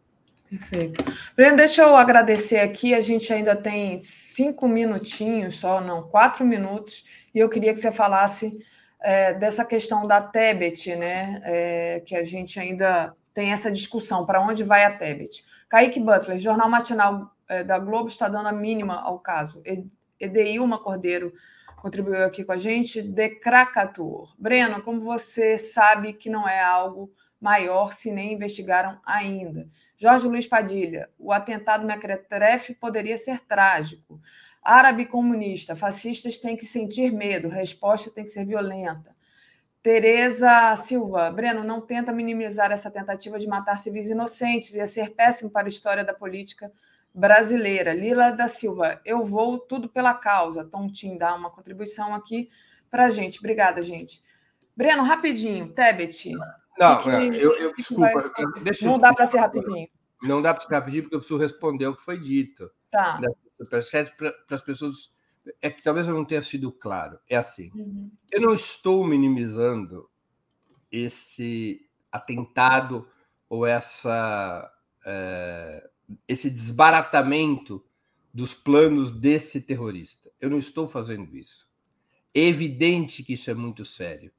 Perfeito. Breno, deixa eu agradecer aqui. A gente ainda tem cinco minutinhos só, não, quatro minutos, e eu queria que você falasse é, dessa questão da Tebet, né? É, que a gente ainda tem essa discussão, para onde vai a Tebet. Kaique Butler, Jornal Matinal é, da Globo está dando a mínima ao caso. Edeilma Cordeiro contribuiu aqui com a gente, de. Breno, como você sabe que não é algo maior se nem investigaram ainda? Jorge Luiz Padilha, o atentado Mequetrefe poderia ser trágico. Árabe comunista, fascistas têm que sentir medo, resposta tem que ser violenta. Tereza Silva, Breno, não tenta minimizar essa tentativa de matar civis inocentes, ia ser péssimo para a história da política brasileira. Lila da Silva, eu vou tudo pela causa. Tom Tim dá uma contribuição aqui para a gente. Obrigada, gente. Breno, rapidinho, Tebet. Não, que, eu, eu desculpa. Vai... Deixa não dá para ser rapidinho. Não dá para ser rapidinho, porque eu preciso responder o que foi dito. Tá para as pessoas. É que talvez eu não tenha sido claro. É assim: uhum. eu não estou minimizando esse atentado ou essa, é, esse desbaratamento dos planos desse terrorista. Eu não estou fazendo isso. É evidente que isso é muito sério.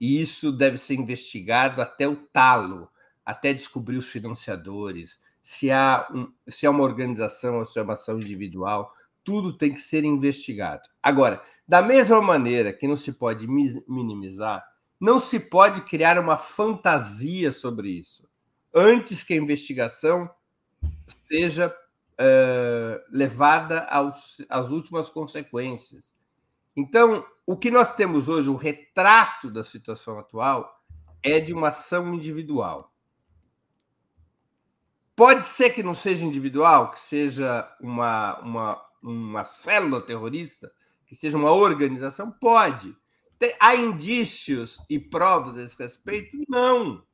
E isso deve ser investigado até o talo, até descobrir os financiadores, se há, um, se há uma organização ou se é uma ação individual, tudo tem que ser investigado. Agora, da mesma maneira que não se pode minimizar, não se pode criar uma fantasia sobre isso, antes que a investigação seja uh, levada aos, às últimas consequências. Então, o que nós temos hoje, o retrato da situação atual, é de uma ação individual. Pode ser que não seja individual, que seja uma, uma, uma célula terrorista, que seja uma organização? Pode. Tem, há indícios e provas a esse respeito? Não.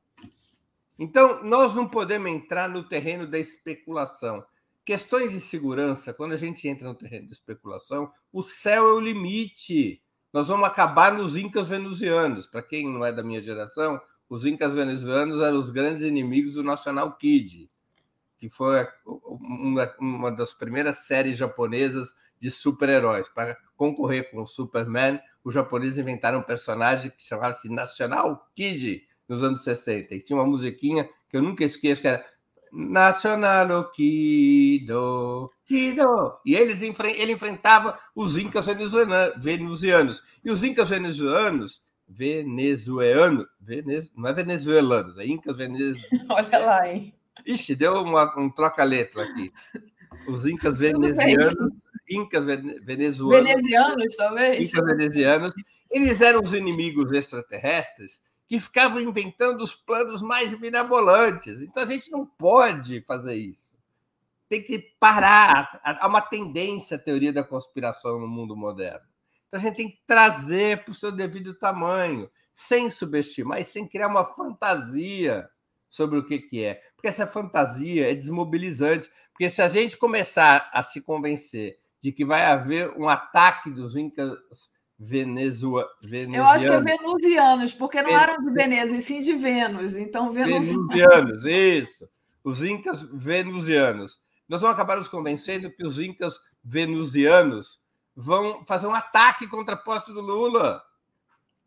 Então, nós não podemos entrar no terreno da especulação. Questões de segurança, quando a gente entra no terreno da especulação, o céu é o limite. Nós vamos acabar nos incas venezianos. Para quem não é da minha geração, os incas venezianos eram os grandes inimigos do National Kid que foi uma, uma das primeiras séries japonesas de super-heróis. Para concorrer com o Superman, os japoneses inventaram um personagem que chamava-se National Kid nos anos 60. E tinha uma musiquinha que eu nunca esqueço, que era National Kido, Kido. E eles ele enfrentava os incas venezuelanos. E os incas venezuelanos, venezuelanos, venez, não é venezuelanos, é incas venezuelanos. [laughs] Olha lá, hein? Ixi, deu uma, um troca-letra aqui. Os incas venezianos, incas venezuelanos. Venezianos, talvez. Incas venezianos. Eles eram os inimigos extraterrestres que ficavam inventando os planos mais mirabolantes. Então a gente não pode fazer isso. Tem que parar. Há uma tendência à teoria da conspiração no mundo moderno. Então a gente tem que trazer para o seu devido tamanho, sem subestimar e sem criar uma fantasia sobre o que, que é. Porque essa fantasia é desmobilizante. Porque se a gente começar a se convencer de que vai haver um ataque dos incas Venezuela, venezianos. Eu acho que é venusianos, porque não eram de Veneza, e sim de Vênus. Então, venusianos. Venusianos, isso. Os incas venusianos. Nós vamos acabar nos convencendo que os incas venusianos vão fazer um ataque contra a posse do Lula.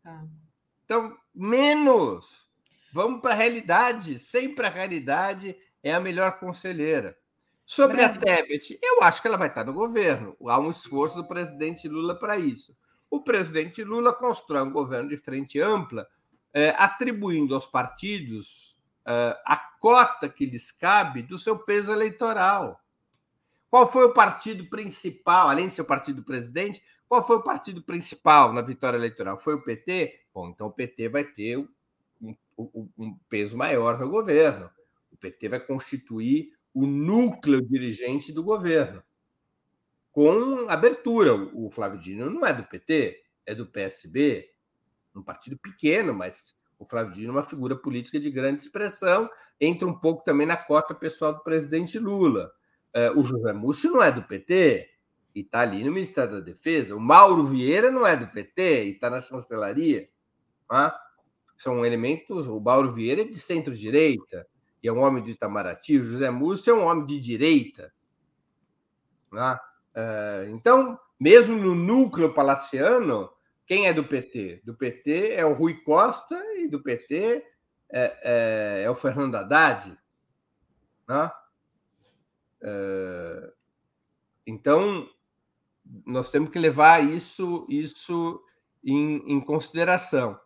Ah. Então, menos. Vamos para a realidade. Sempre a realidade é a melhor conselheira. Sobre a Tebet, eu acho que ela vai estar no governo. Há um esforço do presidente Lula para isso o presidente Lula constrói um governo de frente ampla, é, atribuindo aos partidos é, a cota que lhes cabe do seu peso eleitoral. Qual foi o partido principal, além de ser o partido presidente, qual foi o partido principal na vitória eleitoral? Foi o PT? Bom, então o PT vai ter um, um, peso maior no governo. O PT vai constituir o núcleo dirigente do governo com abertura. O Flávio Dino não é do PT, é do PSB, um partido pequeno, mas o Flávio Dino é uma figura política de grande expressão, entra um pouco também na cota pessoal do presidente Lula. É, o José Múcio não é do PT e está ali no Ministério da Defesa. O Mauro Vieira não é do PT e está na chancelaria. Tá? São elementos. O Mauro Vieira é de centro-direita e é um homem de Itamaraty. O José Múcio é um homem de direita. Tá? É, então, mesmo no núcleo palaciano, quem é do PT? Do PT é o Rui Costa e do PT é, é, é o Fernando Haddad. Né? É, então, nós temos que levar isso, isso em, em, consideração.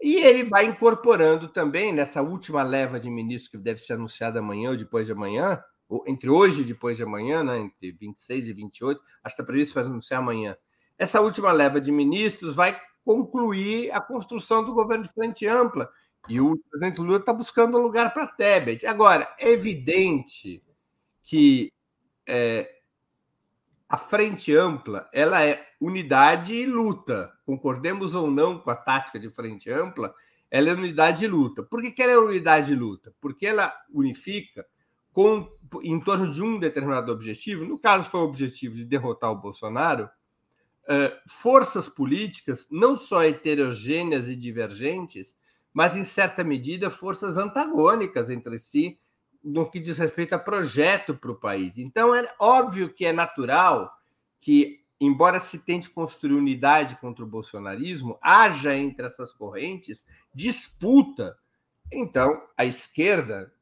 E ele vai incorporando também, nessa última leva de ministros que deve ser anunciada amanhã ou depois de amanhã, entre hoje e depois de amanhã, né, entre 26 e 28, acho que está previsto para anunciar amanhã. Essa última leva de ministros vai concluir a construção do governo de frente ampla. E o presidente Lula está buscando um lugar para Tebet. Agora, é evidente que é, a frente ampla ela é unidade e luta. Concordemos ou não com a tática de frente ampla, ela é unidade e luta. Por que, que ela é unidade e luta? Porque ela unifica com, em torno de um determinado objetivo, no caso foi o objetivo de derrotar o Bolsonaro, uh, forças políticas, não só heterogêneas e divergentes, mas, em certa medida, forças antagônicas entre si, no que diz respeito a projeto para o país. Então, é óbvio que é natural que, embora se tente construir unidade contra o bolsonarismo, haja entre essas correntes disputa. Então, a esquerda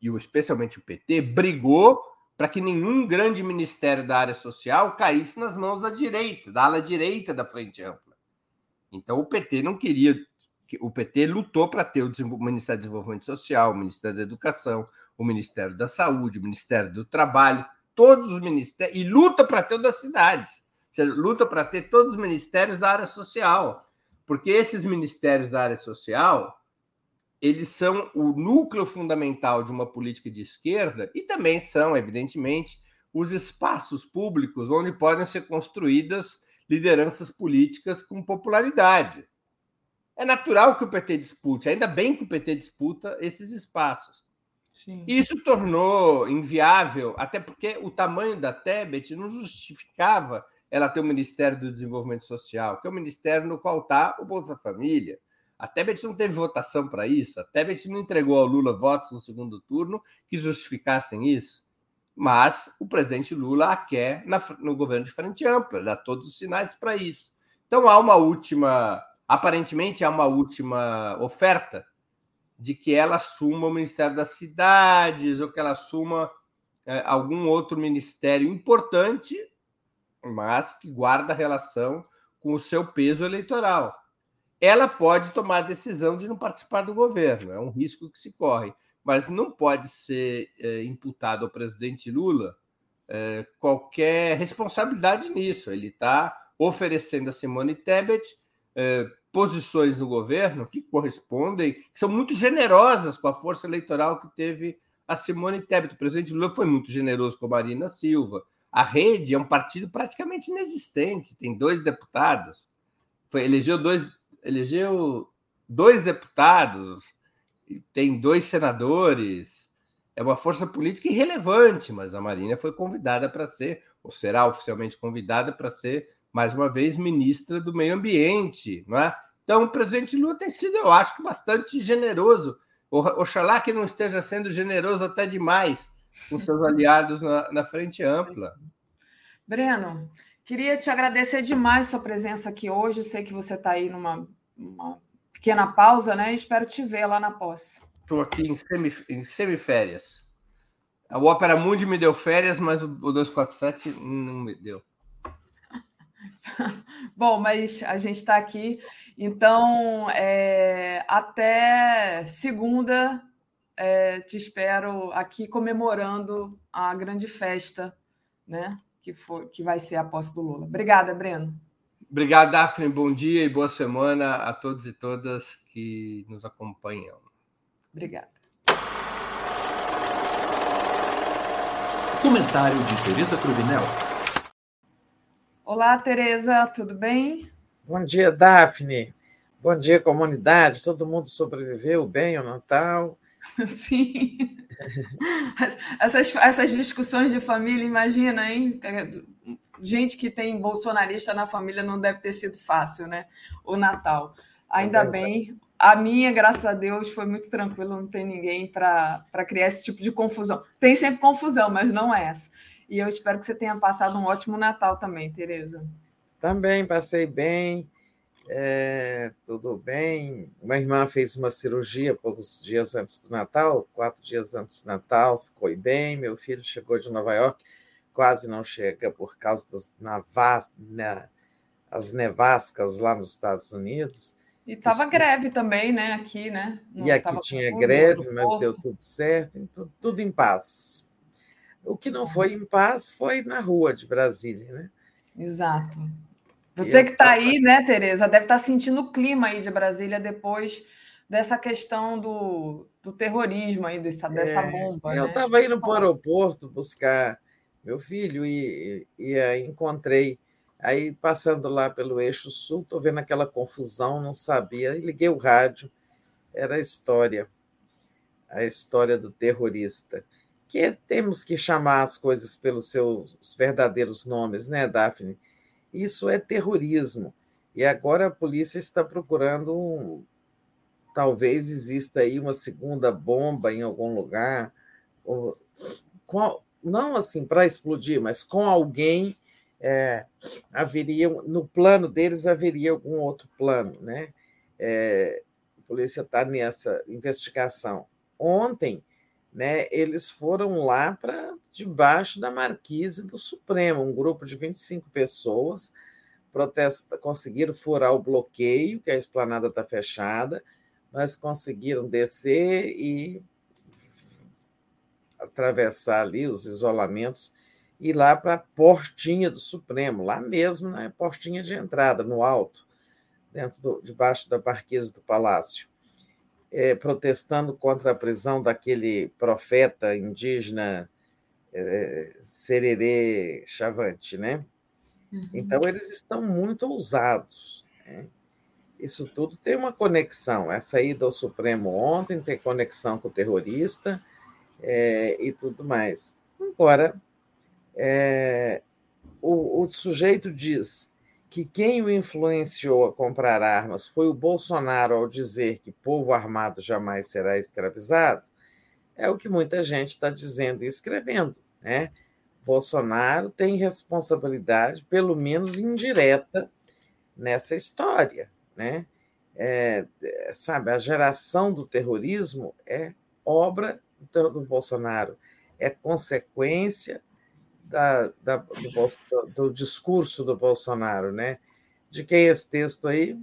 e especialmente o PT, brigou para que nenhum grande ministério da área social caísse nas mãos da direita, da ala direita da Frente Ampla. Então o PT não queria. O PT lutou para ter o Ministério do Desenvolvimento Social, o Ministério da Educação, o Ministério da Saúde, o Ministério do Trabalho, todos os ministérios, e luta para ter o das cidades. Luta para ter todos os ministérios da área social. Porque esses ministérios da área social eles são o núcleo fundamental de uma política de esquerda e também são, evidentemente, os espaços públicos onde podem ser construídas lideranças políticas com popularidade. É natural que o PT dispute, ainda bem que o PT disputa esses espaços. Sim. Isso tornou inviável, até porque o tamanho da Tebet não justificava ela ter o Ministério do Desenvolvimento Social, que é o ministério no qual está o Bolsa Família, a Tebet não teve votação para isso. A Tebet não entregou ao Lula votos no segundo turno que justificassem isso. Mas o presidente Lula a quer na, no governo de frente ampla, dá todos os sinais para isso. Então há uma última, aparentemente há uma última oferta de que ela assuma o Ministério das Cidades ou que ela assuma é, algum outro ministério importante, mas que guarda relação com o seu peso eleitoral ela pode tomar a decisão de não participar do governo, é um risco que se corre, mas não pode ser é, imputado ao presidente Lula é, qualquer responsabilidade nisso. Ele está oferecendo a Simone Tebet é, posições no governo que correspondem, que são muito generosas com a força eleitoral que teve a Simone Tebet. O presidente Lula foi muito generoso com a Marina Silva. A Rede é um partido praticamente inexistente, tem dois deputados. Foi, elegeu dois, elegeu dois deputados, tem dois senadores. É uma força política irrelevante, mas a Marina foi convidada para ser, ou será oficialmente convidada para ser, mais uma vez, ministra do Meio Ambiente. Não é? Então, o presidente Lula tem sido, eu acho, bastante generoso. Oxalá que não esteja sendo generoso até demais com seus aliados na, na frente ampla. Breno, queria te agradecer demais sua presença aqui hoje. Sei que você está aí numa pequena pausa, né? Espero te ver lá na posse. Estou aqui em, semi, em semiférias. O Opera Mundi me deu férias, mas o 247 não me deu. [laughs] Bom, mas a gente está aqui, então é, até segunda é, te espero aqui comemorando a grande festa, né? Que, for, que vai ser a posse do Lula. Obrigada, Breno. Obrigado, Daphne. Bom dia e boa semana a todos e todas que nos acompanham. Obrigada. Comentário de Tereza Cruvinel. Olá, Tereza, tudo bem? Bom dia, Daphne. Bom dia, comunidade. Todo mundo sobreviveu bem ao Natal? [laughs] Sim. Essas, essas discussões de família, imagina, hein? gente que tem bolsonarista na família não deve ter sido fácil, né? O Natal. Ainda é bem. A minha, graças a Deus, foi muito tranquilo, não tem ninguém para criar esse tipo de confusão. Tem sempre confusão, mas não é essa. E eu espero que você tenha passado um ótimo Natal também, Tereza. Também passei bem, é, tudo bem. Uma irmã fez uma cirurgia poucos dias antes do Natal, quatro dias antes do Natal, ficou bem. Meu filho chegou de Nova York quase não chega por causa das navas, né, as nevascas lá nos Estados Unidos. E estava Isso... greve também, né? Aqui, né? Não e aqui tinha greve, mas deu tudo certo, tudo, tudo em paz. O que não é. foi em paz foi na rua de Brasília, né? Exato. Você que está aí, né, Tereza, deve estar tá sentindo o clima aí de Brasília depois dessa questão do, do terrorismo aí, dessa, dessa é, bomba. Eu estava né? indo para o aeroporto buscar meu filho, e, e aí encontrei. Aí, passando lá pelo eixo sul, estou vendo aquela confusão, não sabia, e liguei o rádio, era a história, a história do terrorista. Que temos que chamar as coisas pelos seus verdadeiros nomes, né, Daphne? Isso é terrorismo. E agora a polícia está procurando um, talvez exista aí uma segunda bomba em algum lugar. Ou, não assim para explodir, mas com alguém é, haveria no plano deles haveria algum outro plano, né? É, a polícia está nessa investigação. Ontem, né? Eles foram lá para debaixo da marquise do Supremo, um grupo de 25 pessoas protesta, conseguiram furar o bloqueio, que a esplanada está fechada, mas conseguiram descer e atravessar ali os isolamentos e ir lá para a portinha do Supremo, lá mesmo na portinha de entrada, no alto, dentro do, debaixo da marquesa do Palácio, é, protestando contra a prisão daquele profeta indígena é, Sererê Chavante, né? Uhum. Então, eles estão muito ousados. Né? Isso tudo tem uma conexão. Essa ida ao Supremo ontem tem conexão com o terrorista, é, e tudo mais. Agora, é, o, o sujeito diz que quem o influenciou a comprar armas foi o Bolsonaro ao dizer que povo armado jamais será escravizado, é o que muita gente está dizendo e escrevendo. Né? Bolsonaro tem responsabilidade, pelo menos indireta, nessa história. Né? É, sabe, a geração do terrorismo é obra do Bolsonaro, é consequência da, da, do, do, discurso do Bolsonaro, né? De quem é esse texto aí?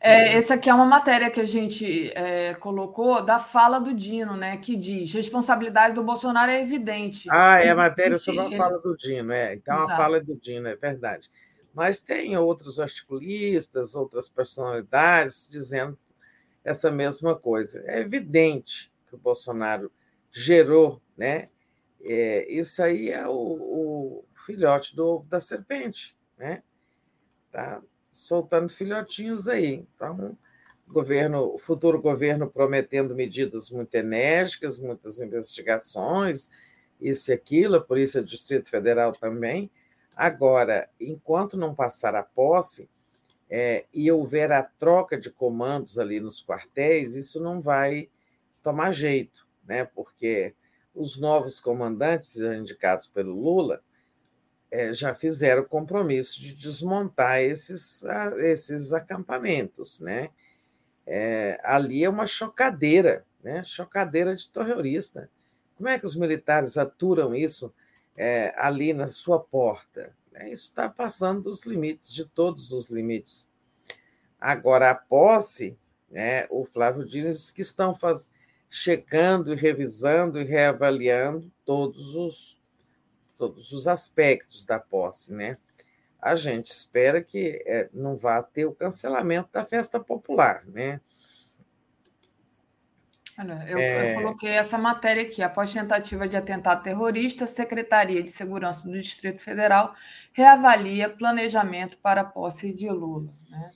É, essa aqui é uma matéria que a gente é, colocou da fala do Dino, né? Que diz responsabilidade do Bolsonaro é evidente. Ah, é a matéria sobre a fala do Dino, é. Então Exato. a fala do Dino, é verdade. Mas tem outros articulistas, outras personalidades dizendo essa mesma coisa. É evidente que o Bolsonaro gerou, né? É, isso aí é o, o, filhote do ovo da serpente, né? Tá soltando filhotinhos aí. Então, governo, o futuro governo prometendo medidas muito enérgicas, muitas investigações, isso e aquilo, a Polícia do Distrito Federal também. Agora, enquanto não passar a posse é, e houver a troca de comandos ali nos quartéis, isso não vai tomar jeito, né? porque os novos comandantes indicados pelo Lula é, já fizeram o compromisso de desmontar esses, esses acampamentos. Né? É, ali é uma chocadeira, né? chocadeira de terrorista. Como é que os militares aturam isso é, ali na sua porta? É, isso está passando dos limites, de todos os limites. Agora, a posse, né, o Flávio diz que estão faz... checando e revisando e reavaliando todos os, todos os aspectos da posse. Né? A gente espera que é, não vá ter o cancelamento da festa popular. Né? Olha, eu, é... eu, coloquei essa matéria aqui. Após tentativa de atentado terrorista, a Secretaria de Segurança do Distrito Federal reavalia planejamento para a posse de Lula. Né?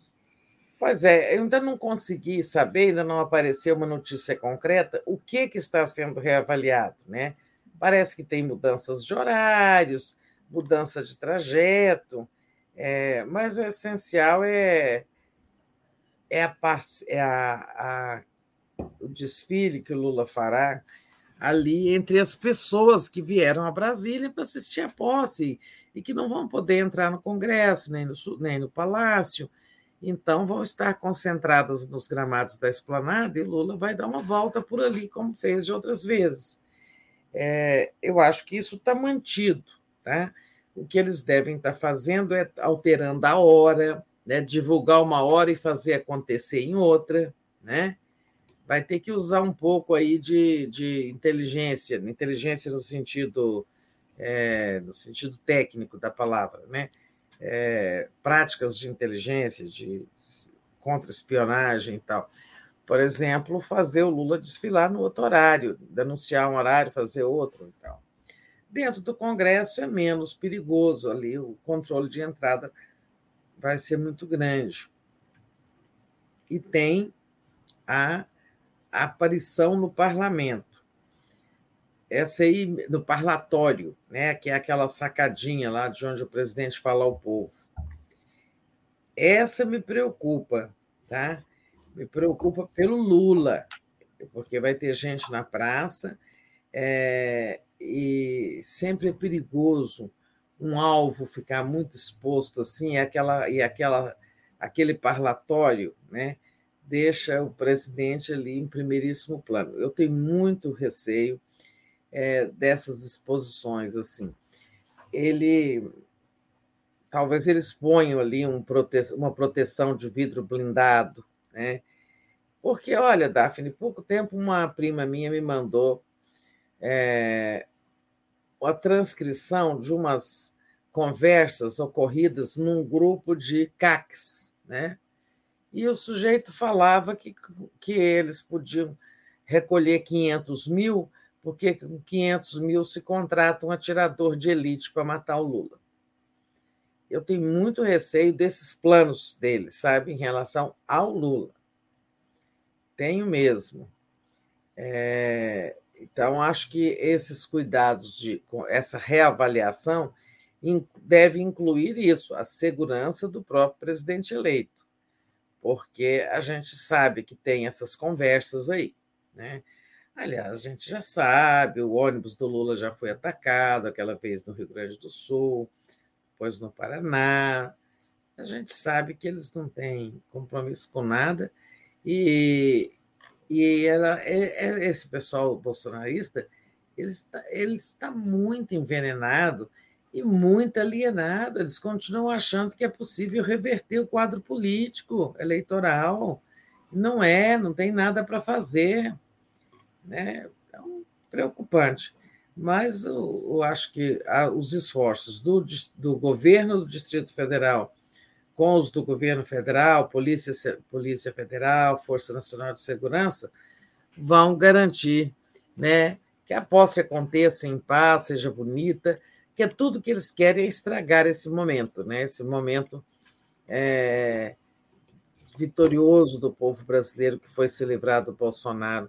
Pois é, eu ainda não consegui saber, ainda não apareceu uma notícia concreta, o que, que está sendo reavaliado. Né? Parece que tem mudanças de horários, mudança de trajeto, é, mas o essencial é, é, a, é a, a o desfile que o Lula fará ali entre as pessoas que vieram a Brasília para assistir a posse e que não vão poder entrar no Congresso, nem no, nem no Palácio. Então, vão estar concentradas nos gramados da esplanada e Lula vai dar uma volta por ali, como fez de outras vezes. É, eu acho que isso está mantido. Tá? O que eles devem estar tá fazendo é alterando a hora, né? divulgar uma hora e fazer acontecer em outra. Né? vai ter que usar um pouco aí de, de inteligência, inteligência no sentido é, no sentido técnico da palavra, né? É, práticas de inteligência, de contra-espionagem e tal. Por exemplo, fazer o Lula desfilar no outro horário, denunciar um horário, fazer outro e tal. Dentro do Congresso é menos perigoso ali, o controle de entrada vai ser muito grande. E tem a a aparição no parlamento. Essa aí, no parlatório, né, que é aquela sacadinha lá de onde o presidente fala ao povo. Essa me preocupa, tá? Me preocupa pelo Lula, porque vai ter gente na praça é, e sempre é perigoso um alvo ficar muito exposto assim, e aquela e aquela aquele parlatório, né? deixa o presidente ali em primeiríssimo plano. Eu tenho muito receio é, dessas exposições assim. Ele talvez eles ponham ali um prote... uma proteção de vidro blindado, né? Porque, olha, Daphne, pouco tempo uma prima minha me mandou é, a transcrição de umas conversas ocorridas num grupo de CACs, né? e o sujeito falava que, que eles podiam recolher 500 mil, porque com 500 mil se contrata um atirador de elite para matar o Lula. Eu tenho muito receio desses planos dele, sabe, em relação ao Lula. Tenho mesmo. É, então, acho que esses cuidados de essa reavaliação deve incluir isso, a segurança do próprio presidente eleito porque a gente sabe que tem essas conversas aí, né? Aliás, a gente já sabe, o ônibus do Lula já foi atacado aquela vez no Rio Grande do Sul, depois no Paraná. A gente sabe que eles não têm compromisso com nada e, e ela, esse pessoal bolsonarista ele está, ele está muito envenenado e muito alienado. Eles continuam achando que é possível reverter o quadro político, eleitoral. Não é, não tem nada para fazer. Né? Então, preocupante. mas eu, eu acho que os esforços do, do governo do Distrito Federal com os do governo federal, Polícia, Polícia Federal, Força Nacional de Segurança, vão garantir né, que a posse aconteça em paz, seja bonita, que é tudo que eles querem é estragar esse momento, né, esse momento é, vitorioso do povo brasileiro que foi se livrar do Bolsonaro.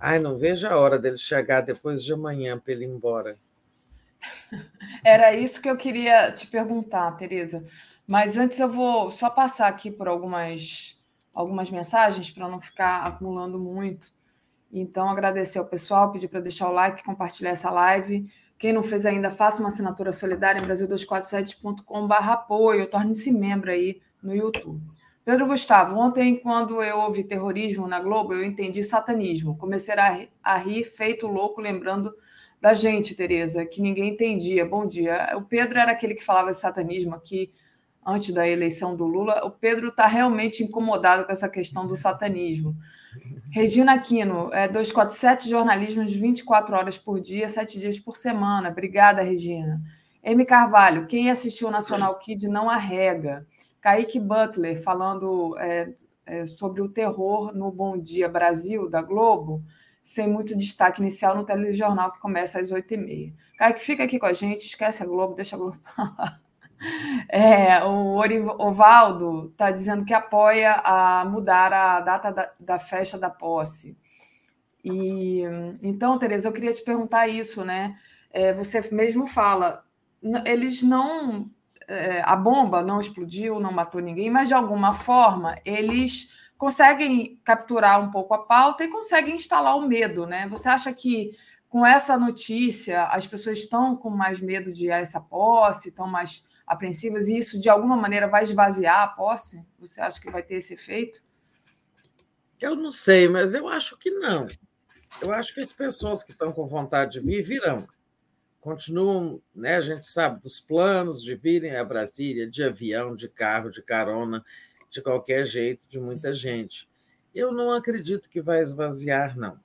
Ai, não vejo a hora dele chegar depois de amanhã para ele ir embora. Era isso que eu queria te perguntar, Tereza. Mas antes eu vou só passar aqui por algumas, algumas mensagens para não ficar acumulando muito. Então, agradecer ao pessoal, pedir para deixar o like, compartilhar essa live. Quem não fez ainda, faça uma assinatura solidária em brasil247.com.br apoio, torne-se membro aí no YouTube. Pedro Gustavo, ontem, quando eu ouvi terrorismo na Globo, eu entendi satanismo. Comecei a rir, feito louco, lembrando da gente, Tereza, que ninguém entendia. Bom dia. O Pedro era aquele que falava de satanismo aqui antes da eleição do Lula, o Pedro está realmente incomodado com essa questão do satanismo. Regina Aquino, é 247 jornalismo de 24 horas por dia, 7 dias por semana. Obrigada, Regina. M. Carvalho, quem assistiu o Nacional Kid não arrega. Kaique Butler, falando é, é, sobre o terror no Bom Dia Brasil, da Globo, sem muito destaque inicial no telejornal que começa às 8h30. Kaique, fica aqui com a gente, esquece a Globo, deixa a Globo falar. [laughs] É, o Ovaldo está dizendo que apoia a mudar a data da, da, festa da posse. E então, Tereza, eu queria te perguntar isso, né? É, você mesmo fala, eles não, a bomba não explodiu, não matou ninguém, mas de alguma forma eles conseguem capturar um pouco a pauta e conseguem instalar o medo, né? Você acha que com essa notícia as pessoas estão com mais medo de essa posse, estão mais apreensivas, e isso de alguma maneira vai esvaziar a posse? Você acha que vai ter esse efeito? Eu não sei, mas eu acho que não. Eu acho que as pessoas que estão com vontade de vir virão. Continuam, né? A gente sabe dos planos de virem a Brasília de avião, de carro, de carona, de qualquer jeito, de muita gente. Eu não acredito que vai esvaziar, não.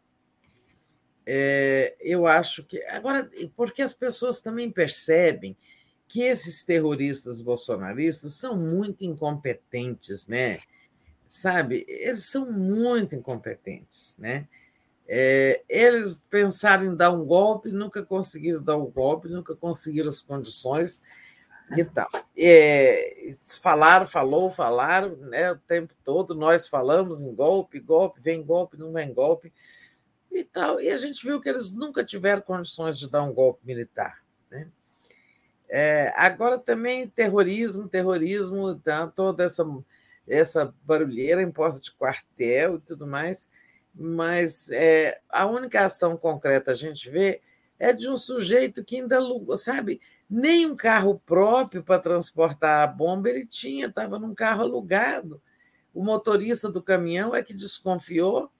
É, eu acho que. Agora, porque as pessoas também percebem que esses terroristas bolsonaristas são muito incompetentes, né? Sabe, eles são muito incompetentes, né? É, eles pensaram em dar um golpe, nunca conseguiram dar um golpe, nunca conseguiram as condições e tal. É, falaram, falou, falaram, né, o tempo todo, nós falamos em golpe, golpe, vem golpe, não vem golpe e tal. E a gente viu que eles nunca tiveram condições de dar um golpe militar. Né? É, agora também terrorismo, terrorismo, tá, toda essa, essa barulheira em porta de quartel e tudo mais, mas é, a única ação concreta a gente vê é de um sujeito que ainda alugou, sabe? Nem um carro próprio para transportar a bomba ele tinha, estava num carro alugado. O motorista do caminhão é que desconfiou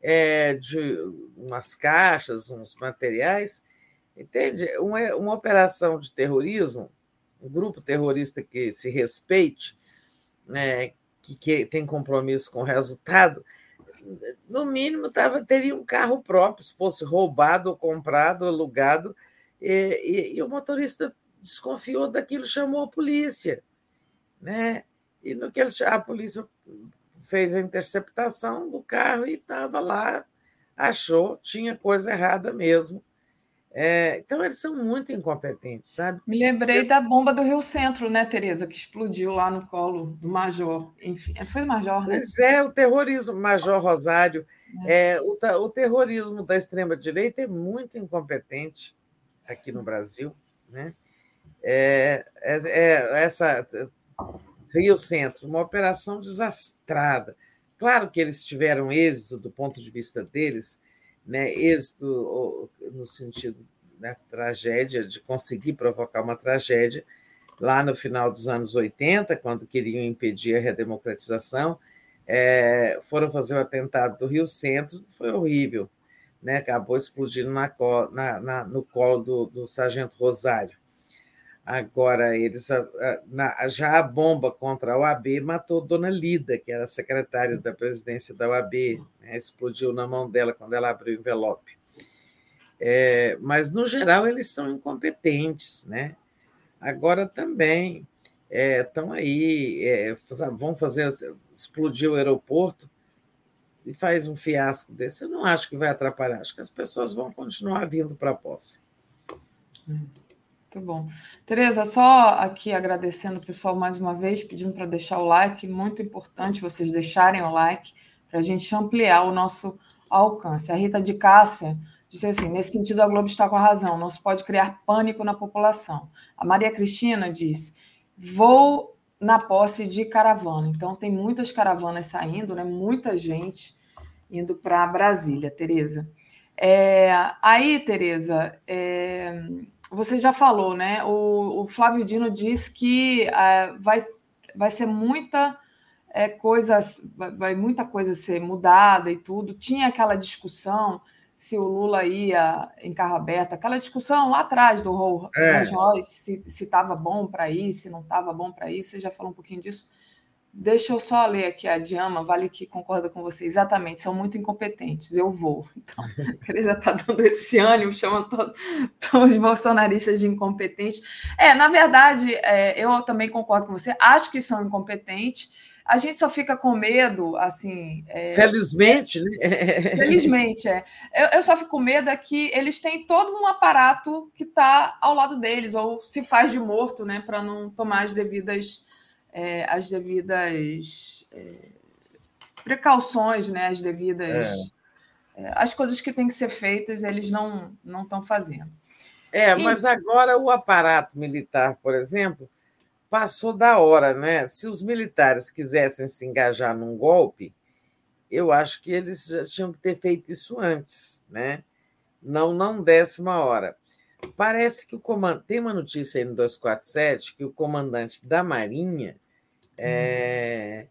é, de umas caixas, uns materiais, Entende? Uma, uma operação de terrorismo, um grupo terrorista que se respeite, né, que, que tem compromisso com o resultado, no mínimo tava, teria um carro próprio, se fosse roubado, comprado, alugado, e, e, e, o motorista desconfiou daquilo, chamou a polícia. Né? E no que ele, a polícia fez a interceptação do carro e estava lá, achou, tinha coisa errada mesmo. É, então, eles são muito incompetentes, sabe? Me lembrei Eu... da bomba do Rio Centro, né, Tereza, que explodiu lá no colo do Major. Enfim, foi do Major, né? Pois é, o terrorismo, Major Rosário. É. É, o, o terrorismo da extrema-direita é muito incompetente aqui no Brasil. Né? É, é, é, essa Rio Centro, uma operação desastrada. Claro que eles tiveram êxito do ponto de vista deles, né, êxito no sentido da tragédia, de conseguir provocar uma tragédia, lá no final dos anos 80, quando queriam impedir a redemocratização, é, foram fazer o atentado do Rio Centro, foi horrível, né? acabou explodindo na, na, na, no colo do, do sargento Rosário. Agora, eles já a bomba contra a OAB matou Dona Lida, que era secretária da presidência da OAB, né? explodiu na mão dela quando ela abriu o envelope. É, mas, no geral, eles são incompetentes. Né? Agora também estão é, aí, é, vão fazer explodir o aeroporto e faz um fiasco desse. Eu não acho que vai atrapalhar, acho que as pessoas vão continuar vindo para a posse. Muito bom. Tereza, só aqui agradecendo o pessoal mais uma vez, pedindo para deixar o like, muito importante vocês deixarem o like para a gente ampliar o nosso alcance. A Rita de Cássia disse assim: nesse sentido, a Globo está com a razão, não se pode criar pânico na população. A Maria Cristina diz: vou na posse de caravana. Então, tem muitas caravanas saindo, né? muita gente indo para Brasília, Tereza. É, aí, Tereza, é, você já falou, né? O, o Flávio Dino diz que é, vai, vai ser muita é, coisas, vai, vai muita coisa ser mudada e tudo. Tinha aquela discussão se o Lula ia em carro aberto, aquela discussão lá atrás do Rolls é. Royce, se estava bom para ir, se não estava bom para ir, você já falou um pouquinho disso. Deixa eu só ler aqui a Diama, vale que concorda com você. Exatamente, são muito incompetentes, eu vou. Então, [laughs] a Teresa está dando esse ânimo, chama todos, todos os bolsonaristas de incompetentes. É, na verdade, é, eu também concordo com você, acho que são incompetentes a gente só fica com medo, assim. É... Felizmente, né? [laughs] Felizmente, é. Eu, eu, só fico com medo é que eles têm todo um aparato que está ao lado deles, ou se faz de morto, né, para não tomar as devidas, é, as devidas é, precauções, né, as devidas. É. É, as coisas que têm que ser feitas, eles não estão fazendo. É, e... mas agora o aparato militar, por exemplo passou da hora, né? Se os militares quisessem se engajar num golpe, eu acho que eles já tinham que ter feito isso antes, né? Não, não décima hora. Parece que o comandante. Tem uma notícia aí no 247 que o comandante da Marinha é,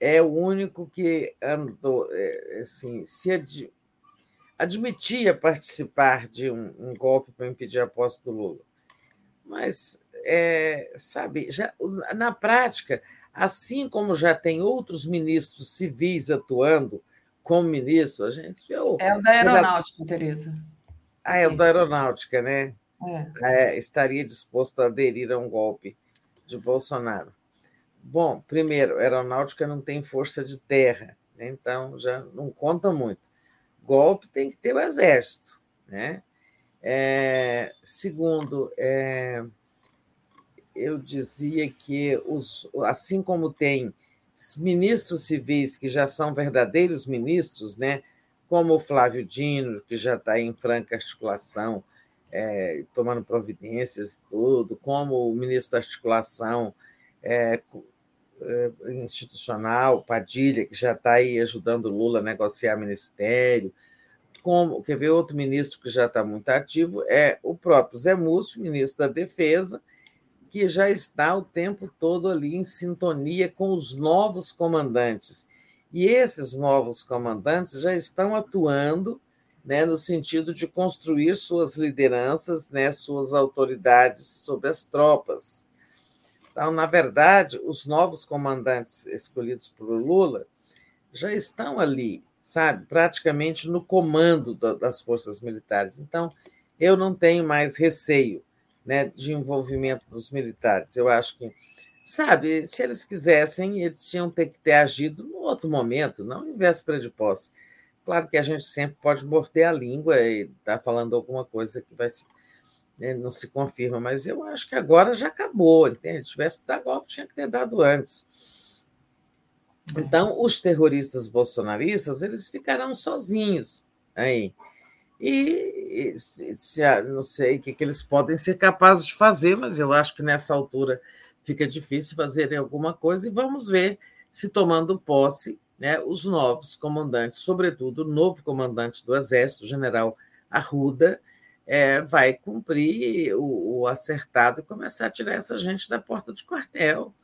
é o único que andou, é, assim, se ad, admitia participar de um, um golpe para impedir a posse do Lula. Mas é, sabe, já, na prática, assim como já tem outros ministros civis atuando como ministro, a gente viu. É o da aeronáutica, Tereza. Ah, é o da aeronáutica, né? É. É, estaria disposto a aderir a um golpe de Bolsonaro. Bom, primeiro, aeronáutica não tem força de terra, né? então já não conta muito. Golpe tem que ter o exército, né? É, segundo, é, eu dizia que, os, assim como tem ministros civis que já são verdadeiros ministros, né, como o Flávio Dino, que já está em franca articulação, é, tomando providências e tudo, como o ministro da articulação é, é, institucional, Padilha, que já está aí ajudando Lula a negociar ministério, como, quer ver, outro ministro que já está muito ativo é o próprio Zé Múcio, ministro da Defesa, que já está o tempo todo ali em sintonia com os novos comandantes. E esses novos comandantes já estão atuando né, no sentido de construir suas lideranças, né, suas autoridades sobre as tropas. Então, na verdade, os novos comandantes escolhidos por Lula já estão ali, sabe, praticamente no comando das forças militares. Então, eu não tenho mais receio né, de envolvimento dos militares. Eu acho que, sabe, se eles quisessem, eles tinham ter que ter agido no outro momento, não em véspera de posse. Claro que a gente sempre pode morder a língua e estar tá falando alguma coisa que vai se, né, não se confirma, mas eu acho que agora já acabou, entende? Se tivesse dado golpe, tinha que ter dado antes. Então, os terroristas bolsonaristas, eles ficarão sozinhos aí e se, não sei o que, que eles podem ser capazes de fazer, mas eu acho que nessa altura fica difícil fazerem alguma coisa e vamos ver se tomando posse né, os novos comandantes, sobretudo o novo comandante do Exército, o general Arruda, é, vai cumprir o, o, acertado e começar a tirar essa gente da porta de quartel.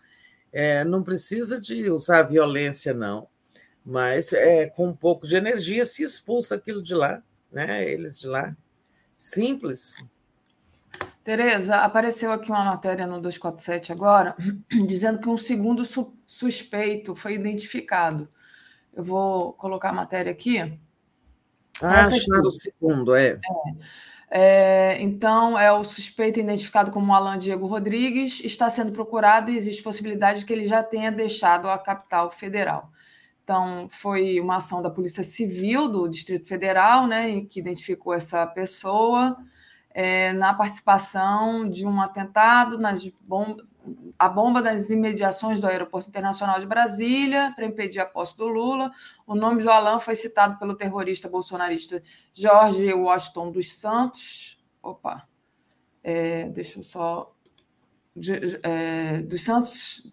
É, não precisa de usar violência, não, mas é, com um pouco de energia se expulsa aquilo de lá né? Eles de lá. Simples. Tereza, apareceu aqui uma matéria no 247 agora, [clears throat] dizendo que um segundo su suspeito foi identificado. Eu vou colocar a matéria aqui. Ah, acharam o segundo, é. é. é. Então, é o suspeito identificado como Alan Diego Rodrigues, está sendo procurado e existe possibilidade de que ele já tenha deixado a capital federal. Então, foi uma ação da Polícia Civil do Distrito Federal, né, que identificou essa pessoa é, na participação de um atentado nas bombas, a bomba das imediações do Aeroporto Internacional de Brasília para impedir a posse do Lula. O nome do Alan foi citado pelo terrorista bolsonarista Jorge Washington dos Santos. Opa, é, deixa eu só. É, dos Santos,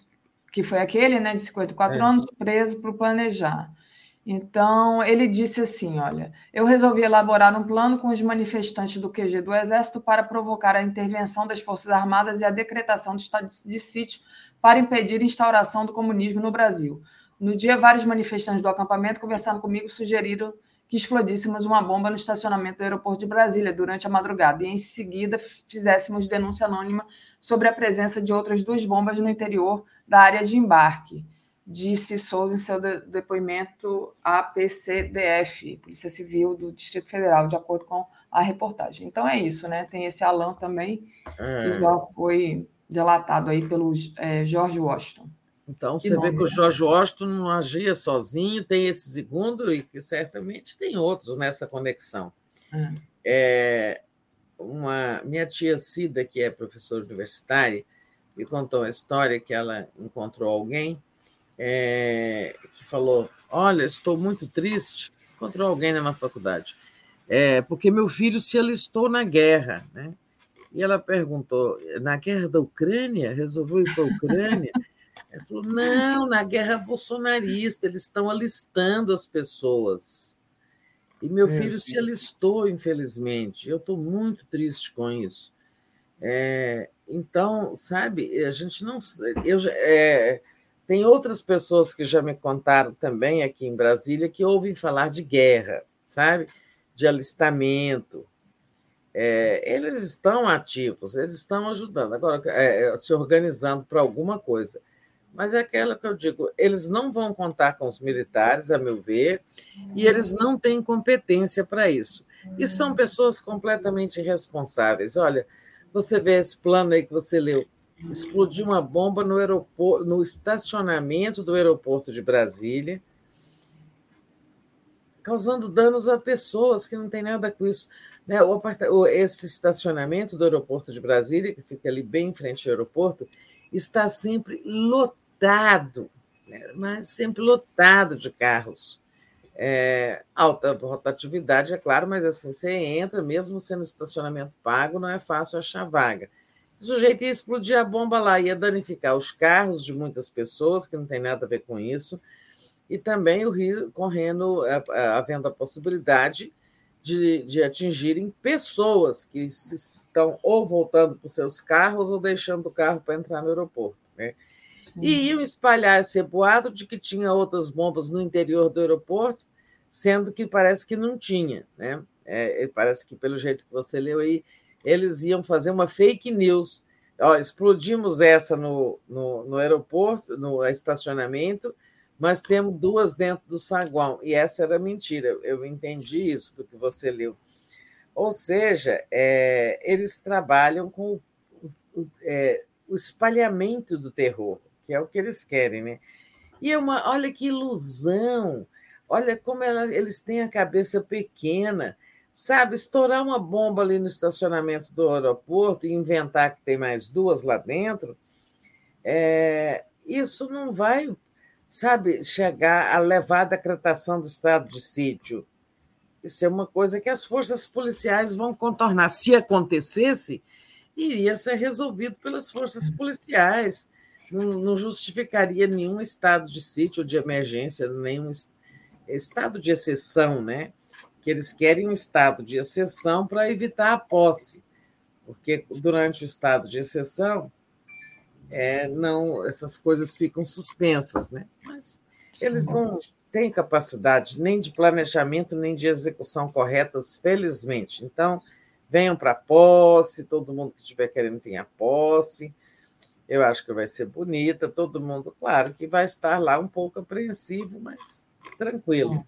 que foi aquele, né, de 54 é. anos, preso por planejar. Então, ele disse assim: Olha, eu resolvi elaborar um plano com os manifestantes do QG do Exército para provocar a intervenção das Forças Armadas e a decretação do estado de sítio para impedir a instauração do comunismo no Brasil. No dia, vários manifestantes do acampamento, conversando comigo, sugeriram que explodíssemos uma bomba no estacionamento do aeroporto de Brasília durante a madrugada e, em seguida, fizéssemos denúncia anônima sobre a presença de outras duas bombas no interior da área de embarque disse Souza em seu depoimento à PCDF, Polícia Civil do Distrito Federal, de acordo com a reportagem. Então é isso, né? Tem esse Alan também, é. que já foi delatado aí pelo é, George Washington. Então, você nome, vê que o George Washington não agia sozinho, tem esse segundo e que certamente tem outros nessa conexão. É. é uma, minha tia Cida, que é professora universitária, me contou uma história que ela encontrou alguém é, que falou: Olha, estou muito triste. Encontrou alguém na faculdade, é, porque meu filho se alistou na guerra. Né? E ela perguntou: na guerra da Ucrânia? Resolveu ir para a Ucrânia? [laughs] Ela falou: não, na guerra bolsonarista, eles estão alistando as pessoas. E meu é, filho se alistou, infelizmente. Eu estou muito triste com isso. É, então, sabe, a gente não. Eu, é, tem outras pessoas que já me contaram também aqui em Brasília que ouvem falar de guerra, sabe? De alistamento. É, eles estão ativos, eles estão ajudando, agora é, é se organizando para alguma coisa. Mas é aquela que eu digo, eles não vão contar com os militares, a meu ver, e eles não têm competência para isso. E são pessoas completamente irresponsáveis. Olha, você vê esse plano aí que você leu, explodiu uma bomba no, aeroporto, no estacionamento do aeroporto de Brasília, causando danos a pessoas que não tem nada com isso. Né? Esse estacionamento do aeroporto de Brasília, que fica ali bem em frente ao aeroporto, está sempre lotado, né? mas sempre lotado de carros. É, alta rotatividade, é claro, mas assim, você entra, mesmo sendo estacionamento pago, não é fácil achar vaga. O sujeito ia explodir a bomba lá, ia danificar os carros de muitas pessoas, que não tem nada a ver com isso, e também o Rio correndo, havendo a possibilidade de, de atingirem pessoas que estão ou voltando para os seus carros ou deixando o carro para entrar no aeroporto. Né? E iam espalhar esse boato de que tinha outras bombas no interior do aeroporto, sendo que parece que não tinha. Né? É, parece que, pelo jeito que você leu aí, eles iam fazer uma fake news. Ó, explodimos essa no, no, no aeroporto, no estacionamento, mas temos duas dentro do saguão. E essa era mentira. Eu entendi isso do que você leu. Ou seja, é, eles trabalham com o, é, o, espalhamento do terror, que é o que eles querem, né? E é uma, olha que ilusão, olha como ela, eles têm a cabeça pequena sabe, estourar uma bomba ali no estacionamento do aeroporto e inventar que tem mais duas lá dentro, é, isso não vai, sabe, chegar a levar a decretação do estado de sítio. Isso é uma coisa que as forças policiais vão contornar. Se acontecesse, iria ser resolvido pelas forças policiais. Não, justificaria nenhum estado de sítio de emergência, nenhum estado de exceção, né? Que eles querem um estado de exceção para evitar a posse, porque durante o estado de exceção é, não essas coisas ficam suspensas, né? Mas eles não têm capacidade nem de planejamento nem de execução corretas, felizmente. Então venham para a posse, todo mundo que estiver querendo vir à posse. Eu acho que vai ser bonita, todo mundo, claro, que vai estar lá um pouco apreensivo, mas tranquilo.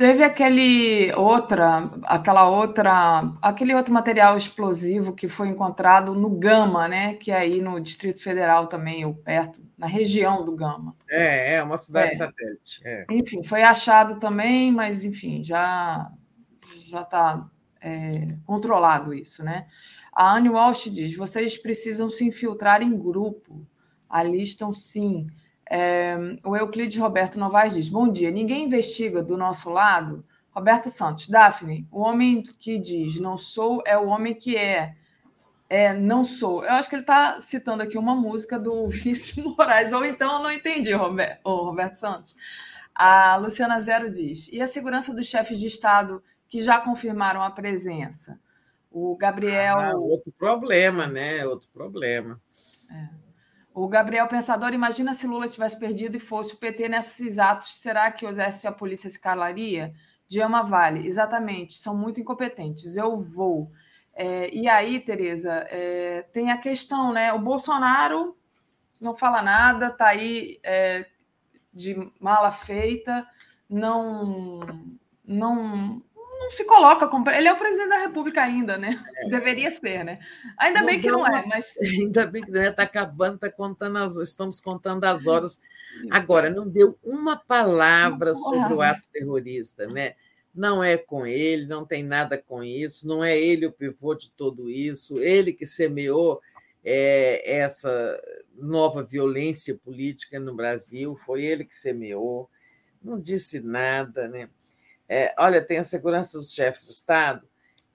Teve aquele outra, aquela outra, aquele outro material explosivo que foi encontrado no Gama, né? Que é aí no Distrito Federal também, ou perto, na região do Gama. É, é uma cidade é. satélite. É. Enfim, foi achado também, mas enfim, já já está é, controlado isso, né? A Anne Walsh diz: vocês precisam se infiltrar em grupo. Ali estão sim. É, o Euclides Roberto Novaes diz: Bom dia. Ninguém investiga do nosso lado? Roberto Santos, Daphne, o homem que diz não sou é o homem que é. É, não sou. Eu acho que ele está citando aqui uma música do [laughs] Vinícius Moraes, ou então eu não entendi, Roberto, oh, Roberto Santos. A Luciana Zero diz: e a segurança dos chefes de Estado que já confirmaram a presença? O Gabriel. Ah, outro problema, né? Outro problema. É. O Gabriel Pensador, imagina se Lula tivesse perdido e fosse o PT nesses atos, será que o Exército e a polícia se calaria? Diama Vale, exatamente, são muito incompetentes. Eu vou. É, e aí, Tereza, é, tem a questão, né? O Bolsonaro não fala nada, está aí é, de mala feita, não, não não se coloca como. Ele é o presidente da República ainda, né? É. Deveria ser, né? Ainda não bem que não é, mas. [laughs] Ainda bem que não é, está acabando, está contando as. Estamos contando as horas. Agora, não deu uma palavra sobre o ato terrorista, né? Não é com ele, não tem nada com isso, não é ele o pivô de tudo isso, ele que semeou é, essa nova violência política no Brasil, foi ele que semeou, não disse nada, né? É, olha, tem a segurança dos chefes de Estado.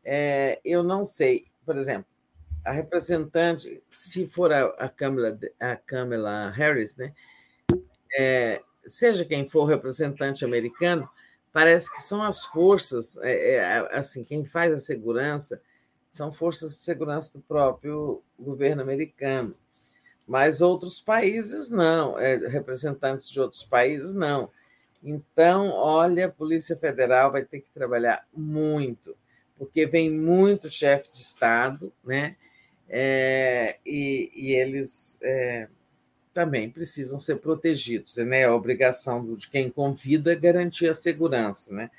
É, eu não sei, por exemplo, a representante, se for a, a, Kamala, a Kamala Harris, né, é, seja quem for o representante americano, parece que são as forças, é, é, assim, quem faz a segurança são forças de segurança do próprio governo americano. Mas outros países não, é, representantes de outros países não. Então, olha, a Polícia Federal vai ter que trabalhar muito, porque vem muito chefe de Estado, né? É, e, e, eles é, também precisam ser protegidos, né? É a obrigação de quem convida garantir a segurança, né?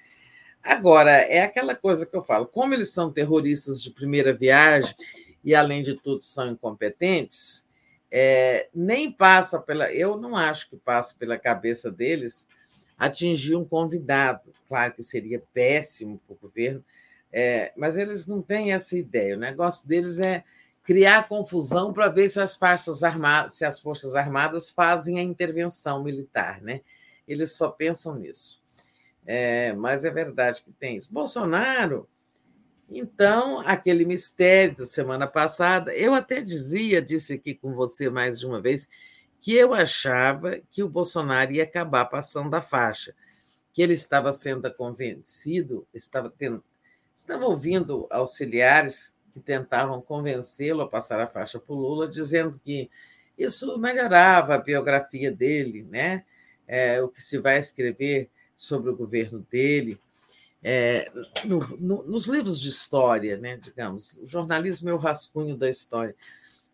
Agora, é aquela coisa que eu falo, como eles são terroristas de primeira viagem e, além de tudo, são incompetentes, é, nem passa pela. Eu não acho que passa pela cabeça deles atingir um convidado. Claro que seria péssimo para o governo, é, mas eles não têm essa ideia. O negócio deles é criar confusão para ver se as, forças armadas, se as Forças Armadas fazem a intervenção militar. Né? Eles só pensam nisso. É, mas é verdade que tem isso. Bolsonaro, então, aquele mistério da semana passada, eu até dizia, disse aqui com você mais de uma vez, que eu achava que o Bolsonaro ia acabar passando a faixa, que ele estava sendo convencido, estava, tendo, estava ouvindo auxiliares que tentavam convencê-lo a passar a faixa para o Lula, dizendo que isso melhorava a biografia dele, né? É, o que se vai escrever sobre o governo dele. É, no, no, nos livros de história, né, digamos, o jornalismo é o rascunho da história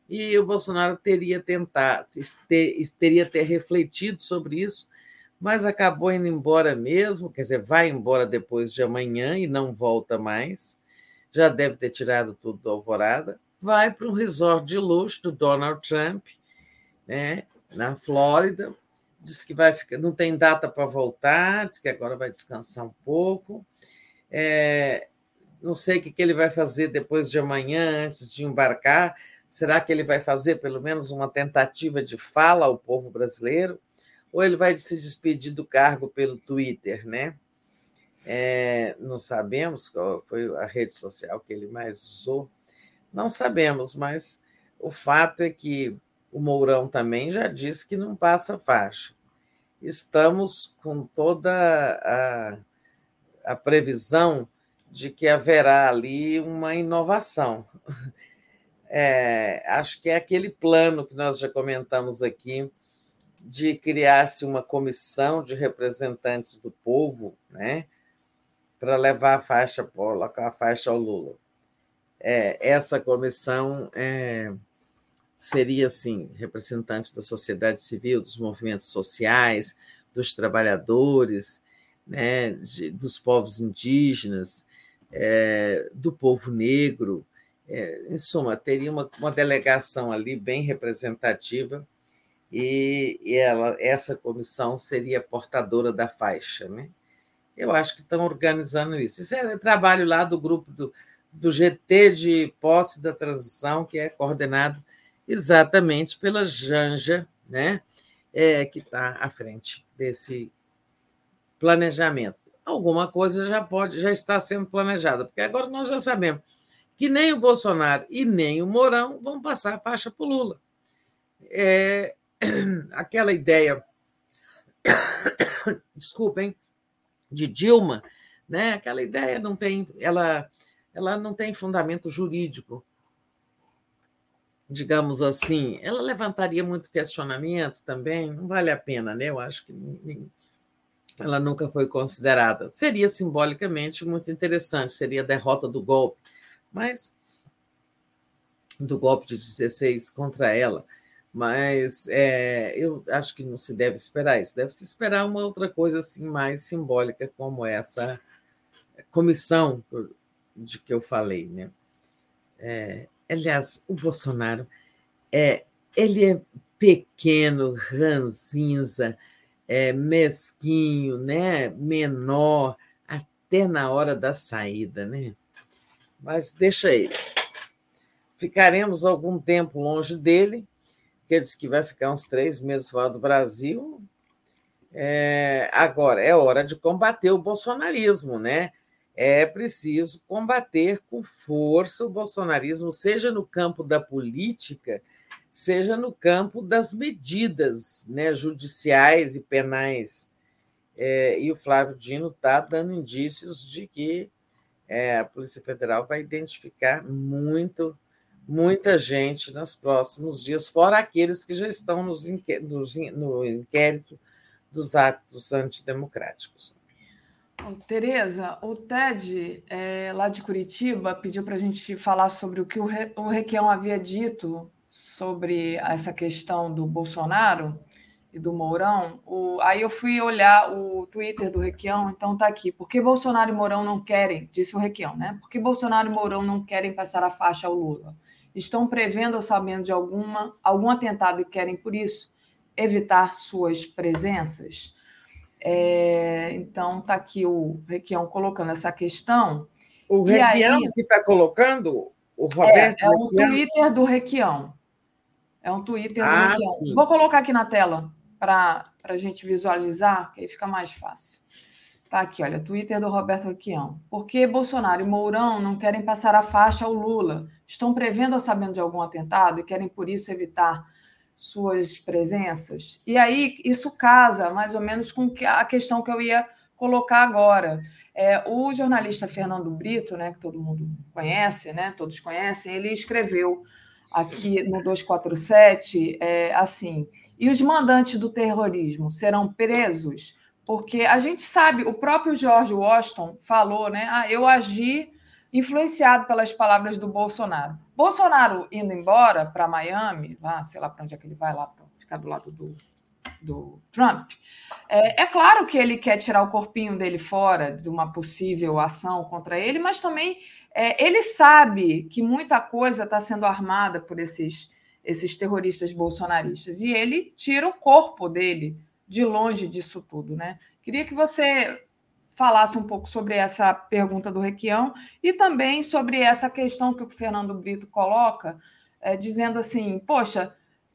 e o Bolsonaro teria tentado, ter, teria ter refletido sobre isso, mas acabou indo embora mesmo, quer dizer, vai embora depois de amanhã e não volta mais. Já deve ter tirado tudo do Alvorada. Vai para um resort de luxo do Donald Trump, né, na Flórida. Diz que vai ficar, não tem data para voltar, diz que agora vai descansar um pouco. É, não sei o que ele vai fazer depois de amanhã, antes de embarcar. Será que ele vai fazer pelo menos uma tentativa de fala ao povo brasileiro? Ou ele vai se despedir do cargo pelo Twitter, né? É, não sabemos qual foi a rede social que ele mais usou. Não sabemos, mas o fato é que o Mourão também já disse que não passa faixa. Estamos com toda a, a previsão de que haverá ali uma inovação é, acho que é aquele plano que nós já comentamos aqui de criar-se uma comissão de representantes do povo, né, para levar a faixa, colocar a faixa ao Lula. É, essa comissão é, seria, assim, representante da sociedade civil, dos movimentos sociais, dos trabalhadores, né, de, dos povos indígenas, é, do povo negro. É, em suma, teria uma, uma delegação ali bem representativa e, e ela, essa comissão seria portadora da faixa. Né? Eu acho que estão organizando isso. Isso é trabalho lá do grupo do, do GT de posse da transição, que é coordenado exatamente pela Janja, né? É, que está à frente desse planejamento. Alguma coisa já pode, já está sendo planejada, porque agora nós já sabemos que nem o Bolsonaro e nem o Mourão vão passar a faixa para o Lula. É, [clears throat] aquela ideia, [coughs] desculpem, de Dilma, né? Aquela ideia não tem, ela, ela não tem fundamento jurídico, digamos assim. Ela levantaria muito questionamento também. Não vale a pena, né? Eu acho que ela nunca foi considerada. Seria simbolicamente muito interessante, seria a derrota do golpe, mas do golpe de 16 contra ela mas é, eu acho que não se deve esperar isso, deve se esperar uma outra coisa assim mais simbólica, como essa comissão de que eu falei. Né? É, aliás, o Bolsonaro é, ele é pequeno, ranzinza, é, mesquinho, né? menor, até na hora da saída. Né? Mas deixa ele. Ficaremos algum tempo longe dele, que disse que vai ficar uns três meses fora do Brasil. É, agora, é hora de combater o bolsonarismo, né? É preciso combater com força o bolsonarismo, seja no campo da política, seja no campo das medidas né, judiciais e penais. É, e o Flávio Dino está dando indícios de que é, a Polícia Federal vai identificar muito muita gente nos próximos dias, fora aqueles que já estão nos nos, no inquérito dos atos antidemocráticos. Tereza, o TED, é, lá de Curitiba, pediu para a gente falar sobre o que o, Re, o Requião havia dito sobre essa questão do Bolsonaro e do Mourão. O, aí eu fui olhar o Twitter do Requião, então está aqui. Por que Bolsonaro e Mourão não querem, disse o Requião, né? Por que Bolsonaro e Mourão não querem passar a faixa ao Lula? estão prevendo ou sabendo de alguma, algum atentado e querem, por isso, evitar suas presenças? É, então, está aqui o Requião colocando essa questão. O Requião aí, que está colocando? O Roberto é, é um Twitter do Requião. É um Twitter do ah, Requião. Vou colocar aqui na tela para a gente visualizar, que aí fica mais fácil. Tá aqui, olha, Twitter do Roberto Requião. Por que Bolsonaro e Mourão não querem passar a faixa ao Lula? Estão prevendo ou sabendo de algum atentado e querem, por isso, evitar suas presenças? E aí, isso casa mais ou menos com a questão que eu ia colocar agora. É, o jornalista Fernando Brito, né, que todo mundo conhece, né, todos conhecem, ele escreveu aqui no 247 é, assim: e os mandantes do terrorismo serão presos? Porque a gente sabe, o próprio George Washington falou, né? Ah, eu agi influenciado pelas palavras do Bolsonaro. Bolsonaro indo embora para Miami, lá, sei lá para onde é que ele vai lá, para ficar do lado do, do Trump, é, é, claro que ele quer tirar o corpinho dele fora de uma possível ação contra ele, mas também é, ele sabe que muita coisa está sendo armada por esses, esses terroristas bolsonaristas e ele tira o corpo dele de longe disso tudo, né? Queria que você falasse um pouco sobre essa pergunta do Requião e também sobre essa questão que o Fernando Brito coloca, é, dizendo assim: poxa,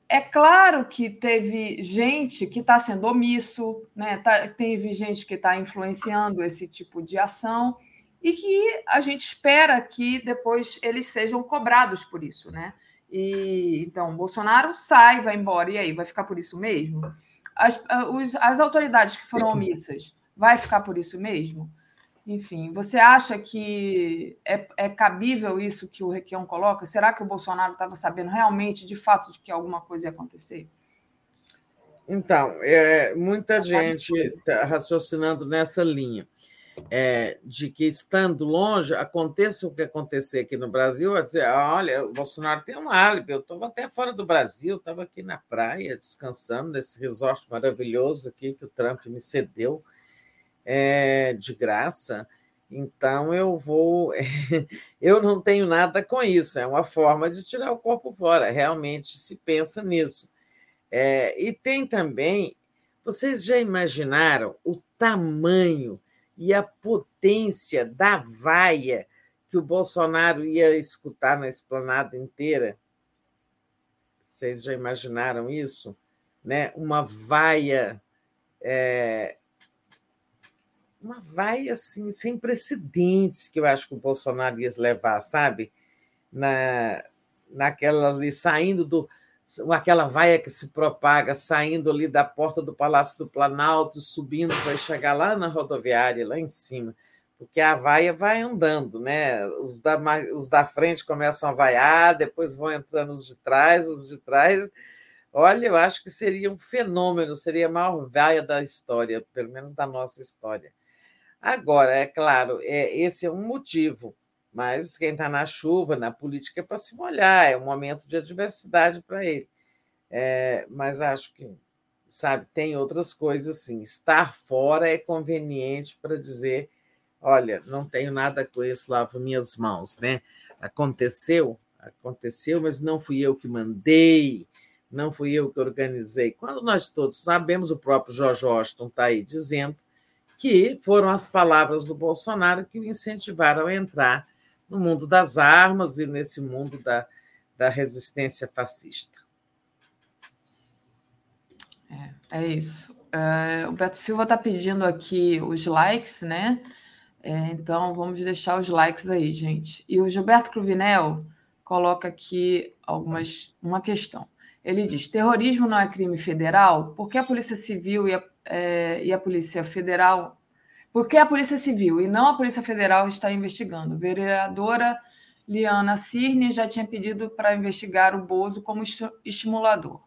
é claro que teve gente que está sendo omisso, né? Tá, teve gente que está influenciando esse tipo de ação e que a gente espera que depois eles sejam cobrados por isso, né? E então Bolsonaro sai, vai embora e aí vai ficar por isso mesmo? as, os, as autoridades que foram omissas, vai ficar por isso mesmo? Enfim, você acha que é, é cabível isso que o Requião coloca? Será que o Bolsonaro estava sabendo realmente, de fato, de que alguma coisa ia acontecer? Então, é, muita gente está raciocinando nessa linha é, de que, estando longe, aconteça o que acontecer aqui no Brasil, vai dizer, olha, o Bolsonaro tem um álibi, eu estava até fora do Brasil, estava aqui na praia, descansando nesse resort maravilhoso aqui que o Trump me cedeu. é, de graça. Então eu vou. [laughs] Eu não tenho nada com isso, é uma forma de tirar o corpo fora, realmente se pensa nisso. É, e tem também, vocês já imaginaram o tamanho e a potência da vaia que o Bolsonaro ia escutar na esplanada inteira? Vocês já imaginaram isso? Né? Uma vaia é, uma vai assim sem precedentes que eu acho que o Bolsonaro ia levar, sabe? Na, naquela ali saindo do aquela vaia que se propaga, saindo ali da porta do Palácio do Planalto, subindo para chegar lá na rodoviária, lá em cima, porque a vaia vai andando, né? Os da, os da frente começam a vaiar, depois vão entrando os de trás, os de trás. Olha, eu acho que seria um fenômeno, seria a maior vaia da história, pelo menos da nossa história. Agora, é claro, é, esse é um motivo, mas quem está na chuva, na política, é para se molhar, é um momento de adversidade para ele. É, mas acho que, sabe, tem outras coisas assim. Estar fora é conveniente para dizer: olha, não tenho nada com isso, lavo minhas mãos, né? Aconteceu, aconteceu, mas não fui eu que mandei, não fui eu que organizei. Quando nós todos sabemos, o próprio George Washington está aí dizendo que foram as palavras do Bolsonaro que o incentivaram a entrar no mundo das armas e nesse mundo da, da resistência fascista. É, é isso. É, o Beto Silva está pedindo aqui os likes, né? É, então vamos deixar os likes aí, gente. E o Gilberto Cruvinel coloca aqui algumas uma questão. Ele diz: terrorismo não é crime federal? Por que a Polícia Civil e a é, e a Polícia Federal, porque a Polícia Civil e não a Polícia Federal está investigando. Vereadora Liana Cirne já tinha pedido para investigar o Bozo como estimulador.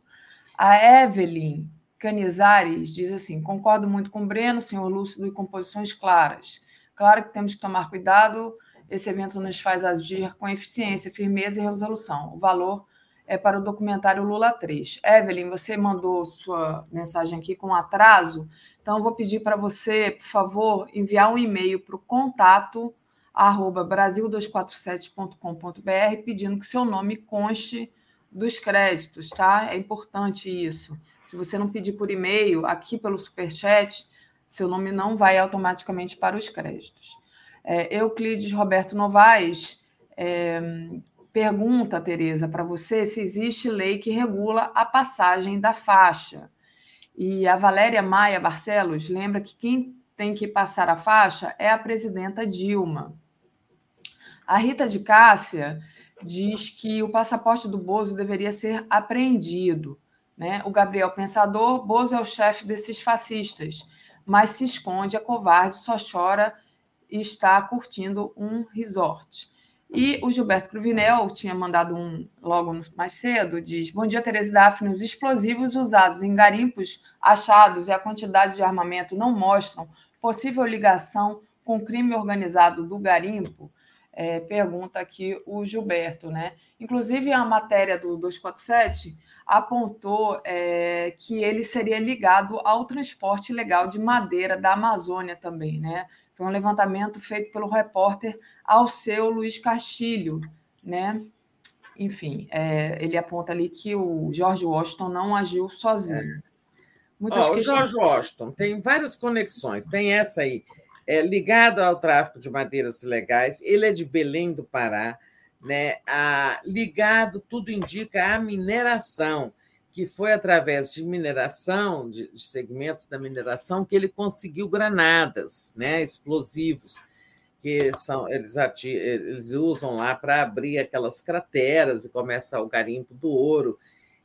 A Evelyn Canizares diz assim: concordo muito com o Breno, senhor Lúcido e composições claras. Claro que temos que tomar cuidado, esse evento nos faz agir com eficiência, firmeza e resolução. O valor é para o documentário Lula 3. Evelyn, você mandou sua mensagem aqui com atraso, então vou pedir para você, por favor, enviar um e-mail para o contato arroba brasil247.com.br pedindo que seu nome conste dos créditos, tá? É importante isso. Se você não pedir por e-mail, aqui pelo Superchat, seu nome não vai automaticamente para os créditos. É, Euclides Roberto Novaes é, pergunta, Tereza, para você se existe lei que regula a passagem da faixa. E a Valéria Maia Barcelos lembra que quem tem que passar a faixa é a presidenta Dilma. A Rita de Cássia diz que o passaporte do Bozo deveria ser apreendido. Né? O Gabriel Pensador, Bozo é o chefe desses fascistas, mas se esconde, é covarde, só chora e está curtindo um resort. E o Gilberto Cruvinel tinha mandado um logo mais cedo, diz: Bom dia, Tereza Daphne. Os explosivos usados em garimpos achados e a quantidade de armamento não mostram possível ligação com crime organizado do garimpo? É, pergunta aqui o Gilberto, né? Inclusive, a matéria do 247 apontou é, que ele seria ligado ao transporte ilegal de madeira da Amazônia também, né? Foi um levantamento feito pelo repórter Alceu Luiz Castilho, né? Enfim, é, ele aponta ali que o George Washington não agiu sozinho. É. Oh, o George Washington tem várias conexões. Tem essa aí, é, ligado ao tráfico de madeiras ilegais. Ele é de Belém do Pará, né? A, ligado, tudo indica, à mineração que foi através de mineração, de, de, segmentos da mineração, que ele conseguiu granadas, né, explosivos, que são eles, eles usam lá para abrir aquelas crateras e começa o garimpo do ouro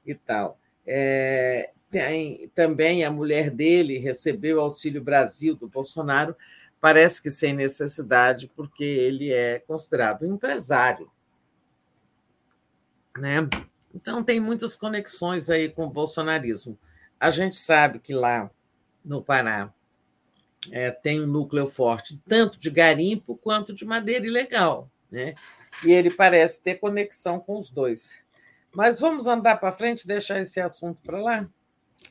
e tal. É, tem, também a mulher dele recebeu Auxílio Brasil do Bolsonaro, parece que sem necessidade, porque ele é considerado um empresário. Né? Então, tem muitas conexões aí com o bolsonarismo. A gente sabe que lá no Pará é, tem um núcleo forte, tanto de garimpo quanto de madeira ilegal. Né? E ele parece ter conexão com os dois. Mas vamos andar para frente, deixar esse assunto para lá?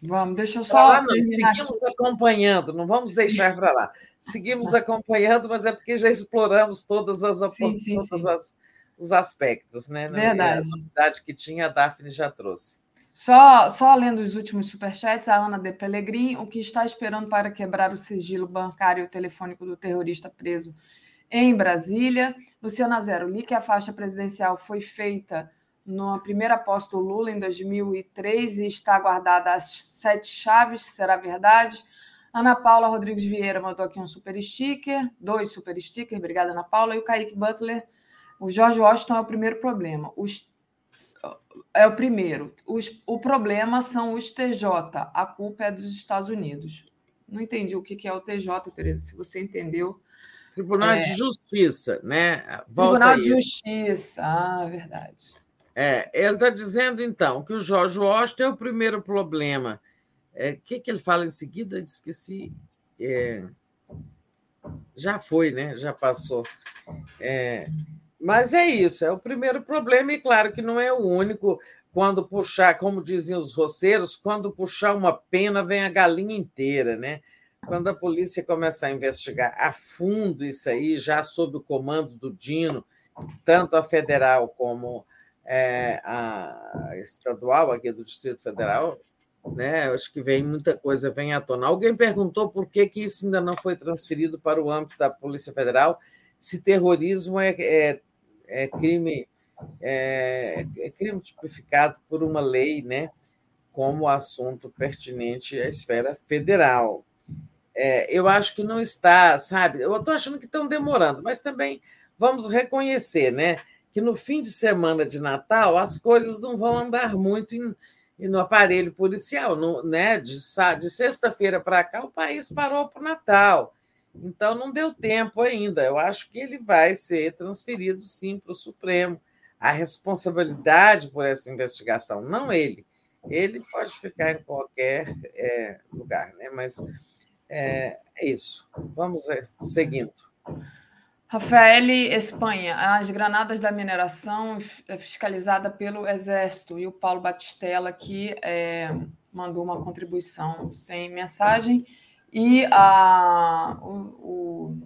Vamos, deixa eu só. Lá, não, seguimos acompanhando, não vamos deixar para lá. Seguimos acompanhando, mas é porque já exploramos todas as sim, sim, todos sim. As, os aspectos, né? Verdade. A novidade que tinha, a Daphne já trouxe. Só, só lendo os últimos superchats, a Ana de Pellegrin, o que está esperando para quebrar o sigilo bancário e telefônico do terrorista preso em Brasília. Luciana Zero, li que a faixa presidencial foi feita na primeira posse do Lula em 2003 e está guardada as sete chaves, será verdade? Ana Paula Rodrigues Vieira mandou aqui um super sticker, dois super stickers, obrigada Ana Paula, e o Kaique Butler, o George Washington é o primeiro problema. Os, é o primeiro. Os, o problema são os TJ, a culpa é dos Estados Unidos. Não entendi o que é o TJ, Tereza, se você entendeu. Tribunal é... de Justiça, né? Volta Tribunal de Justiça, ah, verdade. É, ele está dizendo, então, que o Jorge Washington é o primeiro problema. O é, que, que ele fala em seguida? Esqueci. É, já foi, né? Já passou. É, mas é isso, é o primeiro problema, e claro que não é o único. Quando puxar, como diziam os roceiros, quando puxar uma pena, vem a galinha inteira, né? Quando a polícia começar a investigar a fundo isso aí, já sob o comando do Dino, tanto a federal como é, a estadual aqui do Distrito Federal, né? Acho que vem muita coisa vem à tona. Alguém perguntou por que, que isso ainda não foi transferido para o âmbito da Polícia Federal, se terrorismo é, é, é crime é, é, crime tipificado por uma lei, né? Como assunto pertinente à esfera federal. É, eu acho que não está, sabe? Eu estou achando que estão demorando, mas também vamos reconhecer, né? que no fim de semana de Natal as coisas não vão andar muito em, no aparelho policial. No, né? De, de sexta-feira para cá, o país parou para o Natal. Então, não deu tempo ainda. Eu acho que ele vai ser transferido, sim, para o Supremo. A responsabilidade por essa investigação, não ele. Ele pode ficar em qualquer é, lugar, né? mas é, é isso. Vamos é, seguindo. Rafael Espanha, as granadas da mineração é fiscalizada pelo Exército e o Paulo Batistella aqui é, mandou uma contribuição sem mensagem e a, o, o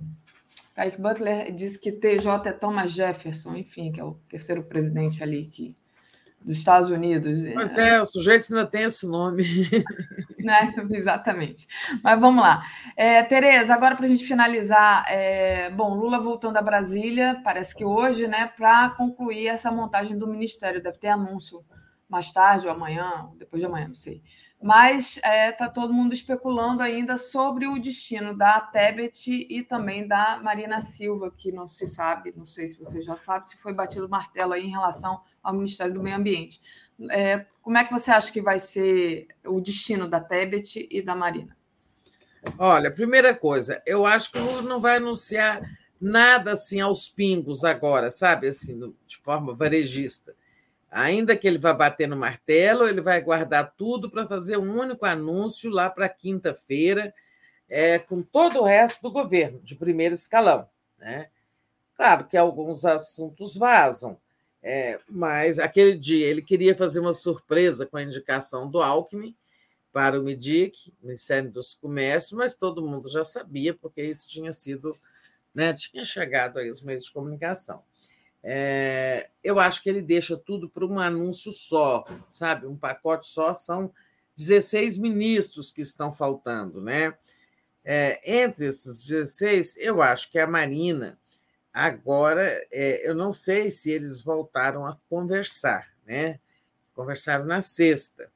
Kaique Butler disse que TJ é Thomas Jefferson, enfim, que é o terceiro presidente ali que dos Estados Unidos. Mas é, o sujeito ainda tem esse nome. [laughs] Né? Exatamente. Mas vamos lá. É, Tereza, agora para a gente finalizar, é, bom, Lula voltando a Brasília, parece que hoje, né, para concluir essa montagem do Ministério, deve ter anúncio mais tarde ou amanhã, depois de amanhã, não sei. Mas está é, tá todo mundo especulando ainda sobre o destino da Tebet e também da Marina Silva, que não se sabe, não sei se você já sabe, se foi batido o martelo aí em relação ao Ministério do Meio Ambiente. É, como é que você acha que vai ser o destino da Tebet e da Marina? Olha, primeira coisa, eu acho que o Lula não vai anunciar nada assim aos pingos agora, sabe, assim, de forma varejista. Ainda que ele vá bater no martelo, ele vai guardar tudo para fazer um único anúncio lá para quinta-feira, é, com todo o resto do governo, de primeiro escalão. Né? Claro que alguns assuntos vazam, é, mas aquele dia ele queria fazer uma surpresa com a indicação do Alckmin para o MIDIC, Ministério dos Comércios, mas todo mundo já sabia, porque isso tinha sido, né, tinha chegado aí os meios de comunicação. É, eu acho que ele deixa tudo para um anúncio só, sabe? Um pacote só, são 16 ministros que estão faltando, né? É, entre esses 16, eu acho que a Marina, agora, é, eu não sei se eles voltaram a conversar, né? Conversaram na sexta.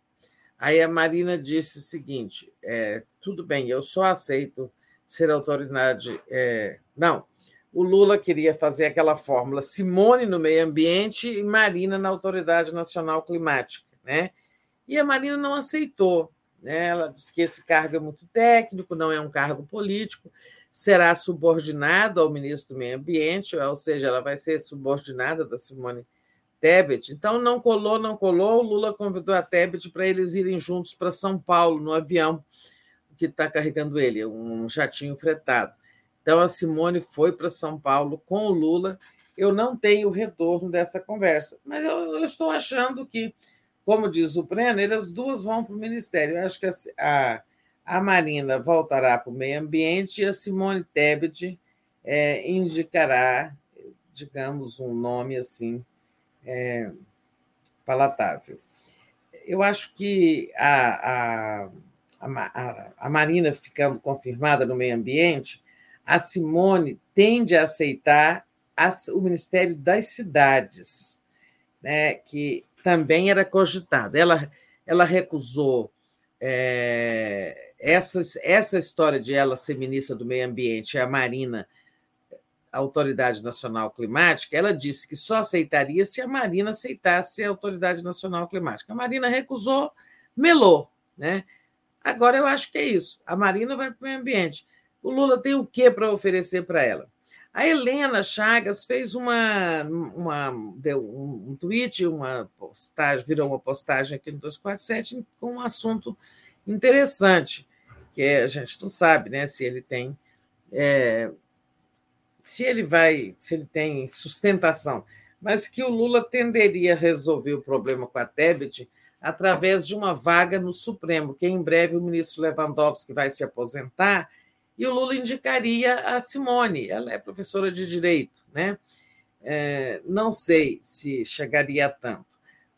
Aí a Marina disse o seguinte: é, tudo bem, eu só aceito ser autoridade. É, não, o Lula queria fazer aquela fórmula Simone no meio ambiente e Marina na Autoridade Nacional Climática, né? E a Marina não aceitou, né? Ela disse que esse cargo é muito técnico, não é um cargo político, será subordinado ao ministro do Meio Ambiente, ou seja, ela vai ser subordinada da Simone Tebet. Então não colou, não colou. O Lula convidou a Tebet para eles irem juntos para São Paulo no avião que está carregando ele, um jatinho fretado. Então, a Simone foi para São Paulo com o Lula. Eu não tenho retorno dessa conversa, mas eu, eu estou achando que como diz o Brenner, as duas vão para o Ministério. Eu acho que a, a Marina voltará para o meio ambiente e a Simone Tebet é, indicará, digamos, um nome assim é, palatável. Eu acho que a, a, a, a Marina ficando confirmada no meio ambiente, a Simone tende a aceitar as, o Ministério das Cidades, né, que também era cogitado. Ela, ela recusou é, essa, essa história de ela ser ministra do Meio Ambiente a Marina, a Autoridade Nacional Climática, ela disse que só aceitaria se a Marina aceitasse a Autoridade Nacional Climática. A Marina recusou, melou. Né? Agora eu acho que é isso. A Marina vai para o meio ambiente. O Lula tem o que para oferecer para ela? A Helena Chagas fez uma, uma deu um, tweet, uma postagem, virou uma postagem aqui no 247 com um assunto interessante, que é, a gente não sabe né, se ele tem é, se ele vai, se ele tem sustentação, mas que o Lula tenderia a resolver o problema com a Tebet através de uma vaga no Supremo, que em breve o ministro Lewandowski vai se aposentar e o Lula indicaria a Simone, ela é professora de direito, né? É, não sei se chegaria a tanto,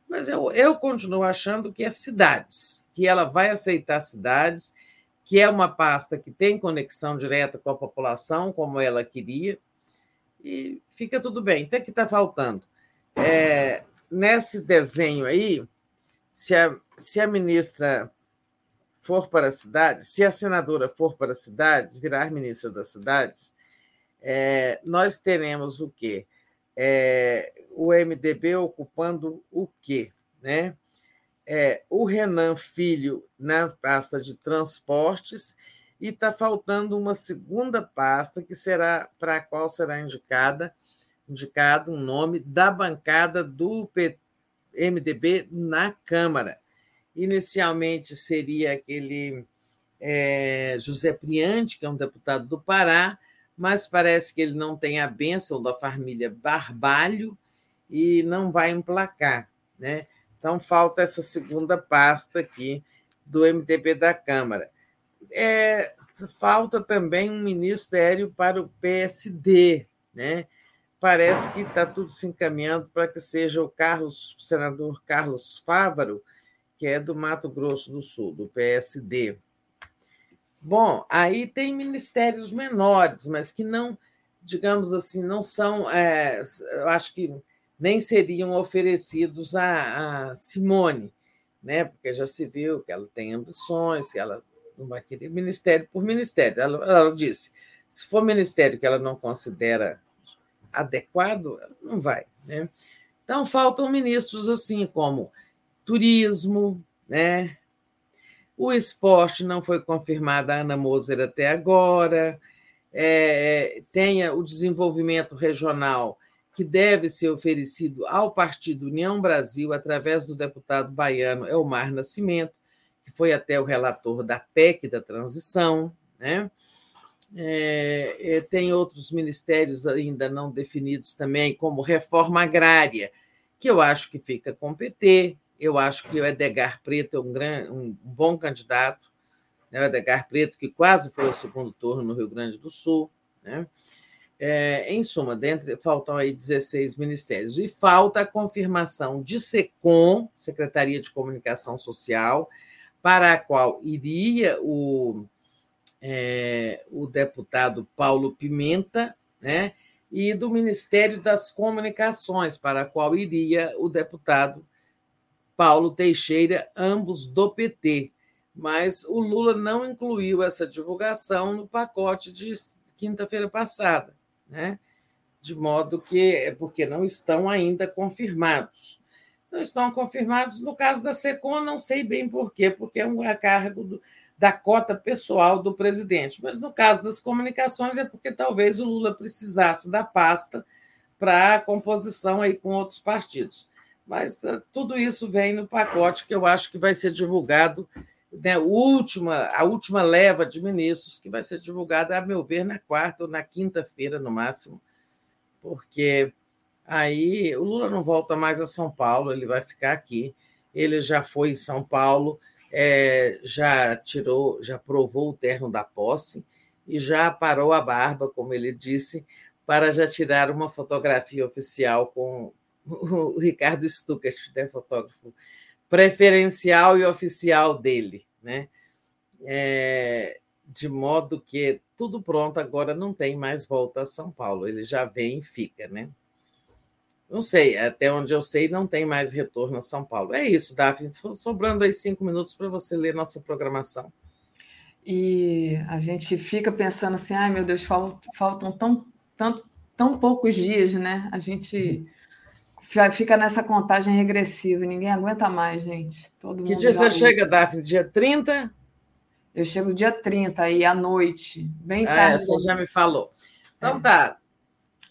mas eu, eu continuo achando que é cidades, que ela vai aceitar cidades, que é uma pasta que tem conexão direta com a população, como ela queria, e fica tudo bem. Até que está faltando. É, nesse desenho aí, se a, se a ministra for para as cidades, se a senadora for para as cidades, virar ministra das cidades, é, nós teremos o quê? É, o MDB ocupando o quê? Né? É, o Renan Filho na pasta de transportes e está faltando uma segunda pasta que será para a qual será indicada indicado um nome da bancada do MDB na Câmara. Inicialmente seria aquele é, José Priante, que é um deputado do Pará, mas parece que ele não tem a bênção da família Barbalho e não vai emplacar. Né? Então, falta essa segunda pasta aqui do MDB da Câmara. É, falta também um ministério para o PSD. Né? Parece que está tudo se encaminhando para que seja o Carlos, o senador Carlos Fávaro, que é do Mato Grosso do Sul, do PSD. Bom, aí tem ministérios menores, mas que não, digamos assim, não são, é, eu acho que nem seriam oferecidos a, a, Simone, né? porque já se viu que ela tem ambições, que ela não vai querer ministério por ministério. Ela, ela disse: se for ministério que ela não considera adequado, ela não vai. Né? Então, faltam ministros assim como turismo, né? O esporte não foi confirmada a Ana Moser até agora. É, tenha o desenvolvimento regional que deve ser oferecido ao Partido União Brasil através do deputado baiano Elmar Nascimento, que foi até o relator da PEC da transição, né? É, é, tem outros ministérios ainda não definidos também, como reforma agrária, que eu acho que fica com o PT, eu acho que o Edgar Preto é um, grande, um bom candidato. Né? O Edgar Preto, que quase foi ao segundo turno no Rio Grande do Sul. Né? É, em suma, dentro, faltam aí 16 ministérios. E falta a confirmação de SECOM, Secretaria de Comunicação Social, para a qual iria o, é, o deputado Paulo Pimenta, né? e do Ministério das Comunicações, para a qual iria o deputado Paulo Teixeira, ambos do PT. Mas o Lula não incluiu essa divulgação no pacote de quinta-feira passada, né? de modo que é porque não estão ainda confirmados. Não estão confirmados. No caso da SECOM, não sei bem por quê, porque é um cargo do, da cota pessoal do presidente. Mas no caso das comunicações, é porque talvez o Lula precisasse da pasta para a composição aí com outros partidos. Mas uh, tudo isso vem no pacote que eu acho que vai ser divulgado, né, última, a última leva de ministros, que vai ser divulgada, a meu ver, na quarta ou na quinta-feira, no máximo, porque aí o Lula não volta mais a São Paulo, ele vai ficar aqui. ele já foi em São Paulo, é, já tirou, já provou o terno da posse e já parou a barba, como ele disse, para já tirar uma fotografia oficial com o Ricardo Stuckert, né, fotógrafo preferencial e oficial dele, né? É, de modo que tudo pronto agora não tem mais volta a São Paulo, ele já vem e fica, né? Não sei, até onde eu sei, não tem mais retorno a São Paulo. É isso, Daphne. Sobrando aí cinco minutos para você ler nossa programação. E a gente fica pensando assim, ai meu Deus, faltam tão, tão, tão poucos dias, né? A gente fica nessa contagem regressiva, ninguém aguenta mais, gente. Todo que dia você chega, Daphne? Dia 30? Eu chego dia 30 aí à noite, bem ah, tarde. você já me falou. Então é. tá.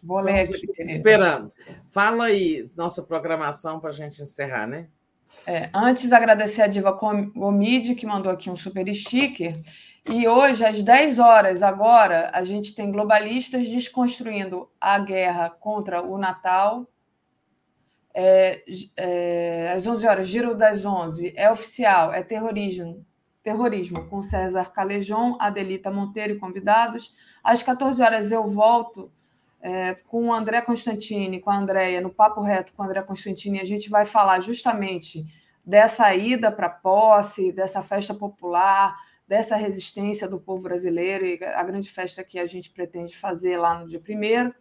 Vou ler aqui. Esperando. Fala aí nossa programação para a gente encerrar, né? É, antes, agradecer a Diva Gomide, que mandou aqui um super sticker. E hoje, às 10 horas, agora, a gente tem globalistas desconstruindo a guerra contra o Natal. É, é, às 11 horas, Giro das 11, é oficial, é terrorismo, terrorismo com César Calejon, Adelita Monteiro e convidados. Às 14 horas, eu volto é, com o André Constantini, com a Andréia, no Papo Reto com o André Constantini, a gente vai falar justamente dessa ida para posse, dessa festa popular, dessa resistência do povo brasileiro e a grande festa que a gente pretende fazer lá no dia primeiro.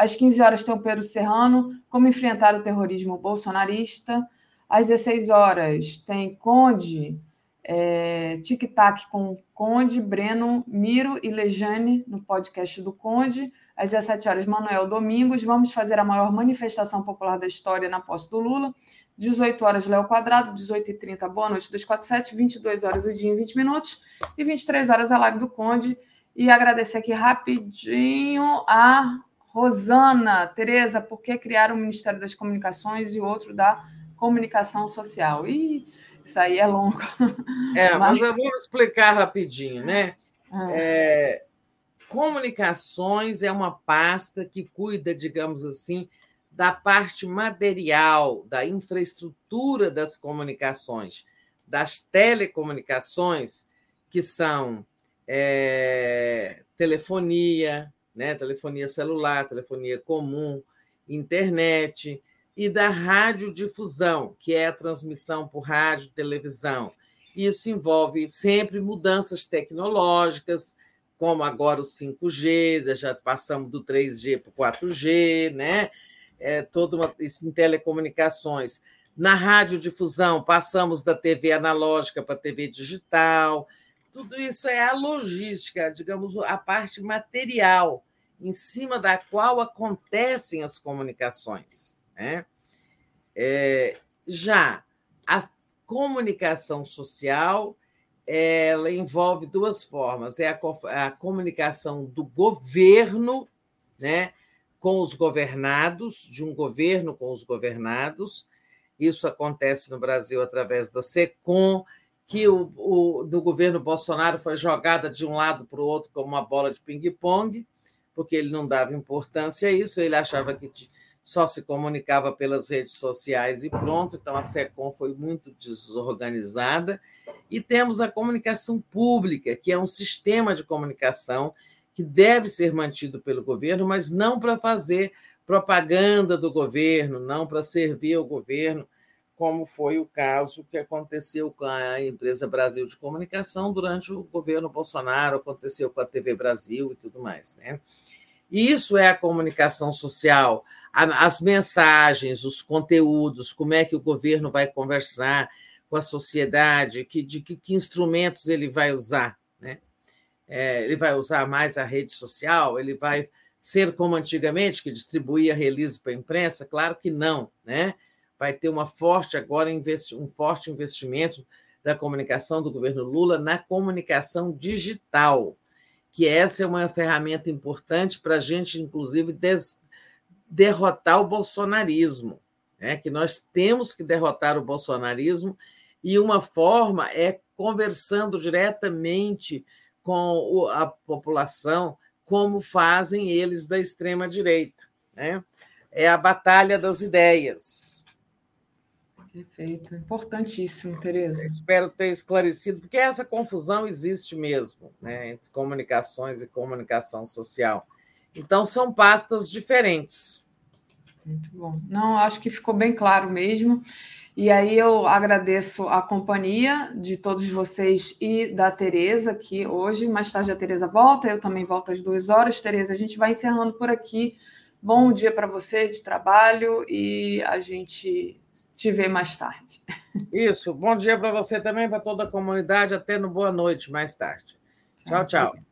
Às 15 horas tem o Pedro Serrano, como enfrentar o terrorismo bolsonarista. Às 16 horas tem Conde, é, Tic Tac com Conde, Breno, Miro e Lejane no podcast do Conde. Às 17 horas, Manuel Domingos. Vamos fazer a maior manifestação popular da história na posse do Lula. 18 horas, Léo Quadrado. 18h30, Boa Noite 247. 22 horas, o dia em 20 minutos. E 23 horas, a live do Conde. E agradecer aqui rapidinho a Rosana. Tereza, por que criar o Ministério das Comunicações e outro da Comunicação Social? E isso aí é longo. É, [laughs] mas, mas eu vou explicar rapidinho, né? Ah. É, Comunicações é uma pasta que cuida, digamos assim, da parte material, da infraestrutura das comunicações, das telecomunicações, que são é, telefonia, né, telefonia celular, telefonia comum, internet, e da radiodifusão, que é a transmissão por rádio e televisão. Isso envolve sempre mudanças tecnológicas, como agora o 5G, já passamos do 3G para o 4G, né? É, todo uma, isso em telecomunicações. Na radiodifusão, passamos da TV analógica para a TV digital. Tudo isso é a logística, digamos, a parte material, em cima da qual acontecem as comunicações. Né? É, já a comunicação social ela envolve duas formas: é a, a comunicação do governo, né, com os governados, de um governo com os governados. Isso acontece no Brasil através da SECOM, que o, o do governo Bolsonaro foi jogada de um lado para o outro como uma bola de ping-pong, porque ele não dava importância a isso, ele achava que só se comunicava pelas redes sociais e pronto. Então, a SECOM foi muito desorganizada. E temos a comunicação pública, que é um sistema de comunicação que deve ser mantido pelo governo, mas não para fazer propaganda do governo, não para servir ao governo, como foi o caso que aconteceu com a empresa Brasil de Comunicação durante o governo Bolsonaro, aconteceu com a TV Brasil e tudo mais. Né? Isso é a comunicação social, as mensagens, os conteúdos, como é que o governo vai conversar com a sociedade, que, de que, que instrumentos ele vai usar. Né? É, ele vai usar mais a rede social? Ele vai ser como antigamente, que distribuía release para a imprensa? Claro que não. Né? Vai ter uma forte agora um forte investimento da comunicação do governo Lula na comunicação digital que essa é uma ferramenta importante para a gente, inclusive, derrotar o bolsonarismo, né? que nós temos que derrotar o bolsonarismo, e uma forma é conversando diretamente com a população, como fazem eles da extrema-direita. Né? É a batalha das ideias. Perfeito. Importantíssimo, Tereza. Espero ter esclarecido, porque essa confusão existe mesmo, né, entre comunicações e comunicação social. Então, são pastas diferentes. Muito bom. Não, acho que ficou bem claro mesmo. E aí eu agradeço a companhia de todos vocês e da Tereza aqui hoje. Mais tarde a Tereza volta, eu também volto às duas horas. Tereza, a gente vai encerrando por aqui. Bom dia para você de trabalho e a gente te vê mais tarde. Isso. Bom dia para você também, para toda a comunidade. Até no boa noite mais tarde. tchau. tchau. tchau.